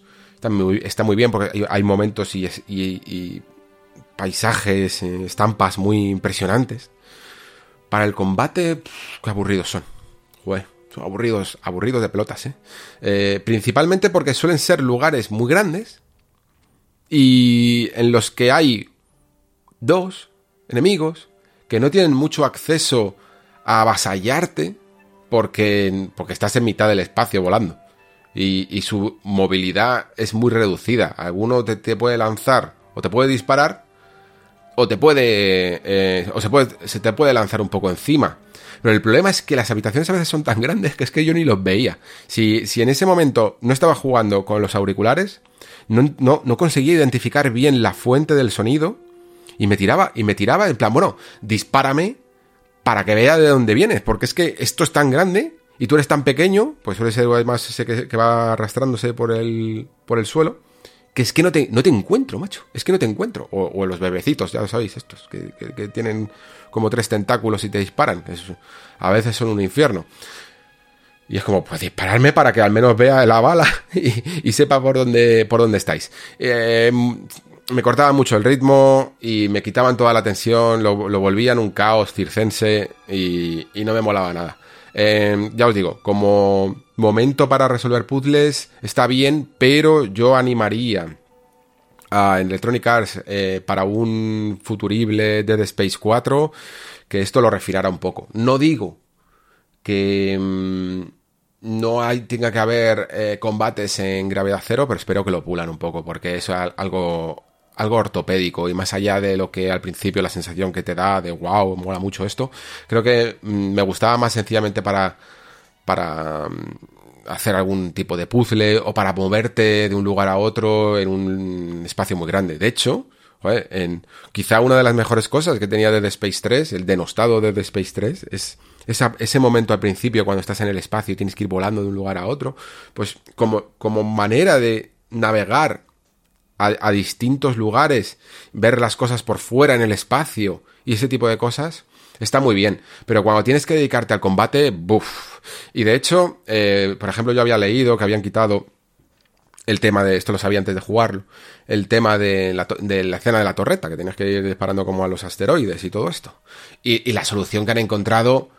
está muy, bien porque hay, momentos y, paisajes, eh, estampas muy impresionantes. Para el combate, qué aburridos son. Son aburridos, aburridos de pelotas, ¿eh? ¿eh? Principalmente porque suelen ser lugares muy grandes y en los que hay dos enemigos que no tienen mucho acceso a avasallarte porque, porque estás en mitad del espacio volando. Y, su movilidad es muy reducida. Alguno te, te puede lanzar o te puede disparar o te puede, eh, o se, puede, se te puede lanzar un poco encima. Pero el problema es que las habitaciones a veces son tan grandes que es que yo ni los veía. Si, si en ese momento no estaba jugando con los auriculares, no, no, no conseguía identificar bien la fuente del sonido y me tiraba, y me tiraba en plan, bueno, dispárame para que vea de dónde vienes, porque es que esto es tan grande y tú eres tan pequeño, pues suele ser además ese que, va arrastrándose por el, por el suelo, que es que no te, no te encuentro, macho. Es que no te encuentro. O, los bebecitos, ya lo sabéis, estos, que, tienen como tres tentáculos y te disparan. A veces son un infierno. Y es como, pues dispararme para que al menos vea la bala y, y sepa por dónde, por dónde estáis. Eh, me cortaban mucho el ritmo y me quitaban toda la tensión, lo, lo volvían un caos circense y, y no me molaba nada. Eh, ya os digo, como momento para resolver puzzles está bien, pero yo animaría a Electronic Arts eh, para un futurible Dead Space 4 que esto lo refinara un poco. No digo que mmm, no hay, tenga que haber eh, combates en gravedad cero, pero espero que lo pulan un poco, porque eso es algo, algo ortopédico y más allá de lo que al principio la sensación que te da de wow, mola mucho esto, creo que mmm, me gustaba más sencillamente para para mm, hacer algún tipo de puzzle o para moverte de un lugar a otro en un espacio muy grande. De hecho, en, quizá una de las mejores cosas que tenía Dead Space 3, el denostado de Dead Space 3, es ese momento al principio cuando estás en el espacio y tienes que ir volando de un lugar a otro, pues como, como manera de navegar a, distintos lugares, ver las cosas por fuera en el espacio y ese tipo de cosas, está muy bien. Pero cuando tienes que dedicarte al combate, buf. Y de hecho, eh, por ejemplo, yo había leído que habían quitado el tema de, esto lo sabía antes de jugarlo, el tema de la, escena de la torreta, que tenías que ir disparando como a los asteroides y todo esto. Y la solución que han encontrado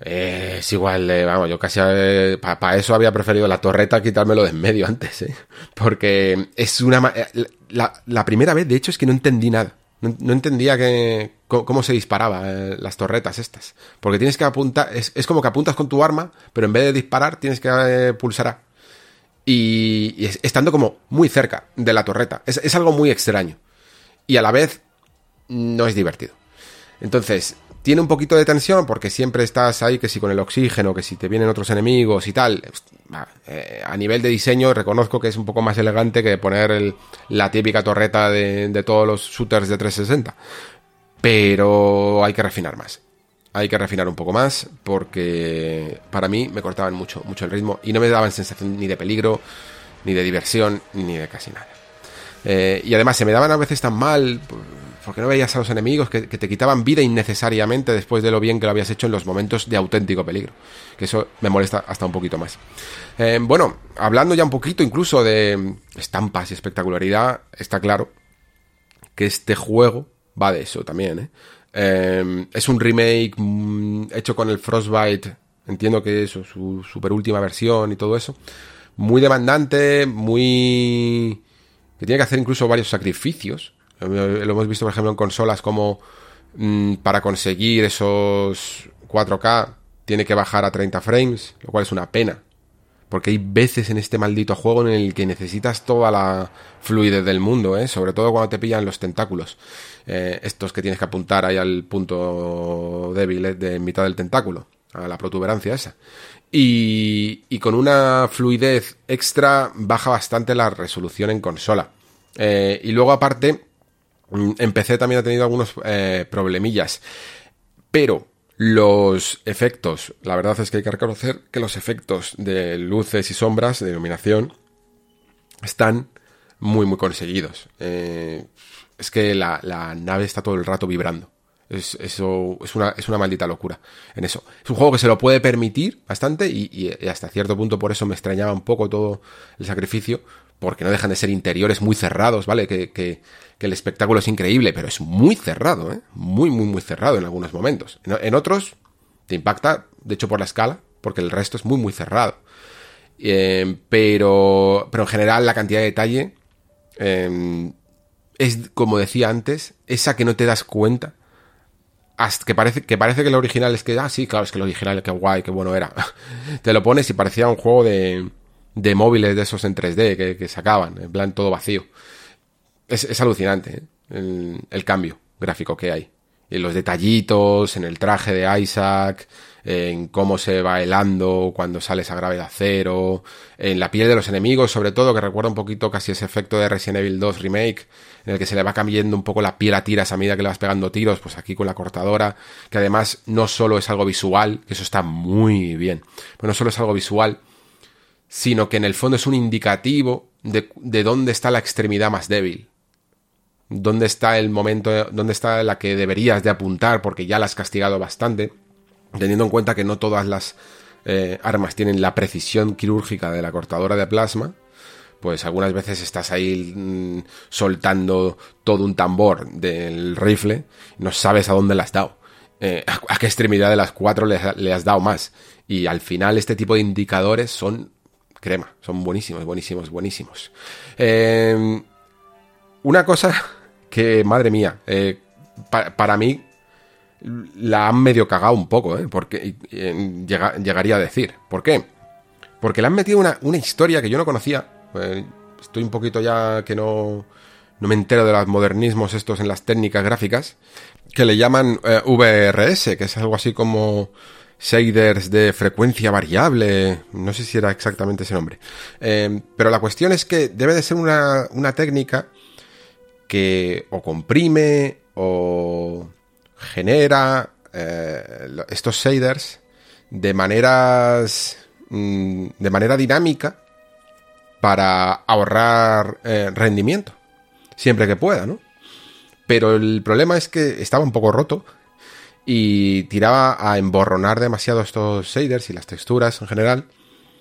eh, es igual, eh, vamos, yo casi eh, para pa eso había preferido la torreta quitármelo de en medio antes, ¿eh? Porque es una... Eh, la, la primera vez, de hecho, es que no entendí nada. No, entendía que, cómo se disparaba las torretas estas. Porque tienes que apuntar, es, es, como que apuntas con tu arma, pero en vez de disparar tienes que pulsar A. Y, y es, estando como muy cerca de la torreta. Es, es algo muy extraño. Y a la vez no es divertido. Entonces, tiene un poquito de tensión porque siempre estás ahí que si con el oxígeno, que si te vienen otros enemigos y tal. Eh, a nivel de diseño reconozco que es un poco más elegante que poner la típica torreta de, todos los shooters de 360. Pero hay que refinar más. Hay que refinar un poco más porque para mí me cortaban mucho, mucho el ritmo y no me daban sensación ni de peligro, ni de diversión, ni de casi nada. Eh, y además se me daban a veces tan mal porque no veías a los enemigos que, te quitaban vida innecesariamente después de lo bien que lo habías hecho en los momentos de auténtico peligro. Que eso me molesta hasta un poquito más. Eh, bueno, hablando ya un poquito incluso de estampas y espectacularidad, está claro que este juego va de eso también. ¿eh? Eh, es un remake mmm, hecho con el Frostbite, entiendo que eso, su super última versión y todo eso. Muy demandante, muy... que tiene que hacer incluso varios sacrificios lo hemos visto, por ejemplo, en consolas como mmm, para conseguir esos 4K tiene que bajar a 30 frames, lo cual es una pena. Porque hay veces en este maldito juego en el que necesitas toda la fluidez del mundo, ¿eh? sobre todo cuando te pillan los tentáculos. Eh, estos que tienes que apuntar ahí al punto débil ¿eh? de mitad del tentáculo, a la protuberancia esa. Y, y, con una fluidez extra baja bastante la resolución en consola. Eh, y luego aparte, en PC también ha tenido algunos eh, problemillas. Pero los efectos, la verdad es que hay que reconocer que los efectos de luces y sombras, de iluminación, están muy, muy conseguidos. Eh, es que la, la, nave está todo el rato vibrando. Es, eso es una, es una maldita locura en eso. Es un juego que se lo puede permitir bastante y, hasta cierto punto por eso me extrañaba un poco todo el sacrificio, porque no dejan de ser interiores muy cerrados, ¿vale? Que, el espectáculo es increíble, pero es muy cerrado, ¿eh? Muy, muy, muy cerrado en algunos momentos. En, otros te impacta, de hecho, por la escala, porque el resto es muy, muy cerrado. Eh, pero, pero en general la cantidad de detalle eh, es, como decía antes, esa que no te das cuenta. Que parece, que parece que el original es que, ah, sí, claro, es que el original, qué guay, qué bueno era. te lo pones y parecía un juego de, de móviles de esos en 3D que, que sacaban, en plan todo vacío. Es, es alucinante ¿eh? el, el, cambio gráfico que hay. Y los detallitos, en el traje de Isaac, en cómo se va helando cuando sale esa gravedad cero, en la piel de los enemigos, sobre todo, que recuerda un poquito casi ese efecto de Resident Evil 2 Remake, en el que se le va cambiando un poco la piel a tiras a medida que le vas pegando tiros, pues aquí con la cortadora, que además no solo es algo visual, que eso está muy bien, pero no solo es algo visual, sino que en el fondo es un indicativo de, de dónde está la extremidad más débil. Dónde está el momento, dónde está la que deberías de apuntar porque ya la has castigado bastante teniendo en cuenta que no todas las eh, armas tienen la precisión quirúrgica de la cortadora de plasma, pues algunas veces estás ahí mmm, soltando todo un tambor del rifle no sabes a dónde le has dado. Eh, a, a, qué extremidad de las cuatro le, le, has dado más. Y al final este tipo de indicadores son crema, son buenísimos, buenísimos, buenísimos. Una cosa que, madre mía, eh, pa, para mí la han medio cagado un poco, ¿eh? Porque llega, llegaría a decir. ¿Por qué? Porque le han metido una, una historia que yo no conocía. Eh, estoy un poquito ya que no, no me entero de los modernismos estos en las técnicas gráficas. Que le llaman VRS, que es algo así como shaders de frecuencia variable. No sé si era exactamente ese nombre. Eh, pero la cuestión es que debe de ser una, una técnica que o comprime o genera eh, estos shaders de maneras mm, de manera dinámica para ahorrar eh, rendimiento siempre que pueda, ¿no? Pero el problema es que estaba un poco roto y tiraba a emborronar demasiado estos shaders y las texturas en general,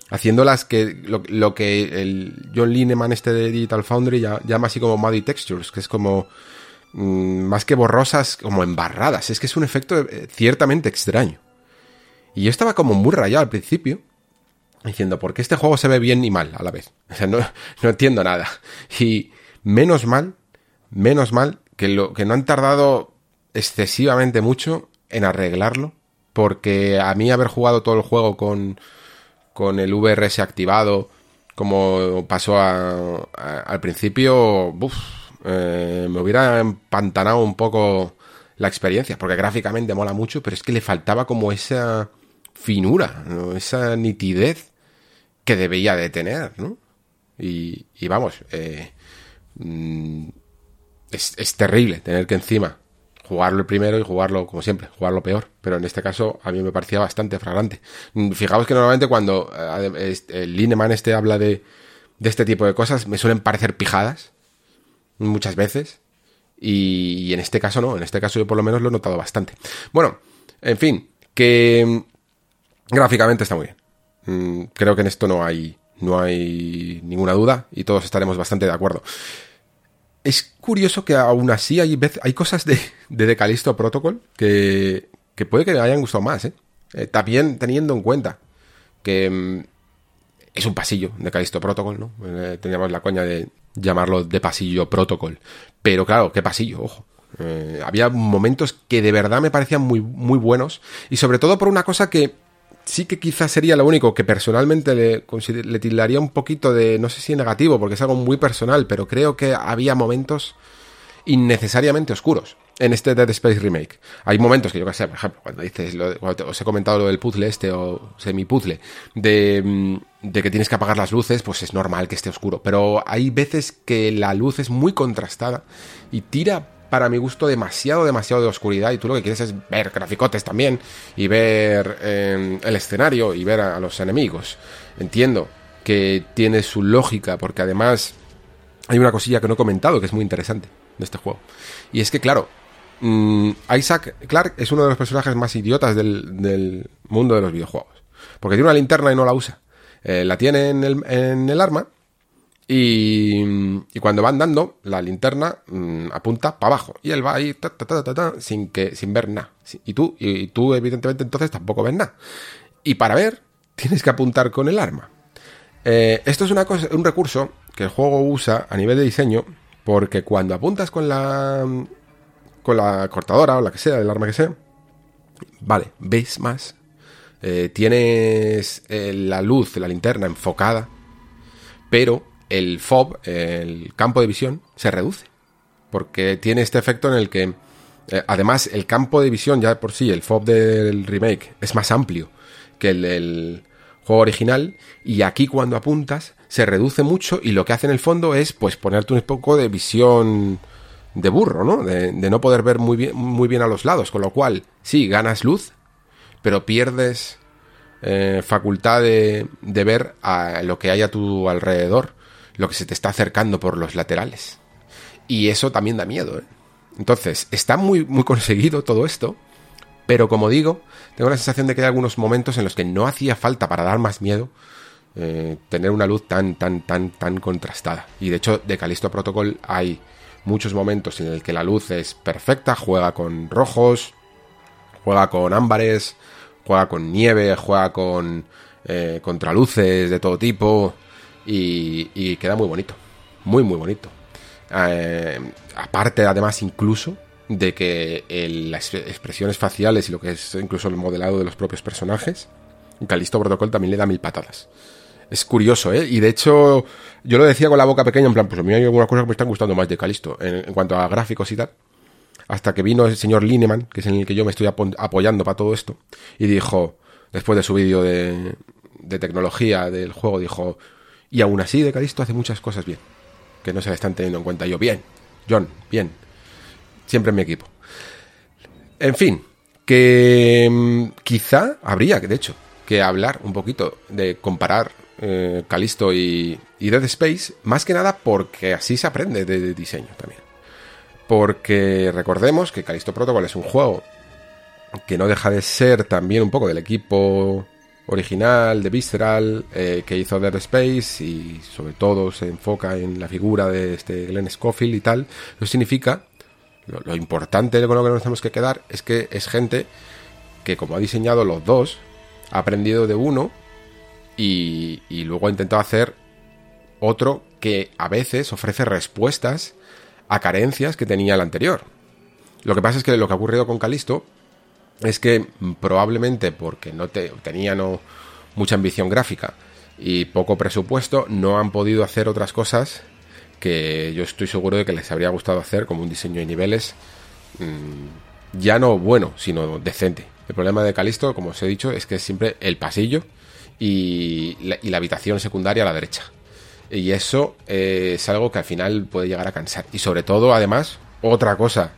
haciéndolas que lo, que el John Lineman este de Digital Foundry llama así como muddy textures, que es como mmm, más que borrosas, como embarradas. Es que es un efecto eh, ciertamente extraño. Y yo estaba como muy rayado al principio, diciendo, ¿por qué este juego se ve bien y mal a la vez? O sea, no, no entiendo nada. Y menos mal, menos mal que, lo, que no han tardado excesivamente mucho en arreglarlo, porque a mí haber jugado todo el juego con, con el VRS activado, como pasó al principio, uf, eh, me hubiera empantanado un poco la experiencia, porque gráficamente mola mucho, pero es que le faltaba como esa finura, esa nitidez que debía de tener, ¿no? Y, y vamos, eh, mm, es, es, terrible tener que encima jugarlo el primero y jugarlo, como siempre, jugarlo peor, pero en este caso a mí me parecía bastante flagrante. Mm, fijaos que normalmente cuando eh, el Lineman este habla de, de este tipo de cosas, me suelen parecer pijadas, muchas veces. Y, y, en este caso no, en este caso yo por lo menos lo he notado bastante. Bueno, en fin, que mm, gráficamente está muy bien. Mm, creo que en esto no hay, no hay ninguna duda y todos estaremos bastante de acuerdo. Es curioso que aún así hay, hay cosas de, de Decalisto Protocol que, que puede que me hayan gustado más, ¿eh? Eh, también teniendo en cuenta que mm, es un pasillo de Calisto Protocol, ¿no? Eh, teníamos la coña de llamarlo de pasillo Protocol. Pero claro, qué pasillo, ojo. Eh, había momentos que de verdad me parecían muy, muy buenos. Y sobre todo por una cosa que sí que quizás sería lo único que personalmente le, le tildaría un poquito de, no sé si negativo, porque es algo muy personal, pero creo que había momentos innecesariamente oscuros en este Dead Space Remake. Hay momentos que yo que sé, por ejemplo, cuando dices, cuando os he comentado lo del puzzle este o semi-puzzle, de, mm, de que tienes que apagar las luces, pues es normal que esté oscuro. Pero hay veces que la luz es muy contrastada y tira para mi gusto demasiado, demasiado de oscuridad y tú lo que quieres es ver graficotes también y ver eh, el escenario y ver a, los enemigos. Entiendo que tiene su lógica, porque además hay una cosilla que no he comentado que es muy interesante de este juego. Y es que, claro, mm, Isaac Clark es uno de los personajes más idiotas del, mundo de los videojuegos. Porque tiene una linterna y no la usa. Eh, la tiene en el arma y, cuando va andando, la linterna mm, apunta para abajo. Y él va ahí sin, que, sin ver nada. Y tú, y tú, evidentemente, entonces tampoco ves nada. Y para ver, tienes que apuntar con el arma. Eh, esto es una cosa, un recurso que el juego usa a nivel de diseño, porque cuando apuntas con la con la cortadora o la que sea, el arma que sea, vale, ves más, eh, tienes eh, la luz, la linterna enfocada, pero el FOB, el campo de visión, se reduce. Porque tiene este efecto en el que, eh, además, el campo de visión ya por sí, el FOB del remake, es más amplio que el del juego original. Y aquí cuando apuntas, se reduce mucho y lo que hace en el fondo es, pues, ponerte un poco de visión de burro, ¿no? De, no poder ver muy bien, muy bien a los lados. Con lo cual, sí, ganas luz, pero pierdes eh, facultad de, de ver a lo que hay a tu alrededor lo que se te está acercando por los laterales. Y eso también da miedo. ¿eh? Entonces, está muy, muy conseguido todo esto, pero como digo, tengo la sensación de que hay algunos momentos en los que no hacía falta para dar más miedo eh, tener una luz tan, tan, tan, tan contrastada. Y de hecho, de Calisto Protocol hay muchos momentos en el que la luz es perfecta, juega con rojos, juega con ámbares, juega con nieve, juega con eh, contraluces de todo tipo, y, queda muy bonito, muy muy bonito. Eh, aparte además incluso de que las expresiones faciales y lo que es incluso el modelado de los propios personajes, Calisto Protocol también le da mil patadas. Es curioso, ¿eh? Y de hecho, yo lo decía con la boca pequeña, en plan, pues a mí hay algunas cosas que me están gustando más de Calisto, en, cuanto a gráficos y tal. Hasta que vino el señor Lineman, que es en el que yo me estoy apoyando para todo esto, y dijo, después de su vídeo de, de tecnología del juego, dijo, y aún así, de Calisto hace muchas cosas bien, que no se le están teniendo en cuenta. Yo, bien, John, bien. Siempre en mi equipo. En fin, que mm, quizá habría, de hecho, que hablar un poquito de comparar eh, Calisto y, Dead Space, más que nada porque así se aprende de diseño también. Porque recordemos que Calisto Protocol es un juego que no deja de ser también un poco del equipo original de Visceral eh, que hizo Dead Space y sobre todo se enfoca en la figura de este Glenn Scofield y tal, eso significa, lo, importante con lo que nos tenemos que quedar es que es gente que como ha diseñado los dos, ha aprendido de uno y, y luego ha intentado hacer otro que a veces ofrece respuestas a carencias que tenía el anterior. Lo que pasa es que lo que ha ocurrido con Calisto es que probablemente porque no te, tenían mucha ambición gráfica y poco presupuesto, no han podido hacer otras cosas que yo estoy seguro de que les habría gustado hacer, como un diseño de niveles mm, ya no bueno, sino decente. El problema de Calisto, como os he dicho, es que es siempre el pasillo y la, y la habitación secundaria a la derecha. Y eso eh, es algo que al final puede llegar a cansar. Y sobre todo, además, otra cosa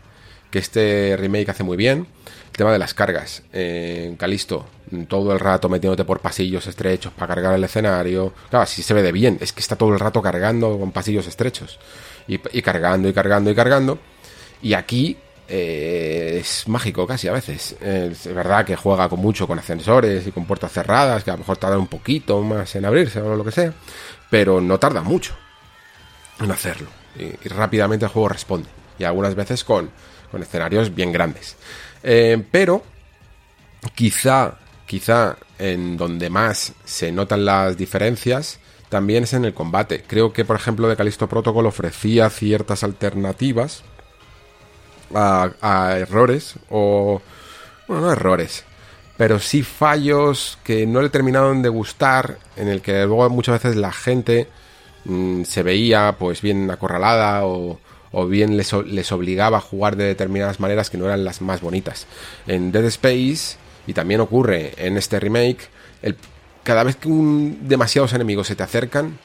que este remake hace muy bien tema de las cargas. en Calisto, todo el rato metiéndote por pasillos estrechos para cargar el escenario. Claro, si se ve de bien, es que está todo el rato cargando con pasillos estrechos. Y, cargando y cargando y cargando. Y aquí eh, es mágico casi a veces. Es verdad que juega con mucho con ascensores y con puertas cerradas, que a lo mejor tarda un poquito más en abrirse o lo que sea. Pero no tarda mucho en hacerlo. Y, rápidamente el juego responde. Y algunas veces con, con escenarios bien grandes. Eh, pero quizá, quizá en donde más se notan las diferencias también es en el combate. Creo que, por ejemplo, de Calisto Protocol ofrecía ciertas alternativas a, errores o... Bueno, no errores, pero sí fallos que no le terminaron de gustar, en el que luego muchas veces la gente mm, se veía pues bien acorralada o, o bien les, obligaba a jugar de determinadas maneras que no eran las más bonitas. En Dead Space, y también ocurre en este remake, el, cada vez que demasiados enemigos se te acercan,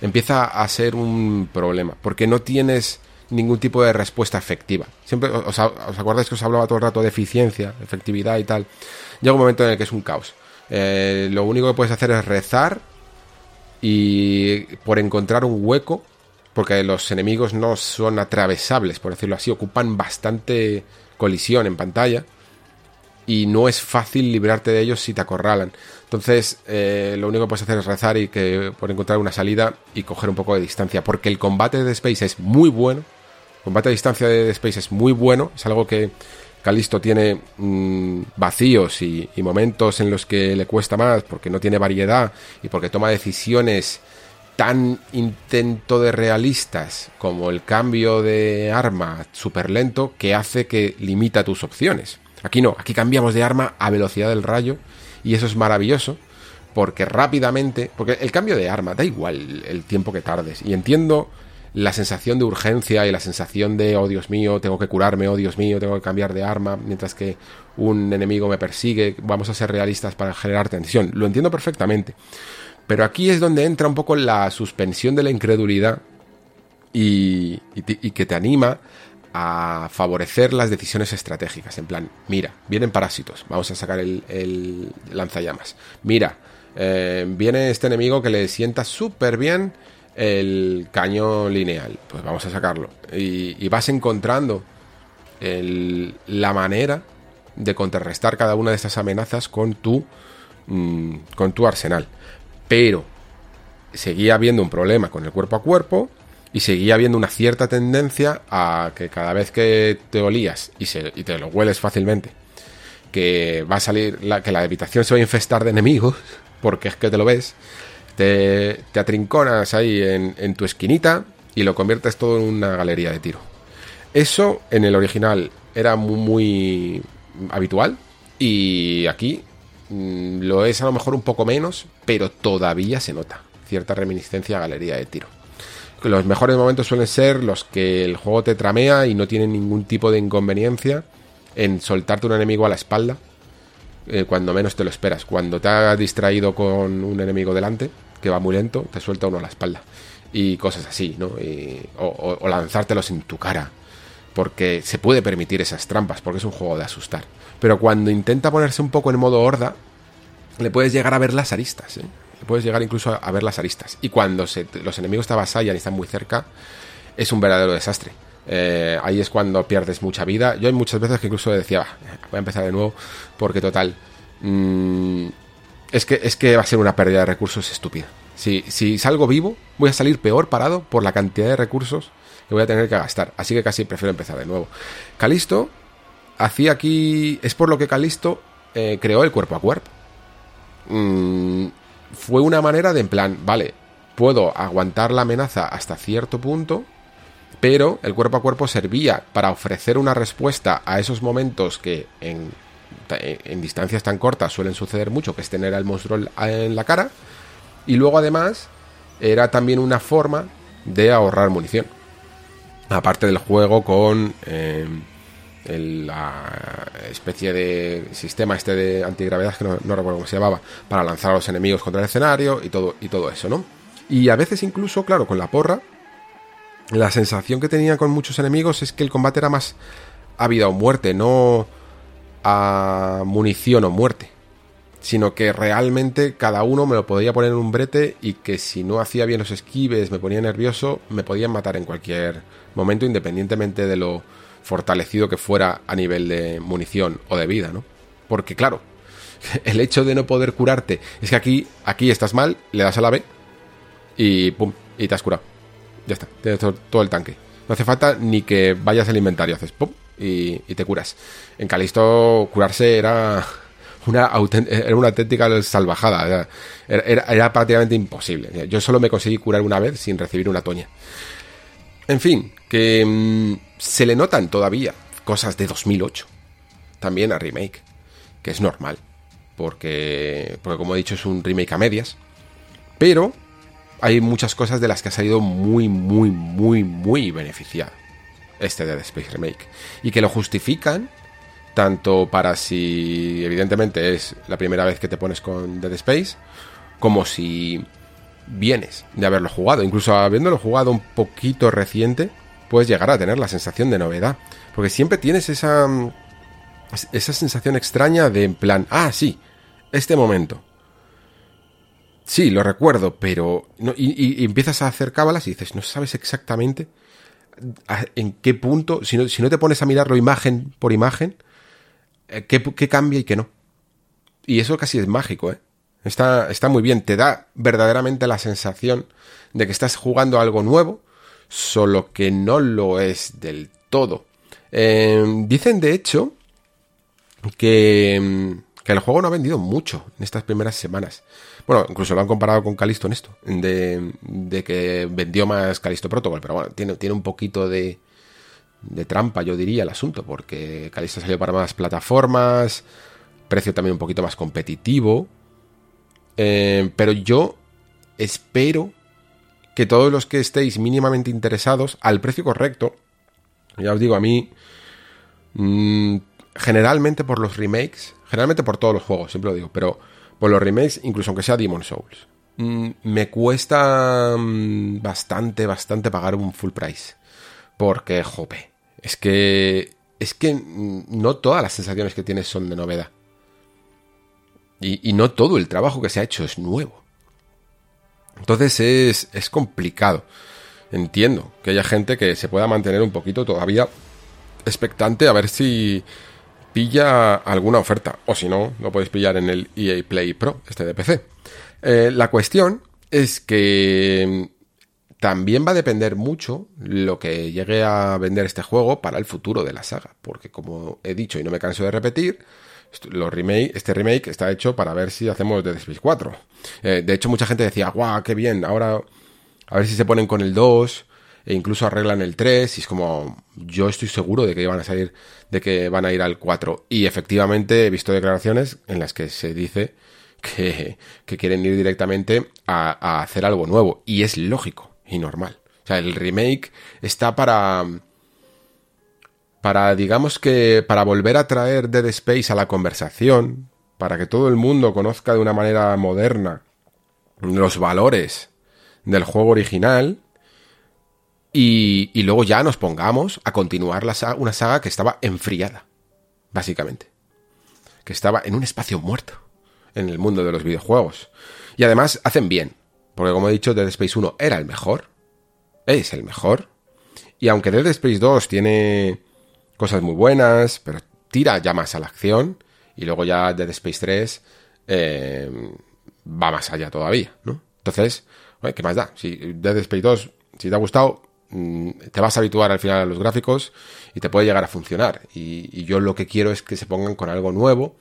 empieza a ser un problema, porque no tienes ningún tipo de respuesta efectiva. Siempre os, acordáis que os hablaba todo el rato de eficiencia, efectividad y tal. Llega un momento en el que es un caos. Eh, lo único que puedes hacer es rezar y por encontrar un hueco, porque los enemigos no son atravesables, por decirlo así, ocupan bastante colisión en pantalla y no es fácil librarte de ellos si te acorralan. Entonces, eh, lo único que puedes hacer es rezar y que por encontrar una salida y coger un poco de distancia, porque el combate de Space es muy bueno. El combate a distancia de Space es muy bueno, es algo que Calisto tiene mm, vacíos y, momentos en los que le cuesta más porque no tiene variedad y porque toma decisiones tan intento de realistas como el cambio de arma súper lento que hace que limita tus opciones. Aquí no, aquí cambiamos de arma a velocidad del rayo y eso es maravilloso porque rápidamente, porque el cambio de arma da igual el tiempo que tardes y entiendo la sensación de urgencia y la sensación de oh Dios mío, tengo que curarme, oh Dios mío, tengo que cambiar de arma mientras que un enemigo me persigue, vamos a ser realistas para generar tensión, lo entiendo perfectamente. Pero aquí es donde entra un poco la suspensión de la incredulidad y, que te anima a favorecer las decisiones estratégicas. En plan, mira, vienen parásitos, vamos a sacar el, lanzallamas. Mira, eh, viene este enemigo que le sienta súper bien el caño lineal, pues vamos a sacarlo. Y, vas encontrando la manera de contrarrestar cada una de estas amenazas con tu, mmm, con tu arsenal. Pero seguía habiendo un problema con el cuerpo a cuerpo y seguía habiendo una cierta tendencia a que cada vez que te olías y, te lo hueles fácilmente, que va a salir, la, que la habitación se va a infestar de enemigos, porque es que te lo ves, te, atrinconas ahí en, tu esquinita y lo conviertes todo en una galería de tiro. Eso en el original era muy, habitual y aquí lo es a lo mejor un poco menos, pero todavía se nota cierta reminiscencia a galería de tiro los mejores momentos suelen ser los que el juego te tramea y no tienen ningún tipo de inconveniencia en soltarte un enemigo a la espalda eh, cuando menos te lo esperas. Cuando te has distraído con un enemigo delante, que va muy lento, te suelta uno a la espalda. Y cosas así, ¿no? O, o lanzártelos en tu cara. Porque se puede permitir esas trampas, porque es un juego de asustar. Pero cuando intenta ponerse un poco en modo horda, le puedes llegar a ver las aristas, ¿eh? puedes llegar incluso a, ver las aristas. Y cuando los enemigos te avasallan y están muy cerca, es un verdadero desastre. Eh, ahí es cuando pierdes mucha vida. Yo hay muchas veces que incluso decía, voy a empezar de nuevo, porque total, mmm, es, que, es que va a ser una pérdida de recursos estúpida. Si, si salgo vivo, voy a salir peor parado por la cantidad de recursos que voy a tener que gastar. Así que casi prefiero empezar de nuevo. Calisto hacía aquí. Es por lo que Calisto eh, creó el cuerpo a cuerpo. Mm, fue una manera de en plan, vale, puedo aguantar la amenaza hasta cierto punto, pero el cuerpo a cuerpo servía para ofrecer una respuesta a esos momentos que en, en distancias tan cortas suelen suceder mucho, que es tener al monstruo en la cara, y luego además era también una forma de ahorrar munición. Aparte del juego con... Eh, el, la especie de sistema este de antigravedad que no, recuerdo cómo se llamaba para lanzar a los enemigos contra el escenario y todo y todo eso, ¿no? Y a veces incluso, claro, con la porra la sensación que tenía con muchos enemigos es que el combate era más a vida o muerte, no a munición o muerte, sino que realmente cada uno me lo podía poner en un brete y que si no hacía bien los esquives, me ponía nervioso, me podían matar en cualquier momento independientemente de lo fortalecido que fuera a nivel de munición o de vida, ¿no? Porque claro, el hecho de no poder curarte es que aquí, aquí estás mal, le das a la B y pum, y te has curado. Ya está, tienes todo el tanque. No hace falta ni que vayas al inventario, haces pum y, y te curas. En Calisto curarse era una, era una auténtica salvajada, era, era, era prácticamente imposible. Yo solo me conseguí curar una vez sin recibir una toña. En fin, que mmm, se le notan todavía cosas de 2008. También a remake, que es normal, porque, porque como he dicho es un remake a medias. Pero hay muchas cosas de las que ha salido muy, muy, muy, muy beneficiado este Dead Space Remake. Y que lo justifican tanto para si evidentemente es la primera vez que te pones con Dead Space, como si vienes de haberlo jugado. Incluso habiéndolo jugado un poquito reciente, puedes llegar a tener la sensación de novedad. Porque siempre tienes esa, esa sensación extraña de en plan, ah, sí, este momento. Sí, lo recuerdo, pero... y, empiezas a hacer cábalas y dices, no sabes exactamente en qué punto, si no, si no te pones a mirarlo imagen por imagen, eh, qué, qué cambia y qué no. Y eso casi es mágico, ¿eh? Está, está muy bien, te da verdaderamente la sensación de que estás jugando algo nuevo, solo que no lo es del todo. Eh, dicen, de hecho, que, que, el juego no ha vendido mucho en estas primeras semanas. Bueno, incluso lo han comparado con Calisto en esto, de, de que vendió más Calisto Protocol, pero bueno, tiene, tiene un poquito de, de trampa, yo diría, el asunto, porque Calisto salió para más plataformas, precio también un poquito más competitivo, eh, pero yo espero que todos los que estéis mínimamente interesados al precio correcto, ya os digo, a mí, mm, generalmente por los remakes, generalmente por todos los juegos, siempre lo digo, pero por los remakes, incluso aunque sea Demon Souls, mm, me cuesta mm, bastante, bastante pagar un full price. Porque, jope, es que, es que no todas las sensaciones que tienes son de novedad. Y, no todo el trabajo que se ha hecho es nuevo. Entonces es, es complicado. Entiendo que haya gente que se pueda mantener un poquito todavía expectante a ver si pilla alguna oferta. O si no, lo podéis pillar en el EA Play Pro, este de PC. Eh, la cuestión es que también va a depender mucho lo que llegue a vender este juego para el futuro de la saga. Porque como he dicho y no me canso de repetir, los remake, este remake está hecho para ver si hacemos Dead Space 4. Eh, de hecho, mucha gente decía, guau, qué bien, ahora a ver si se ponen con el 2 e incluso arreglan el 3 y es como, yo estoy seguro de que van a salir, de que van a ir al 4. Y efectivamente he visto declaraciones en las que se dice que, que quieren ir directamente a, a hacer algo nuevo. Y es lógico y normal. O sea, el remake está para para, digamos que, para volver a traer Dead Space a la conversación, para que todo el mundo conozca de una manera moderna los valores del juego original, y, luego ya nos pongamos a continuar una saga que estaba enfriada, básicamente, que estaba en un espacio muerto en el mundo de los videojuegos. Y además hacen bien, porque como he dicho, Dead Space 1 era el mejor, es el mejor, y aunque Dead Space 2 tiene cosas muy buenas, pero tira ya más a la acción. Y luego ya Dead Space 3 eh, va más allá todavía, ¿no? Entonces, ¿qué más da? Si Dead Space 2, si te ha gustado, mm, te vas a habituar al final a los gráficos y te puede llegar a funcionar. Y, yo lo que quiero es que se pongan con algo nuevo,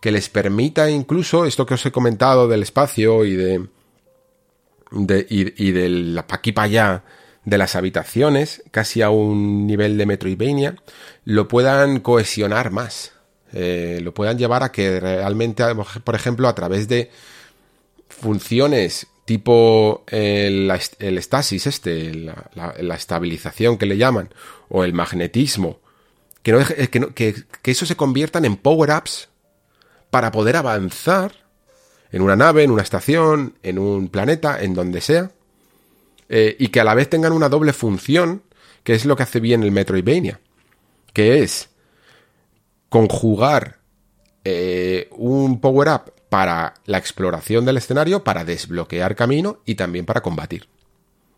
que les permita incluso esto que os he comentado del espacio y de, de y, y del aquí para allá de las habitaciones, casi a un nivel de Metroidvania, lo puedan cohesionar más. Eh, lo puedan llevar a que realmente, por ejemplo, a través de funciones tipo el, el estasis este, la, estabilización que le llaman, o el magnetismo, que, no, que, que, que eso se conviertan en power-ups para poder avanzar en una nave, en una estación, en un planeta, en donde sea, eh, y que a la vez tengan una doble función, que es lo que hace bien el Metroidvania, que es conjugar eh, un power-up para la exploración del escenario, para desbloquear camino y también para combatir.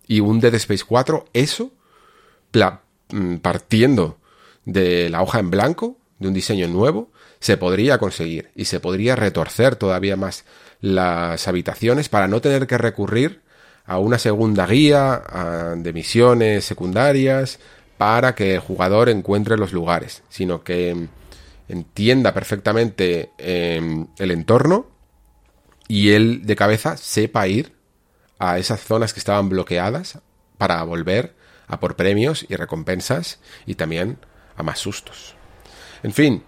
Y un Dead Space 4, eso, mm, partiendo de la hoja en blanco, de un diseño nuevo, se podría conseguir y se podría retorcer todavía más las habitaciones para no tener que recurrir a una segunda guía de misiones secundarias para que el jugador encuentre los lugares, sino que entienda perfectamente em, el entorno y él de cabeza sepa ir a esas zonas que estaban bloqueadas para volver a por premios y recompensas y también a más sustos. En fin,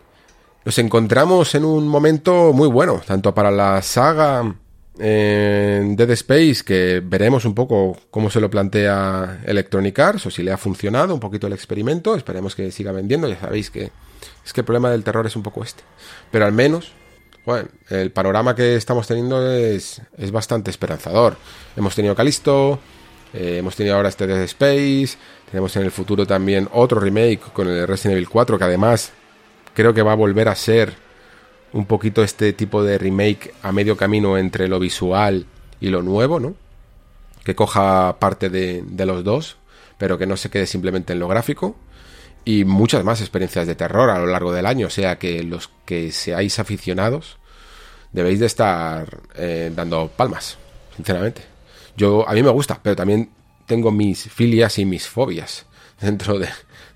nos encontramos en un momento muy bueno, tanto para la saga en Dead Space, que veremos un poco cómo se lo plantea Electronic Arts o si le ha funcionado un poquito el experimento. Esperemos que siga vendiendo. Ya sabéis que es que el problema del terror es un poco este. Pero al menos, bueno, el panorama que estamos teniendo es, es bastante esperanzador. Hemos tenido Calisto, eh, hemos tenido ahora este Dead Space, tenemos en el futuro también otro remake con el Resident Evil 4, que además creo que va a volver a ser un poquito este tipo de remake a medio camino entre lo visual y lo nuevo, ¿no? Que coja parte de, los dos, pero que no se quede simplemente en lo gráfico. Y muchas más experiencias de terror a lo largo del año. O sea que los que seáis aficionados debéis de estar eh, dando palmas, sinceramente. Yo, a mí me gusta, pero también tengo mis filias y mis fobias dentro, de,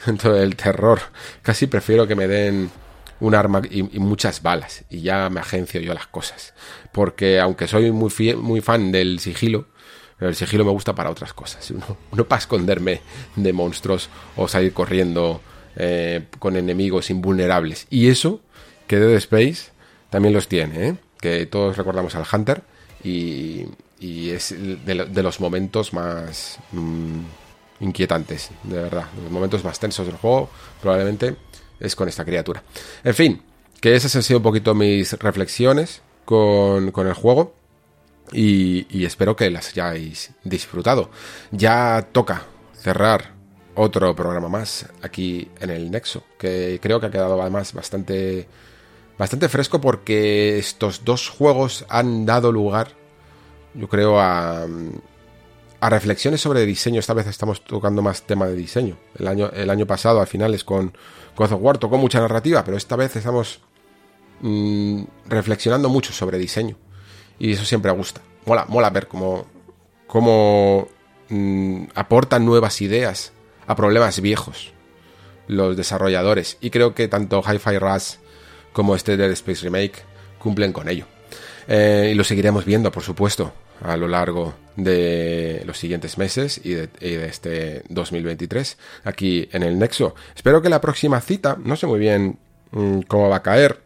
dentro del terror. Casi prefiero que me den un arma y, muchas balas y ya me agencio yo las cosas. Porque aunque soy muy, muy fan del sigilo, el sigilo me gusta para otras cosas. No, para esconderme de monstruos o salir corriendo eh, con enemigos invulnerables. Y eso, que Dead Space también los tiene, ¿eh? que todos recordamos al Hunter y, es de, los momentos más mm, inquietantes, de verdad, los momentos más tensos del juego probablemente es con esta criatura. En fin, que esas han sido un poquito mis reflexiones con, el juego y, y espero que las hayáis disfrutado. Ya toca cerrar otro programa más aquí en el Nexo, que creo que ha quedado además bastante bastante fresco porque estos dos juegos han dado lugar, yo creo, a, a reflexiones sobre diseño. Esta vez estamos tocando más tema de diseño. El año, el año pasado, al final, es con God of War, tocó mucha narrativa, pero esta vez estamos mm, reflexionando mucho sobre diseño. Y eso siempre gusta. Mola, mola ver cómo, cómo mm, aportan nuevas ideas a problemas viejos los desarrolladores. Y creo que tanto Hi-Fi Rush como este Dead Space Remake cumplen con ello. Eh, y lo seguiremos viendo, por supuesto, a lo largo de los siguientes meses y de, este 2023 aquí en el Nexo. Espero que la próxima cita, no sé muy bien mm, cómo va a caer,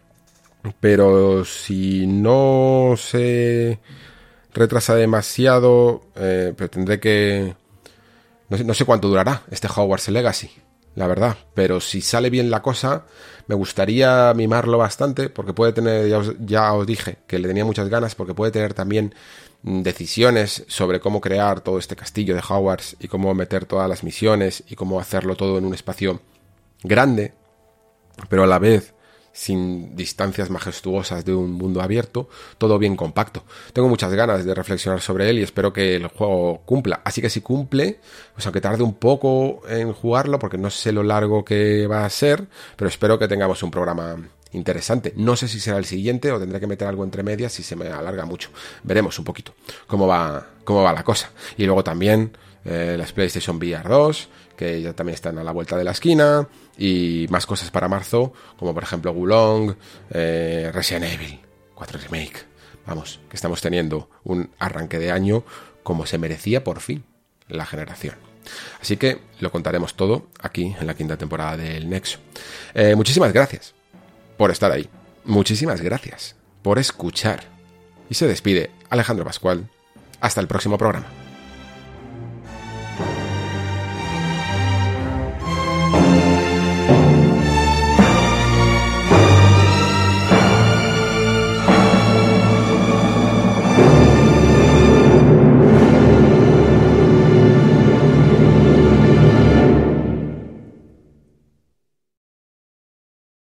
pero si no se retrasa demasiado, eh, que... No sé, no sé cuánto durará este Hogwarts Legacy la verdad. Pero si sale bien la cosa, me gustaría mimarlo bastante, porque puede tener, ya os, dije que le tenía muchas ganas, porque puede tener también decisiones sobre cómo crear todo este castillo de Hogwarts y cómo meter todas las misiones y cómo hacerlo todo en un espacio grande, pero a la vez sin distancias majestuosas de un mundo abierto, todo bien compacto. Tengo muchas ganas de reflexionar sobre él y espero que el juego cumpla. Así que si cumple, pues aunque tarde un poco en jugarlo, porque no sé lo largo que va a ser, pero espero que tengamos un programa interesante. No sé si será el siguiente o tendré que meter algo entre medias si se me alarga mucho. Veremos un poquito cómo va, cómo va la cosa. Y luego también eh, las PlayStation VR 2, que ya también están a la vuelta de la esquina, y más cosas para marzo, como por ejemplo Gulong, eh, Resident Evil 4 Remake. Vamos, que estamos teniendo un arranque de año como se merecía por fin la generación. Así que lo contaremos todo aquí en la quinta temporada del Nexo. Eh, muchísimas gracias por estar ahí. Muchísimas gracias por escuchar. Y se despide Alejandro Pascual. Hasta el próximo programa.